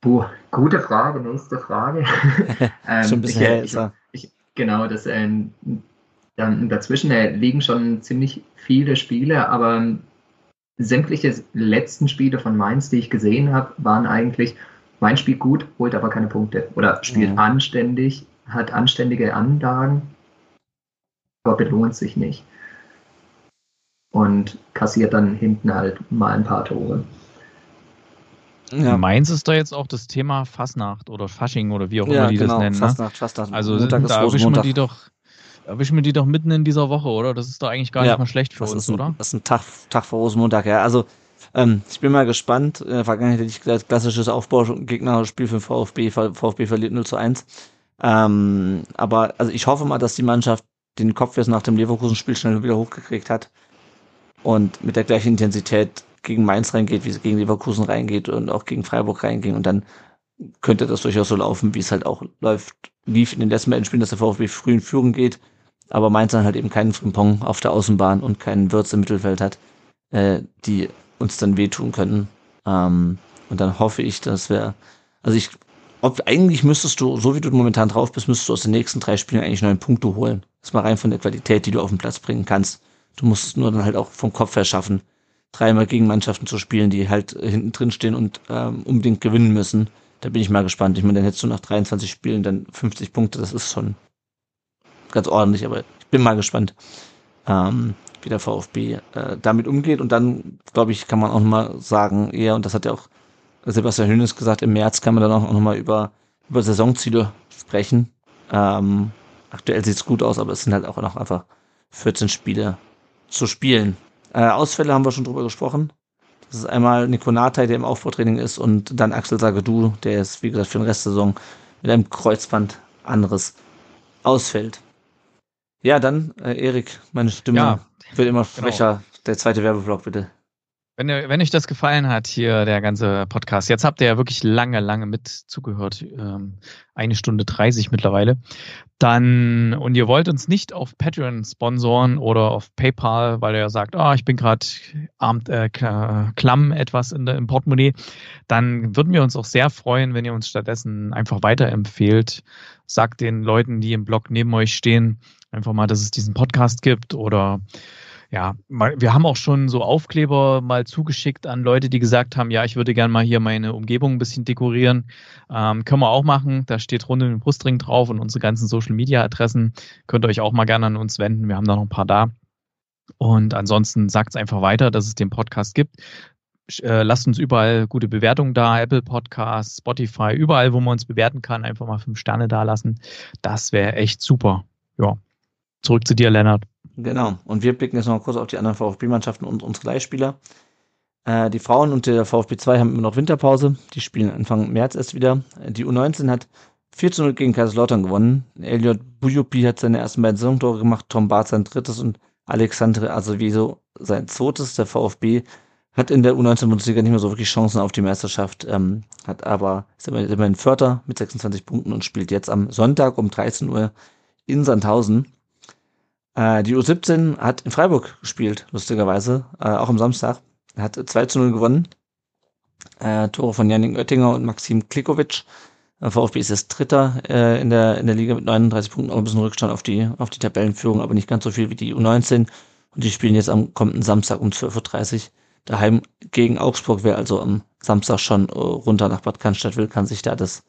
Puh, gute Frage, nächste Frage. ähm, schon ein bisschen ich, ich, ich, Genau, das ähm, dazwischen äh, liegen schon ziemlich viele Spiele, aber sämtliche letzten Spiele von Mainz, die ich gesehen habe, waren eigentlich, mein Spiel gut, holt aber keine Punkte. Oder spielt mhm. anständig, hat anständige Anlagen, aber belohnt sich nicht. Und kassiert dann hinten halt mal ein paar Tore. Ja. Mainz ist da jetzt auch das Thema Fasnacht oder Fasching oder wie auch ja, immer die genau. das nennen. Ne? Fasnacht, Fasnacht. Also Montag da erwischen wir die doch Erwischen wir die doch mitten in dieser Woche, oder? Das ist doch eigentlich gar ja, nicht mal schlecht für uns, ein, oder? Das ist ein Tag, Tag vor Rosenmontag, ja. Also, ähm, ich bin mal gespannt. In der Vergangenheit hätte ich gesagt, klassisches Aufbaugegnerspiel für den VfB. VfB verliert 0 zu 1. Ähm, aber, also ich hoffe mal, dass die Mannschaft den Kopf jetzt nach dem Leverkusen-Spiel schnell wieder hochgekriegt hat und mit der gleichen Intensität gegen Mainz reingeht, wie sie gegen Leverkusen reingeht und auch gegen Freiburg reinging. Und dann könnte das durchaus so laufen, wie es halt auch läuft, lief in den letzten beiden Spielen, dass der VfB früh in Führung geht, aber Mainz dann halt eben keinen Frimpong auf der Außenbahn und keinen Würz im Mittelfeld hat, äh, die uns dann wehtun können. Ähm, und dann hoffe ich, dass wir, also ich, ob, eigentlich müsstest du, so wie du momentan drauf bist, müsstest du aus den nächsten drei Spielen eigentlich neun Punkte holen. Das ist mal rein von der Qualität, die du auf den Platz bringen kannst. Du musst es nur dann halt auch vom Kopf her schaffen, dreimal gegen Mannschaften zu spielen, die halt hinten drin stehen und ähm, unbedingt gewinnen müssen. Da bin ich mal gespannt. Ich meine, dann hättest du nach 23 Spielen dann 50 Punkte. Das ist schon ganz ordentlich, aber ich bin mal gespannt, ähm, wie der VfB äh, damit umgeht. Und dann, glaube ich, kann man auch nochmal sagen, eher, und das hat ja auch Sebastian Hönes gesagt, im März kann man dann auch nochmal über, über Saisonziele sprechen. Ähm, aktuell sieht es gut aus, aber es sind halt auch noch einfach 14 Spiele zu spielen. Äh, Ausfälle haben wir schon drüber gesprochen. Das ist einmal Nico Natai, der im Aufbautraining ist, und dann Axel Sagedu, der ist, wie gesagt, für den Rest der Saison mit einem Kreuzband anderes ausfällt. Ja, dann, äh, Erik, meine Stimme ja, wird immer genau. schwächer. Genau. Der zweite Werbeblock, bitte. Wenn, wenn euch das gefallen hat, hier der ganze Podcast, jetzt habt ihr ja wirklich lange, lange mit zugehört, ähm, eine Stunde 30 mittlerweile, dann und ihr wollt uns nicht auf Patreon sponsoren oder auf PayPal, weil ihr sagt, ah, oh, ich bin gerade äh, klamm etwas in der, im Portemonnaie, dann würden wir uns auch sehr freuen, wenn ihr uns stattdessen einfach weiterempfehlt. Sagt den Leuten, die im Blog neben euch stehen, einfach mal, dass es diesen Podcast gibt oder ja, wir haben auch schon so Aufkleber mal zugeschickt an Leute, die gesagt haben, ja, ich würde gerne mal hier meine Umgebung ein bisschen dekorieren. Ähm, können wir auch machen. Da steht rund um den Brustring drauf und unsere ganzen Social Media Adressen. Könnt ihr euch auch mal gerne an uns wenden. Wir haben da noch ein paar da. Und ansonsten sagt es einfach weiter, dass es den Podcast gibt. Äh, lasst uns überall gute Bewertungen da, Apple Podcasts, Spotify, überall, wo man uns bewerten kann, einfach mal fünf Sterne da lassen. Das wäre echt super. Ja. Zurück zu dir, Lennart. Genau. Und wir blicken jetzt noch kurz auf die anderen VfB-Mannschaften und unsere Leihspieler. Äh, die Frauen und der VfB 2 haben immer noch Winterpause. Die spielen Anfang März erst wieder. Die U19 hat 4 zu 0 gegen Kaiserslautern gewonnen. Elliot Bujupi hat seine ersten beiden Saisontore gemacht, Tom Barth sein drittes und Alexandre Azevedo sein zweites. Der VfB hat in der U19-Bundesliga nicht mehr so wirklich Chancen auf die Meisterschaft, ähm, hat aber ist immerhin Vierter mit 26 Punkten und spielt jetzt am Sonntag um 13 Uhr in Sandhausen. Äh, die U17 hat in Freiburg gespielt, lustigerweise, äh, auch am Samstag. Hat 2 zu 0 gewonnen. Äh, Tore von Janik Oettinger und Maxim Klikovic. Äh, VfB ist jetzt Dritter äh, in, der, in der Liga mit 39 Punkten, auch ein bisschen Rückstand auf die, auf die Tabellenführung, aber nicht ganz so viel wie die U19. Und die spielen jetzt am kommenden Samstag um 12.30 Uhr daheim gegen Augsburg. Wer also am Samstag schon äh, runter nach Bad Cannstatt will, kann sich da das,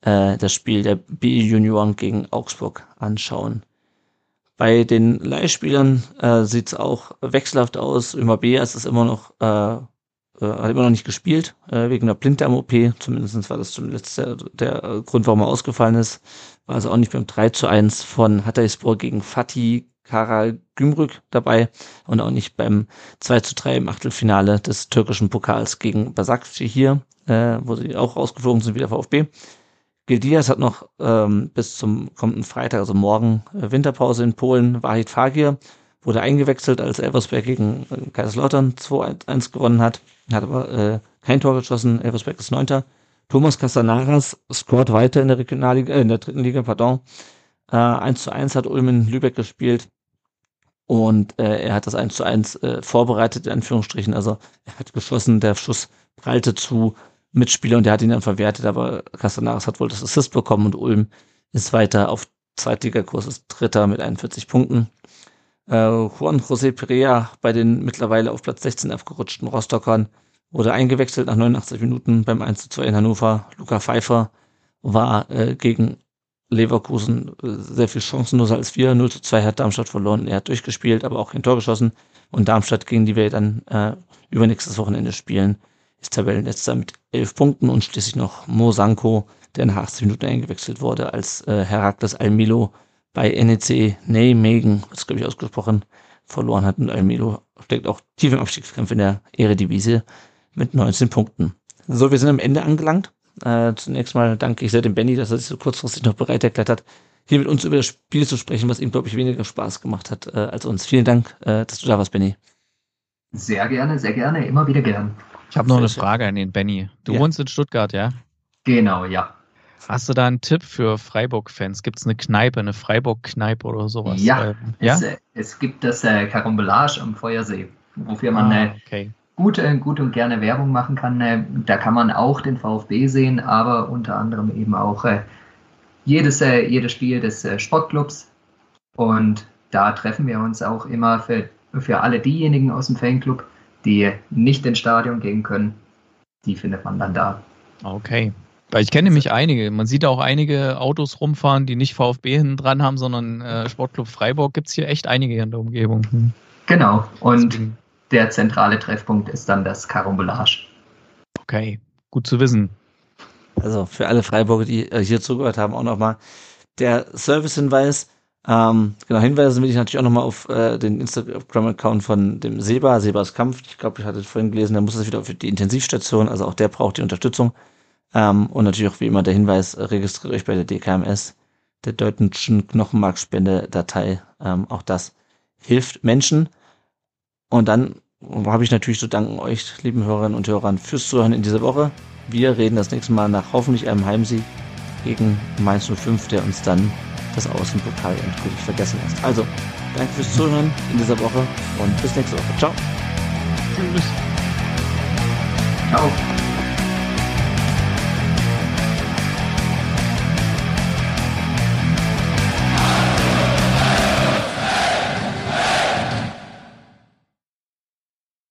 äh, das Spiel der BE Junioren gegen Augsburg anschauen. Bei den Leihspielern äh, sieht es auch wechselhaft aus. Ömer Beas ist immer noch, äh, äh, hat immer noch nicht gespielt, äh, wegen der Blinddarm-OP. Zumindest war das zuletzt der, der Grund, warum er ausgefallen ist. War also auch nicht beim 3 zu 1 von Hatayspor gegen Fatih Karal Gümrük dabei und auch nicht beim 2 zu 3 im Achtelfinale des türkischen Pokals gegen Basakci hier, äh, wo sie auch rausgeflogen sind wie der VfB. Gildias hat noch ähm, bis zum kommenden Freitag, also morgen, äh, Winterpause in Polen. Wahid Fagir wurde eingewechselt, als Elversberg gegen äh, Kaiserslautern 2-1 gewonnen hat. Hat aber äh, kein Tor geschossen. Elversberg ist Neunter. Thomas Castanaras scored weiter in der Regionalliga, äh, in der dritten Liga, pardon. Äh, 1 zu 1 hat Ulm in Lübeck gespielt. Und äh, er hat das 1 zu 1 äh, vorbereitet, in Anführungsstrichen. Also er hat geschossen, der Schuss prallte zu Mitspieler und der hat ihn dann verwertet, aber Castanares hat wohl das Assist bekommen und Ulm ist weiter auf Zweitligakurs, ist Dritter mit 41 Punkten. Äh, Juan José Perea bei den mittlerweile auf Platz 16 aufgerutschten Rostockern wurde eingewechselt nach 89 Minuten beim 1 zu 2 in Hannover. Luca Pfeiffer war äh, gegen Leverkusen äh, sehr viel chancenloser als wir. 0 zu 2 hat Darmstadt verloren. Er hat durchgespielt, aber auch kein Tor geschossen. Und Darmstadt, gegen die wir dann äh, übernächstes Wochenende spielen, ist Tabellenletzter mit elf Punkten und schließlich noch Mo Sanko, der nach 80 Minuten eingewechselt wurde, als äh, Herakles Almilo bei NEC Nijmegen, das glaube ich ausgesprochen, verloren hat. Und Almilo steckt auch tief im Abstiegskampf in der Eredivisie mit 19 Punkten. So, wir sind am Ende angelangt. Äh, zunächst mal danke ich sehr dem Benny, dass er sich so kurzfristig noch bereit erklärt hat, hier mit uns über das Spiel zu sprechen, was ihm, glaube ich, weniger Spaß gemacht hat äh, als uns. Vielen Dank, äh, dass du da warst, Benny. Sehr gerne, sehr gerne, immer wieder gern. Ich habe noch eine Frage an den Benny. Du ja. wohnst in Stuttgart, ja? Genau, ja. Hast du da einen Tipp für Freiburg-Fans? Gibt es eine Kneipe, eine Freiburg-Kneipe oder sowas? Ja, äh, ja? Es, äh, es, gibt das äh, Karambolage am Feuersee, wofür man ah, äh, okay. gut, äh, gut und gerne Werbung machen kann. Äh, da kann man auch den VfB sehen, aber unter anderem eben auch jedes, jedes Spiel des Sportclubs. Und da treffen wir uns auch immer für, für alle diejenigen aus dem Fanclub, die nicht ins Stadion gehen können, die findet man dann da. Okay. Weil ich kenne nämlich einige. Man sieht auch einige Autos rumfahren, die nicht VfB hinten dran haben, sondern äh, Sportclub Freiburg gibt es hier echt einige in der Umgebung. Hm. Genau. Und der zentrale Treffpunkt ist dann das Karambolage. Okay, gut zu wissen. Also für alle Freiburger, die äh, hier zugehört haben, auch nochmal der Service-Hinweis. Ähm, genau, hinweisen will ich natürlich auch nochmal auf äh, den Instagram-Account von dem Seba, Sebas Kampf. Ich glaube, ich hatte vorhin gelesen, der muss das wieder auf die Intensivstation, also auch der braucht die Unterstützung. Ähm, und natürlich auch wie immer der Hinweis, registriert euch bei der DKMS, der deutschen Knochenmarkspende-Datei. Ähm, auch das hilft Menschen. Und dann habe ich natürlich zu danken euch, lieben Hörerinnen und Hörern, fürs Zuhören in dieser Woche. Wir reden das nächste Mal nach hoffentlich einem Heimsieg gegen Mainz 05, der uns dann das Außenpokal endgültig vergessen lässt. Also, danke fürs Zuhören in dieser Woche und bis nächste Woche. Ciao. Tschüss. Ciao.